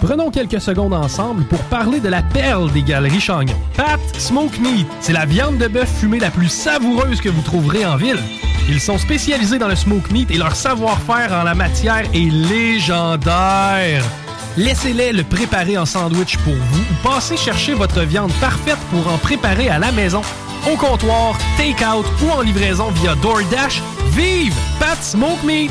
Prenons quelques secondes ensemble pour parler de la perle des galeries Chagnon. Pat Smoke Meat, c'est la viande de bœuf fumée la plus savoureuse que vous trouverez en ville. Ils sont spécialisés dans le smoke meat et leur savoir-faire en la matière est légendaire. Laissez-les le préparer en sandwich pour vous ou passez chercher votre viande parfaite pour en préparer à la maison, au comptoir, take-out ou en livraison via DoorDash. Vive Pat Smoke Meat!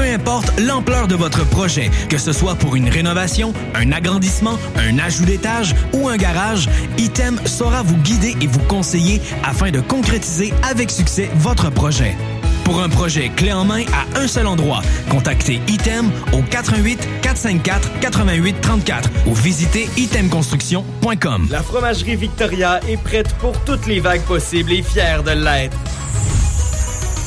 Peu importe l'ampleur de votre projet, que ce soit pour une rénovation, un agrandissement, un ajout d'étage ou un garage, Item saura vous guider et vous conseiller afin de concrétiser avec succès votre projet. Pour un projet clé en main à un seul endroit, contactez Item au 88 454 88 34 ou visitez itemconstruction.com. La fromagerie Victoria est prête pour toutes les vagues possibles et fière de l'être.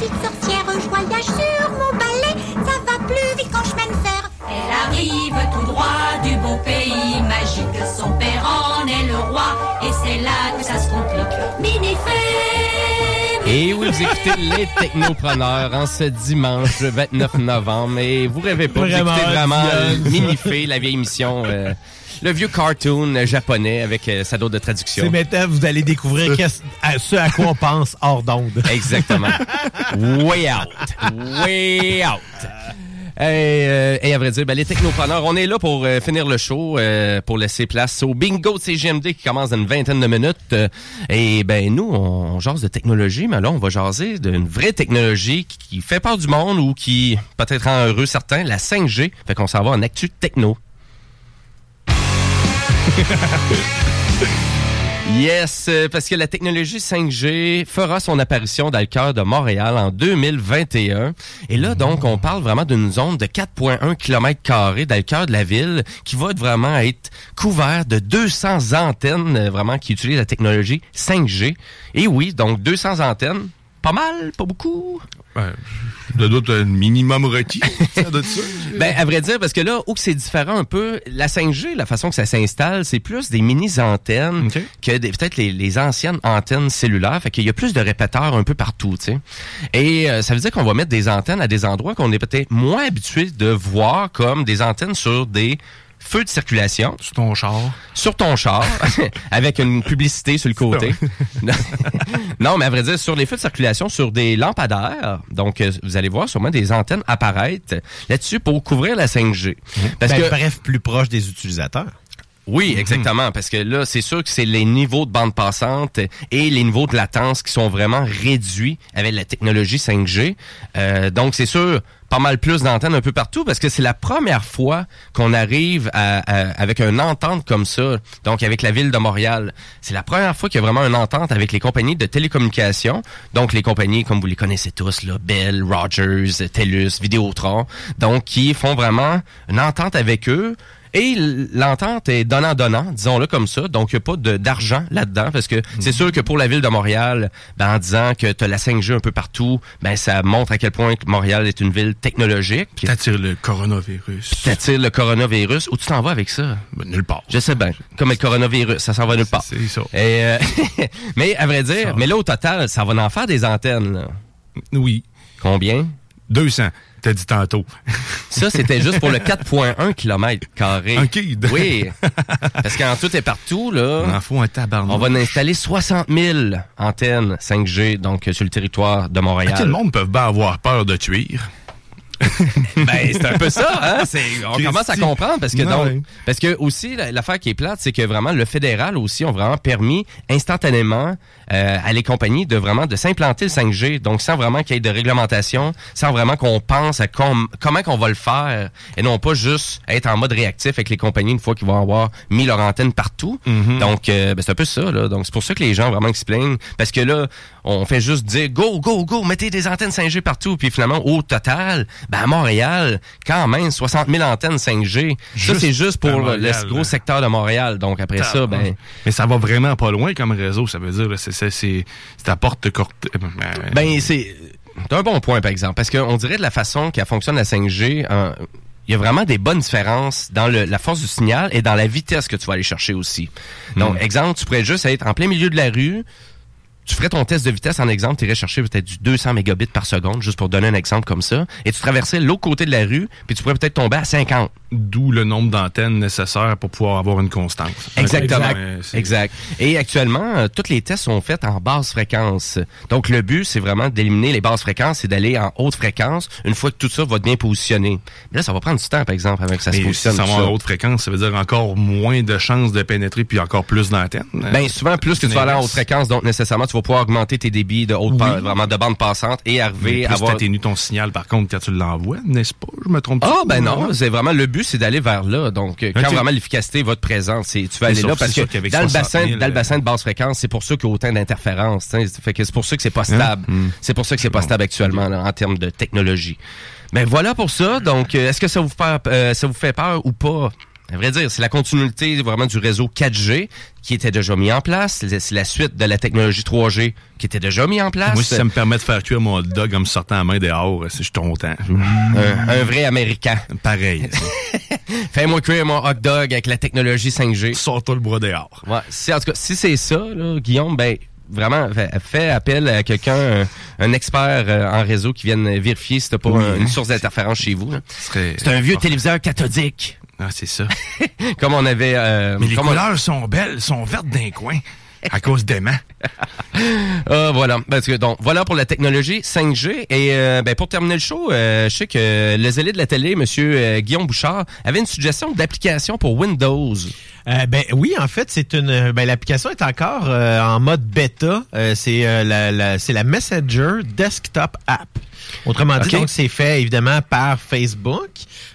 Petite sorcière, je voyage sur mon balai, ça va plus vite quand je mène faire. Elle arrive tout droit du beau pays magique, son père en est le roi, et c'est là que ça se complique. Minifé, Et oui, vous écoutez les technopreneurs en ce dimanche 29 novembre. Et vous rêvez pas, vous Vraiment, écoutez vraiment Diane. Minifé, la vieille émission, euh, le vieux cartoon japonais avec euh, sa dose de traduction. C'est maintenant vous allez découvrir à ce à quoi on pense hors d'onde. Exactement. Way out. Way out. Et, euh, et à vrai dire, ben, les technopreneurs, on est là pour euh, finir le show, euh, pour laisser place au bingo de CGMD qui commence dans une vingtaine de minutes. Euh, et ben nous, on, on jase de technologie, mais là, on va jaser d'une vraie technologie qui, qui fait peur du monde ou qui peut-être rend heureux certains, la 5G. Fait qu'on s'en va en actu techno. Yes, euh, parce que la technologie 5G fera son apparition dans le cœur de Montréal en 2021. Et là, donc, on parle vraiment d'une zone de 4,1 km dans le cœur de la ville qui va vraiment être couvert de 200 antennes euh, vraiment qui utilisent la technologie 5G. Et oui, donc 200 antennes. Pas mal, pas beaucoup. Ouais, de doute un minimum requis. ça doit être ça. Ben, à vrai dire, parce que là, où que c'est différent un peu, la 5G, la façon que ça s'installe, c'est plus des mini-antennes que des- peut-être les, les anciennes antennes cellulaires. Fait qu'il y a plus de répéteurs un peu partout, tu sais. Et euh, ça veut dire qu'on va mettre des antennes à des endroits qu'on est peut-être moins habitué de voir, comme des antennes sur des feux de circulation. Sur ton char. Sur ton char, avec une publicité sur le côté. non, mais à vrai dire, sur les feux de circulation, sur des lampadaires, donc euh, vous allez voir sûrement des antennes apparaître là-dessus pour couvrir la 5G. Parce Ben, que Bref, plus proche des utilisateurs. Oui, exactement, parce que là, c'est sûr que c'est les niveaux de bande passante et les niveaux de latence qui sont vraiment réduits avec la technologie 5G. Euh, donc, c'est sûr, pas mal plus d'antennes un peu partout, parce que c'est la première fois qu'on arrive à, à- avec une entente comme ça, donc avec la ville de Montréal. C'est la première fois qu'il y a vraiment une entente avec les compagnies de télécommunications, donc les compagnies, comme vous les connaissez tous, là, Bell, Rogers, TELUS, Vidéotron, donc qui font vraiment une entente avec eux, et l'entente est donnant-donnant, disons-le comme ça. Donc, il n'y a pas de- d'argent là-dedans parce que c'est sûr que pour la ville de Montréal, ben, en disant que tu as la 5G un peu partout, ben, ça montre à quel point que Montréal est une ville technologique. T'attires le coronavirus. T'attires le coronavirus. Où tu t'en vas avec ça? nulle part. Je sais bien. Comme le coronavirus, ça s'en va nulle part. C'est ça. Et, euh, mais à vrai dire, mais là, au total, ça va en faire des antennes. là. Oui. Combien? 200. T'as dit tantôt. Ça, c'était juste pour le 4,1 km carré. OK. Oui. Parce qu'en tout et partout, là. On en faut un tabarnak. On va installer 60 000 antennes 5G, donc, sur le territoire de Montréal. À quel monde peut bien avoir peur de tuer? Ben, c'est un peu ça, hein? On Christy. commence à comprendre parce que donc, parce que aussi la- l'affaire qui est plate, c'est que vraiment le fédéral aussi ont vraiment permis instantanément euh, à les compagnies de vraiment de s'implanter le 5G, donc sans vraiment qu'il y ait de réglementation, sans vraiment qu'on pense à com- comment qu'on va le faire et non pas juste être en mode réactif avec les compagnies une fois qu'ils vont avoir mis leur antenne partout. Donc euh, ben, c'est un peu ça là. Donc c'est pour ça que les gens vraiment se plaignent parce que là on fait juste dire go go go mettez des antennes 5G partout puis finalement au total ben à Montréal quand même 60 000 antennes 5G. ça c'est juste pour le, gros là. secteur de Montréal. Donc après ça ben Mais ça va vraiment pas loin comme réseau, ça veut dire. C'est c'est- à porte courte. euh, Ben, c'est c'est un bon point, par exemple, parce qu'on dirait de la façon qu'elle fonctionne la 5G, euh, il y a vraiment des bonnes différences dans le- la force du signal et dans la vitesse que tu vas aller chercher aussi. Donc, Hmm. exemple, tu pourrais juste être en plein milieu de la rue, tu ferais ton test de vitesse en exemple, tu irais chercher peut-être du 200 mégabits par seconde, juste pour donner un exemple comme ça, et tu traversais l'autre côté de la rue, puis tu pourrais peut-être tomber à 50. D'où le nombre d'antennes nécessaires pour pouvoir avoir une constance. Exactement. Exact. Et actuellement, euh, tous les tests sont faits en basse fréquence. Donc, le but, c'est vraiment d'éliminer les basses fréquences et d'aller en haute fréquence une fois que tout ça va être bien positionné. Mais là, ça va prendre du temps, par exemple, avant que ça se Mais positionne. si ça va en haute fréquence, ça veut dire encore moins de chances de pénétrer puis encore plus d'antennes. Ben, souvent, plus que tu vas aller en haute fréquence, donc nécessairement, tu vas pouvoir augmenter tes débits de haute, Oui. pa- vraiment de bande passante et arriver à avoir... t'atténues ton signal, par contre, quand tu l'envoies, n'est-ce pas? Je me trompe Ah ben non, c'est vraiment le but, c'est d'aller vers là. Donc euh, quand vraiment l'efficacité va te présente, tu vas aller là parce que dans le 60 bassin, 000, dans le bassin de basse fréquence, c'est pour ça qu'il y a autant d'interférences. Fait que c'est pour ça que c'est pas stable. C'est pour ça que c'est pas stable actuellement là, en termes de technologie. Mais voilà pour ça. Donc euh, est-ce que ça vous fait euh, ça vous fait peur ou pas? À vrai dire, c'est la continuité vraiment du réseau 4G qui était déjà mis en place. C'est la suite de la technologie 3G qui était déjà mis en place. Moi, si ça me permet de faire cuire mon hot dog en me sortant la main dehors, si je suis content. un, un vrai Américain. Pareil. Fais-moi cuire mon hot dog avec la technologie 5G. Sors-toi le bras dehors. Ouais. Si, en tout cas, si c'est ça, là, Guillaume, ben vraiment, fais, fais appel à quelqu'un, un, un expert euh, en réseau qui vienne vérifier si t'as pas Oui. une source d'interférence chez vous. C'est un vieux téléviseur cathodique. Ah, c'est ça. comme on avait... euh, Mais les comme on- couleurs sont belles, sont vertes d'un coin. À cause d'aimants. Ah, voilà. Parce que, donc, voilà pour la technologie 5G. Et euh, ben, pour terminer le show, euh, je sais que le zélé de la télé, Monsieur euh, Guillaume Bouchard, avait une suggestion d'application pour Windows. Euh, ben oui, en fait, c'est une. Ben, l'application est encore euh, en mode bêta. Euh, c'est euh, la, la- c'est la Messenger Desktop App. Autrement dit, donc c'est fait évidemment par Facebook.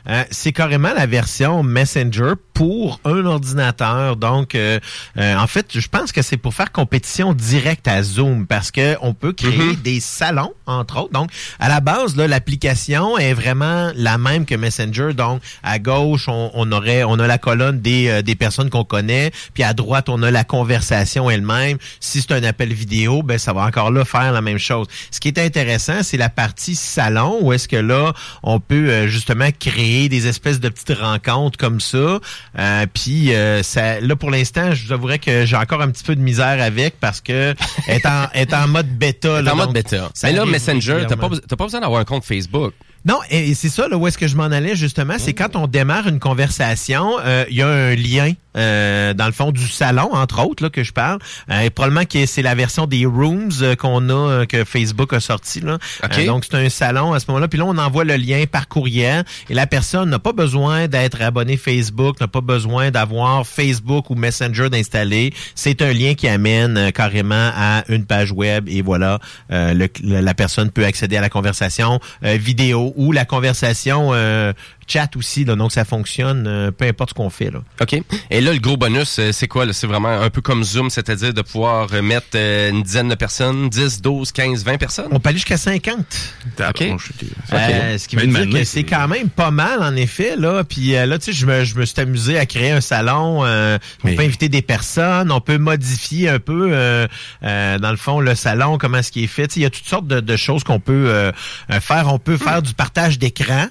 Euh, c'est carrément la version Messenger pour un ordinateur. Donc, euh, euh, en fait, je pense que c'est pour faire compétition directe à Zoom parce que on peut créer Mhm. des salons entre autres. Donc, à la base, l'application est vraiment la même que Messenger. Donc, à gauche, on, on aurait, on a la colonne des, euh, des personnes qu'on connaît, puis à droite, on a la conversation elle-même. Si c'est un appel vidéo, ben ça va encore là faire la même chose. Ce qui est intéressant, c'est la partie salon où est-ce que là, on peut euh, justement créer des espèces de petites rencontres comme ça. Euh, puis euh, ça, là pour l'instant, je vous avouerais que j'ai encore un petit peu de misère avec parce que est en, est en mode bêta. Là, en mode bêta. Mais là, Messenger, t'as pas, pas besoin d'avoir un compte Facebook. Non, et c'est ça, là, où est-ce que je m'en allais, justement, c'est quand on démarre une conversation, euh, il y a un lien, euh, dans le fond, du salon, entre autres, là, que je parle. Euh, et probablement que c'est la version des Rooms euh, qu'on a, euh, que Facebook a sorti, là. OK. Euh, donc, c'est un salon à ce moment-là. Puis là, on envoie le lien par courriel. Et la personne n'a pas besoin d'être abonné Facebook, n'a pas besoin d'avoir Facebook ou Messenger d'installer. C'est un lien qui amène carrément à une page web. Et voilà, euh, le- le- la personne peut accéder à la conversation euh, vidéo ou la conversation euh, chat aussi. Là, donc, ça fonctionne euh, peu importe ce qu'on fait. Là. OK. Et là, le gros bonus, euh, c'est quoi? là? C'est vraiment un peu comme Zoom, c'est-à-dire de pouvoir euh, mettre euh, une dizaine de personnes, 10, 12, 15, 20 personnes? On peut aller jusqu'à 50. OK. Euh, ce qui veut dire que c'est quand même pas mal, en effet. là. Puis euh, là, tu sais, je me, je me suis amusé à créer un salon. euh, on peut inviter des personnes, on peut modifier un peu, euh, euh, dans le fond, le salon, comment est-ce qu'il est fait. Tu sais, Il y a toutes sortes de, de choses qu'on peut faire. On peut faire du partage d'écran.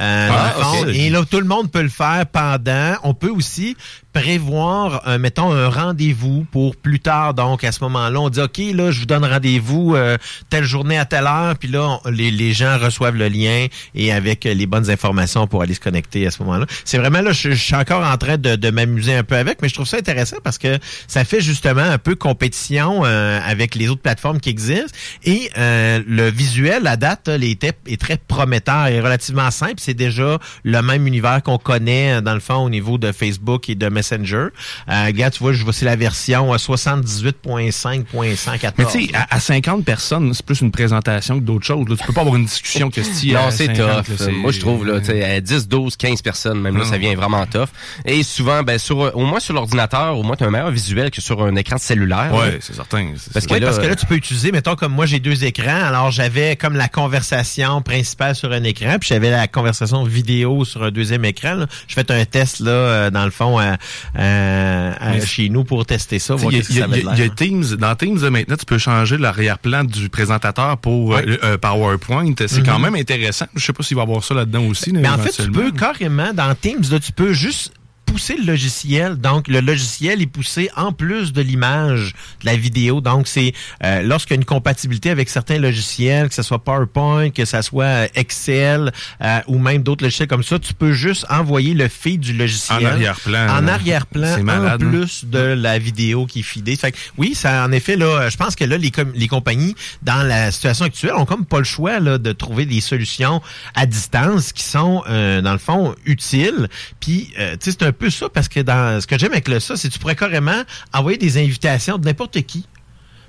Euh, Ah. Et là, tout le monde peut le faire pendant. On peut aussi prévoir, euh, mettons, un rendez-vous pour plus tard. Donc, à ce moment-là, on dit, OK, là, je vous donne rendez-vous euh, telle journée à telle heure. Puis là, les, les gens reçoivent le lien et avec euh, les bonnes informations pour aller se connecter à ce moment-là. C'est vraiment, là, je, suis encore en train de, m'amuser un peu avec, mais je trouve ça intéressant parce que ça fait justement un peu compétition euh, avec les autres plateformes qui existent. Et euh, le visuel, la date, là, est, est très prometteur et relativement simple. C'est déjà le même univers qu'on connaît, dans le fond, au niveau de Facebook et de Messenger. Euh, regarde, tu vois, je vois, c'est la version euh, 78.5.114. Mais tu sais, à, à 50 personnes, c'est plus une présentation que d'autres choses. Là. Tu peux pas avoir une discussion que si Non, à c'est 50, tough. là, Moi, je trouve, là, tu sais, à 10, 12, 15 personnes, même là, Non. ça vient vraiment tough. Et souvent, ben, sur, au moins sur l'ordinateur, au moins, tu as un meilleur visuel que sur un écran de cellulaire. Ouais, là. c'est certain. Parce que Oui, là, parce que là, tu peux utiliser, mettons, comme moi, j'ai deux écrans. Alors, j'avais comme la conversation principale sur un écran, puis j'avais la conversation vidéo sur un deuxième écran. là. Je fais un test, là, euh, dans le fond, à- à- Mais chez nous pour tester ça. Il y a- y, y y. Teams. Dans Teams, euh, maintenant, tu peux changer l'arrière-plan du présentateur pour euh, euh, PowerPoint. C'est Mhm. quand même intéressant. Je sais pas s'il va y avoir ça là-dedans aussi. là, Mais en fait, tu peux carrément, dans Teams, là, tu peux juste pousser le logiciel. Donc, le logiciel est poussé en plus de l'image de la vidéo. Donc, c'est euh, lorsqu'il y a une compatibilité avec certains logiciels, que ce soit PowerPoint, que ce soit euh, Excel euh, ou même d'autres logiciels comme ça, tu peux juste envoyer le feed du logiciel En arrière-plan, En là. arrière-plan, C'est en hein? plus de la vidéo qui est feedée. Fait que, oui, ça, en effet, là, je pense que là, les, com- les compagnies, dans la situation actuelle, ont comme pas le choix là, de trouver des solutions à distance qui sont, euh, dans le fond, utiles. Puis, euh, tu sais, c'est un peu ça, parce que dans ce que j'aime avec le ça, c'est que tu pourrais carrément envoyer des invitations de n'importe qui.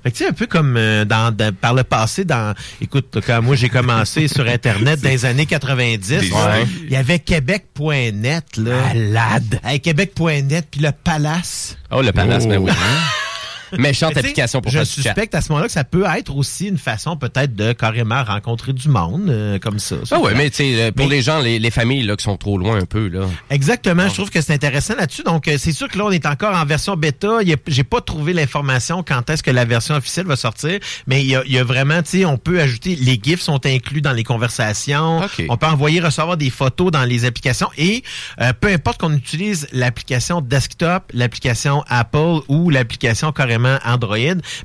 Fait que tu sais, un peu comme euh, dans, dans- par le passé, dans écoute, quand moi j'ai commencé sur Internet dans les années 90, Des- ouais, il y avait québec.net, là. Malade. Hey, québec.net, puis le Palace. Oh, le Palace, ben oui. Méchante application pour Je suspecte à ce moment-là que ça peut être aussi une façon peut-être de carrément rencontrer du monde euh, comme ça. Ah ouais, mais tu sais, euh, pour les gens, les, les familles là, qui sont trop loin un peu, là. Exactement, je trouve que c'est intéressant là-dessus. Donc, euh, c'est sûr que là, on est encore en version bêta. J'ai pas trouvé l'information quand est-ce que la version officielle va sortir, mais il y a, y a vraiment, tu sais, on peut ajouter, les GIFs sont inclus dans les conversations. On peut envoyer, recevoir des photos dans les applications et euh, peu importe qu'on utilise l'application desktop, l'application Apple ou l'application carrément Android,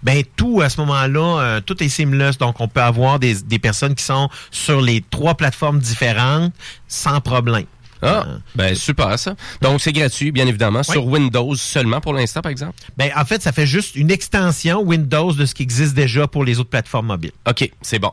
ben tout à ce moment-là, euh, tout est seamless. Donc, on peut avoir des, des personnes qui sont sur les trois plateformes différentes sans problème. Ah, ben super ça. Donc c'est gratuit, bien évidemment, Oui. sur Windows seulement pour l'instant, par exemple? Ben, en fait, ça fait juste une extension Windows de ce qui existe déjà pour les autres plateformes mobiles. OK, c'est bon.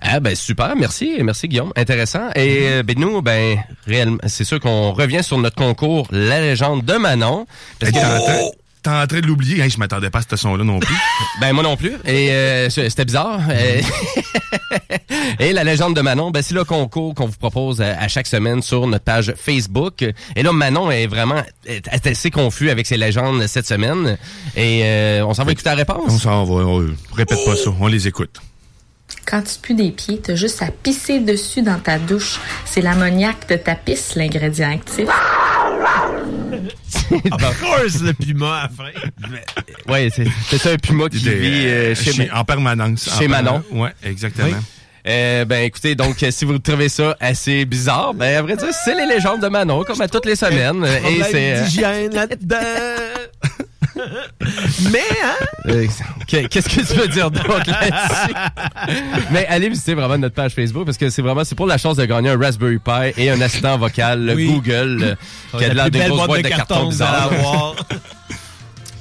Ah ben super, merci, merci Guillaume, intéressant. Et euh, ben nous, ben réellement, c'est sûr qu'on revient sur notre concours La légende de Manon. Parce que- train- t'es en train de l'oublier. Hey, je m'attendais pas à ce son-là non plus. Ben moi non plus. Et euh, c'était bizarre. Euh, Et la légende de Manon, ben c'est le concours qu'on vous propose à, à chaque semaine sur notre page Facebook. Et là, Manon est vraiment est- est assez confus avec ses légendes cette semaine. Et euh, on s'en va écouter la réponse? On s'en va. on- répète pas ça. On les écoute. Quand tu pues des pieds, t'as juste à pisser dessus dans ta douche. C'est l'ammoniaque de ta pisse, l'ingrédient actif. Of course, le puma à la fin. Ouais, c'est ça un puma qui vit euh, chez, chez- en permanence. Chez En Manon. permanence. Ouais, exactement. Oui. Euh, ben écoutez, donc euh, si vous trouvez ça assez bizarre, ben à vrai dire, c'est les légendes de Manon, comme à toutes les semaines. Et c'est euh, d'hygiène là-dedans. Mais, hein? Que- Qu'est-ce que tu veux dire donc là-dessus? Mais allez visiter vraiment notre page Facebook parce que c'est vraiment, c'est pour la chance de gagner un Raspberry Pi et un assistant vocal le Oui. Google euh, qui a de l'air de grosses boîtes de de carton bizarres.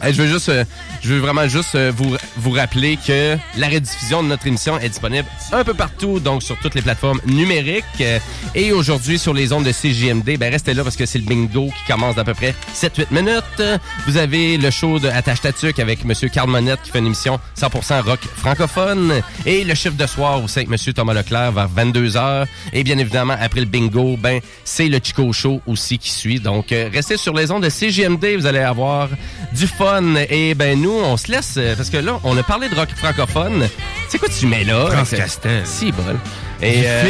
Hey, je veux juste, euh, je veux vraiment juste euh, vous, vous rappeler que la rediffusion de notre émission est disponible un peu partout, donc sur toutes les plateformes numériques. Euh, et aujourd'hui, sur les ondes de CJMD, ben restez là parce que c'est le bingo qui commence d'à peu près 7-8 minutes. Vous avez le show de Attache Tatuc avec Monsieur Carl Monette qui fait une émission 100% rock francophone. Et le chiffre de soir aussi avec Monsieur Thomas Leclerc vers 22h. Et bien évidemment, après le bingo, ben c'est le Chico Show aussi qui suit. Donc, euh, restez sur les ondes de CGMD, vous allez avoir du fun. Et ben nous, on se laisse, euh, parce que là, on a parlé de rock francophone. C'est quoi tu mets là? France Euh, Castel. Si, bol. Du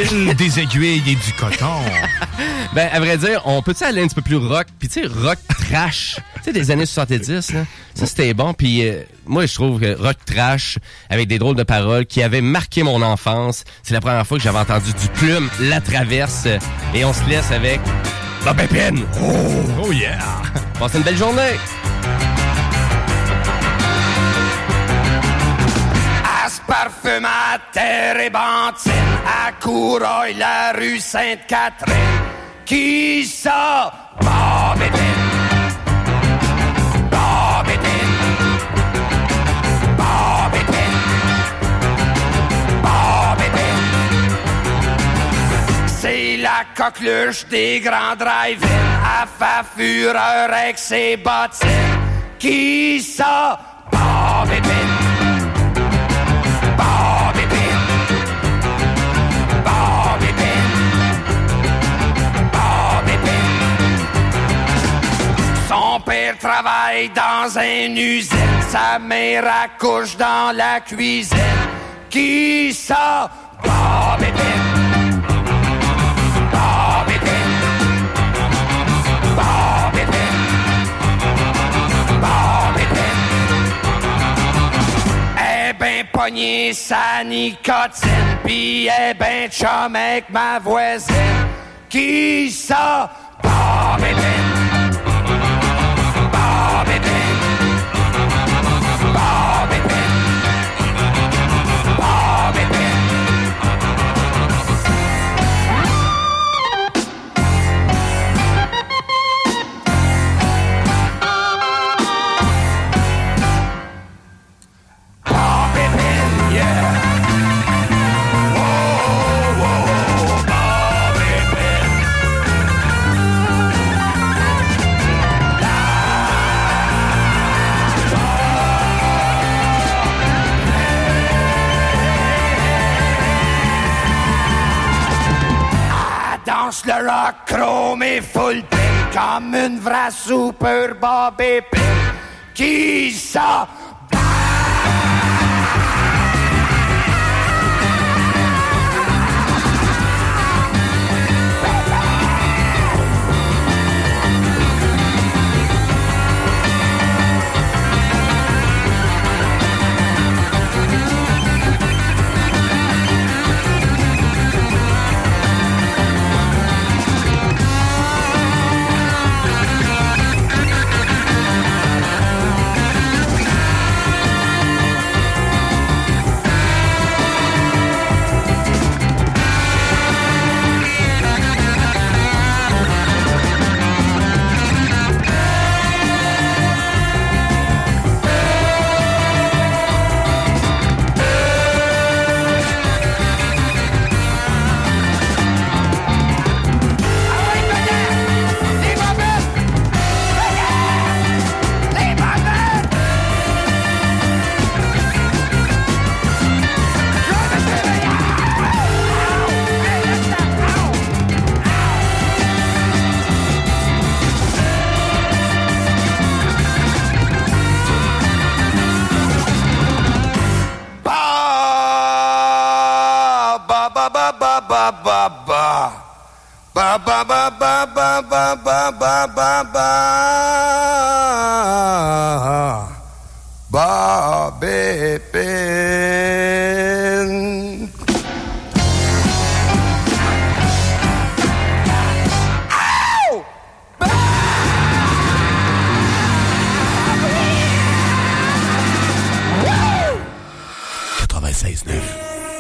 fil, des aiguilles et du coton. Ben, à vrai dire, on peut-tu aller un petit peu plus rock? Puis tu sais, rock trash. tu sais, des années 70, là. Ça, c'était bon. Puis euh, moi, je trouve que rock trash, avec des drôles de paroles, qui avaient marqué mon enfance. C'est la première fois que j'avais entendu du plume, la traverse. Et on se laisse avec Bob Épine. Oh, oh yeah! Passez une belle journée! As parfume à terre et bantine, à la rue Sainte-Catherine. Qui ça? Bob Épine. Bob Épine. Bob Épine. Bob Épine. C'est la coqueluche des grands drive-in, à fa fureur avec ses bottines. Qui ça? Bob père travaille dans une usine, sa mère accouche dans la cuisine. Qui ça? Bob. Bob Épine. Bob Épine. Eh ben pogné sa nicotine, pis eh ben chum avec ma voisine. Qui ça? Bob Le rock chrome et full pin comme une vraie super Bob Épine. Qui ça? Ba ba ba ba ba ba ba ba ba ba ba ba ba ba Bob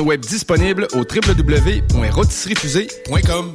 Web disponible au www.rôtisseriefusée.com.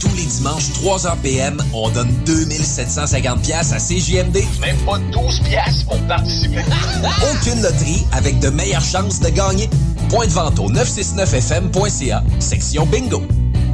Tous les dimanches, 3h PM, on donne 2750 pièces à CJMD. Même pas 12 pièces pour participer. Aucune loterie avec de meilleures chances de gagner. Point de vente au 969fm.ca, section bingo.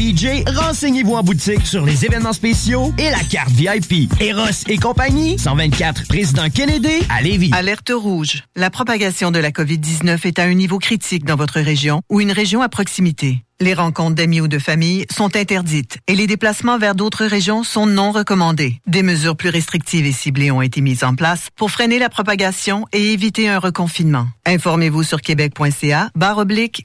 DJ, renseignez-vous en boutique sur les événements spéciaux et la carte VIP. Eros et compagnie, 124 Président Kennedy à Lévis. Alerte rouge. La propagation de la COVID-19 est à un niveau critique dans votre région ou une région à proximité. Les rencontres d'amis ou de famille sont interdites et les déplacements vers d'autres régions sont non recommandés. Des mesures plus restrictives et ciblées ont été mises en place pour freiner la propagation et éviter un reconfinement. Informez-vous sur québec.ca barre oblique.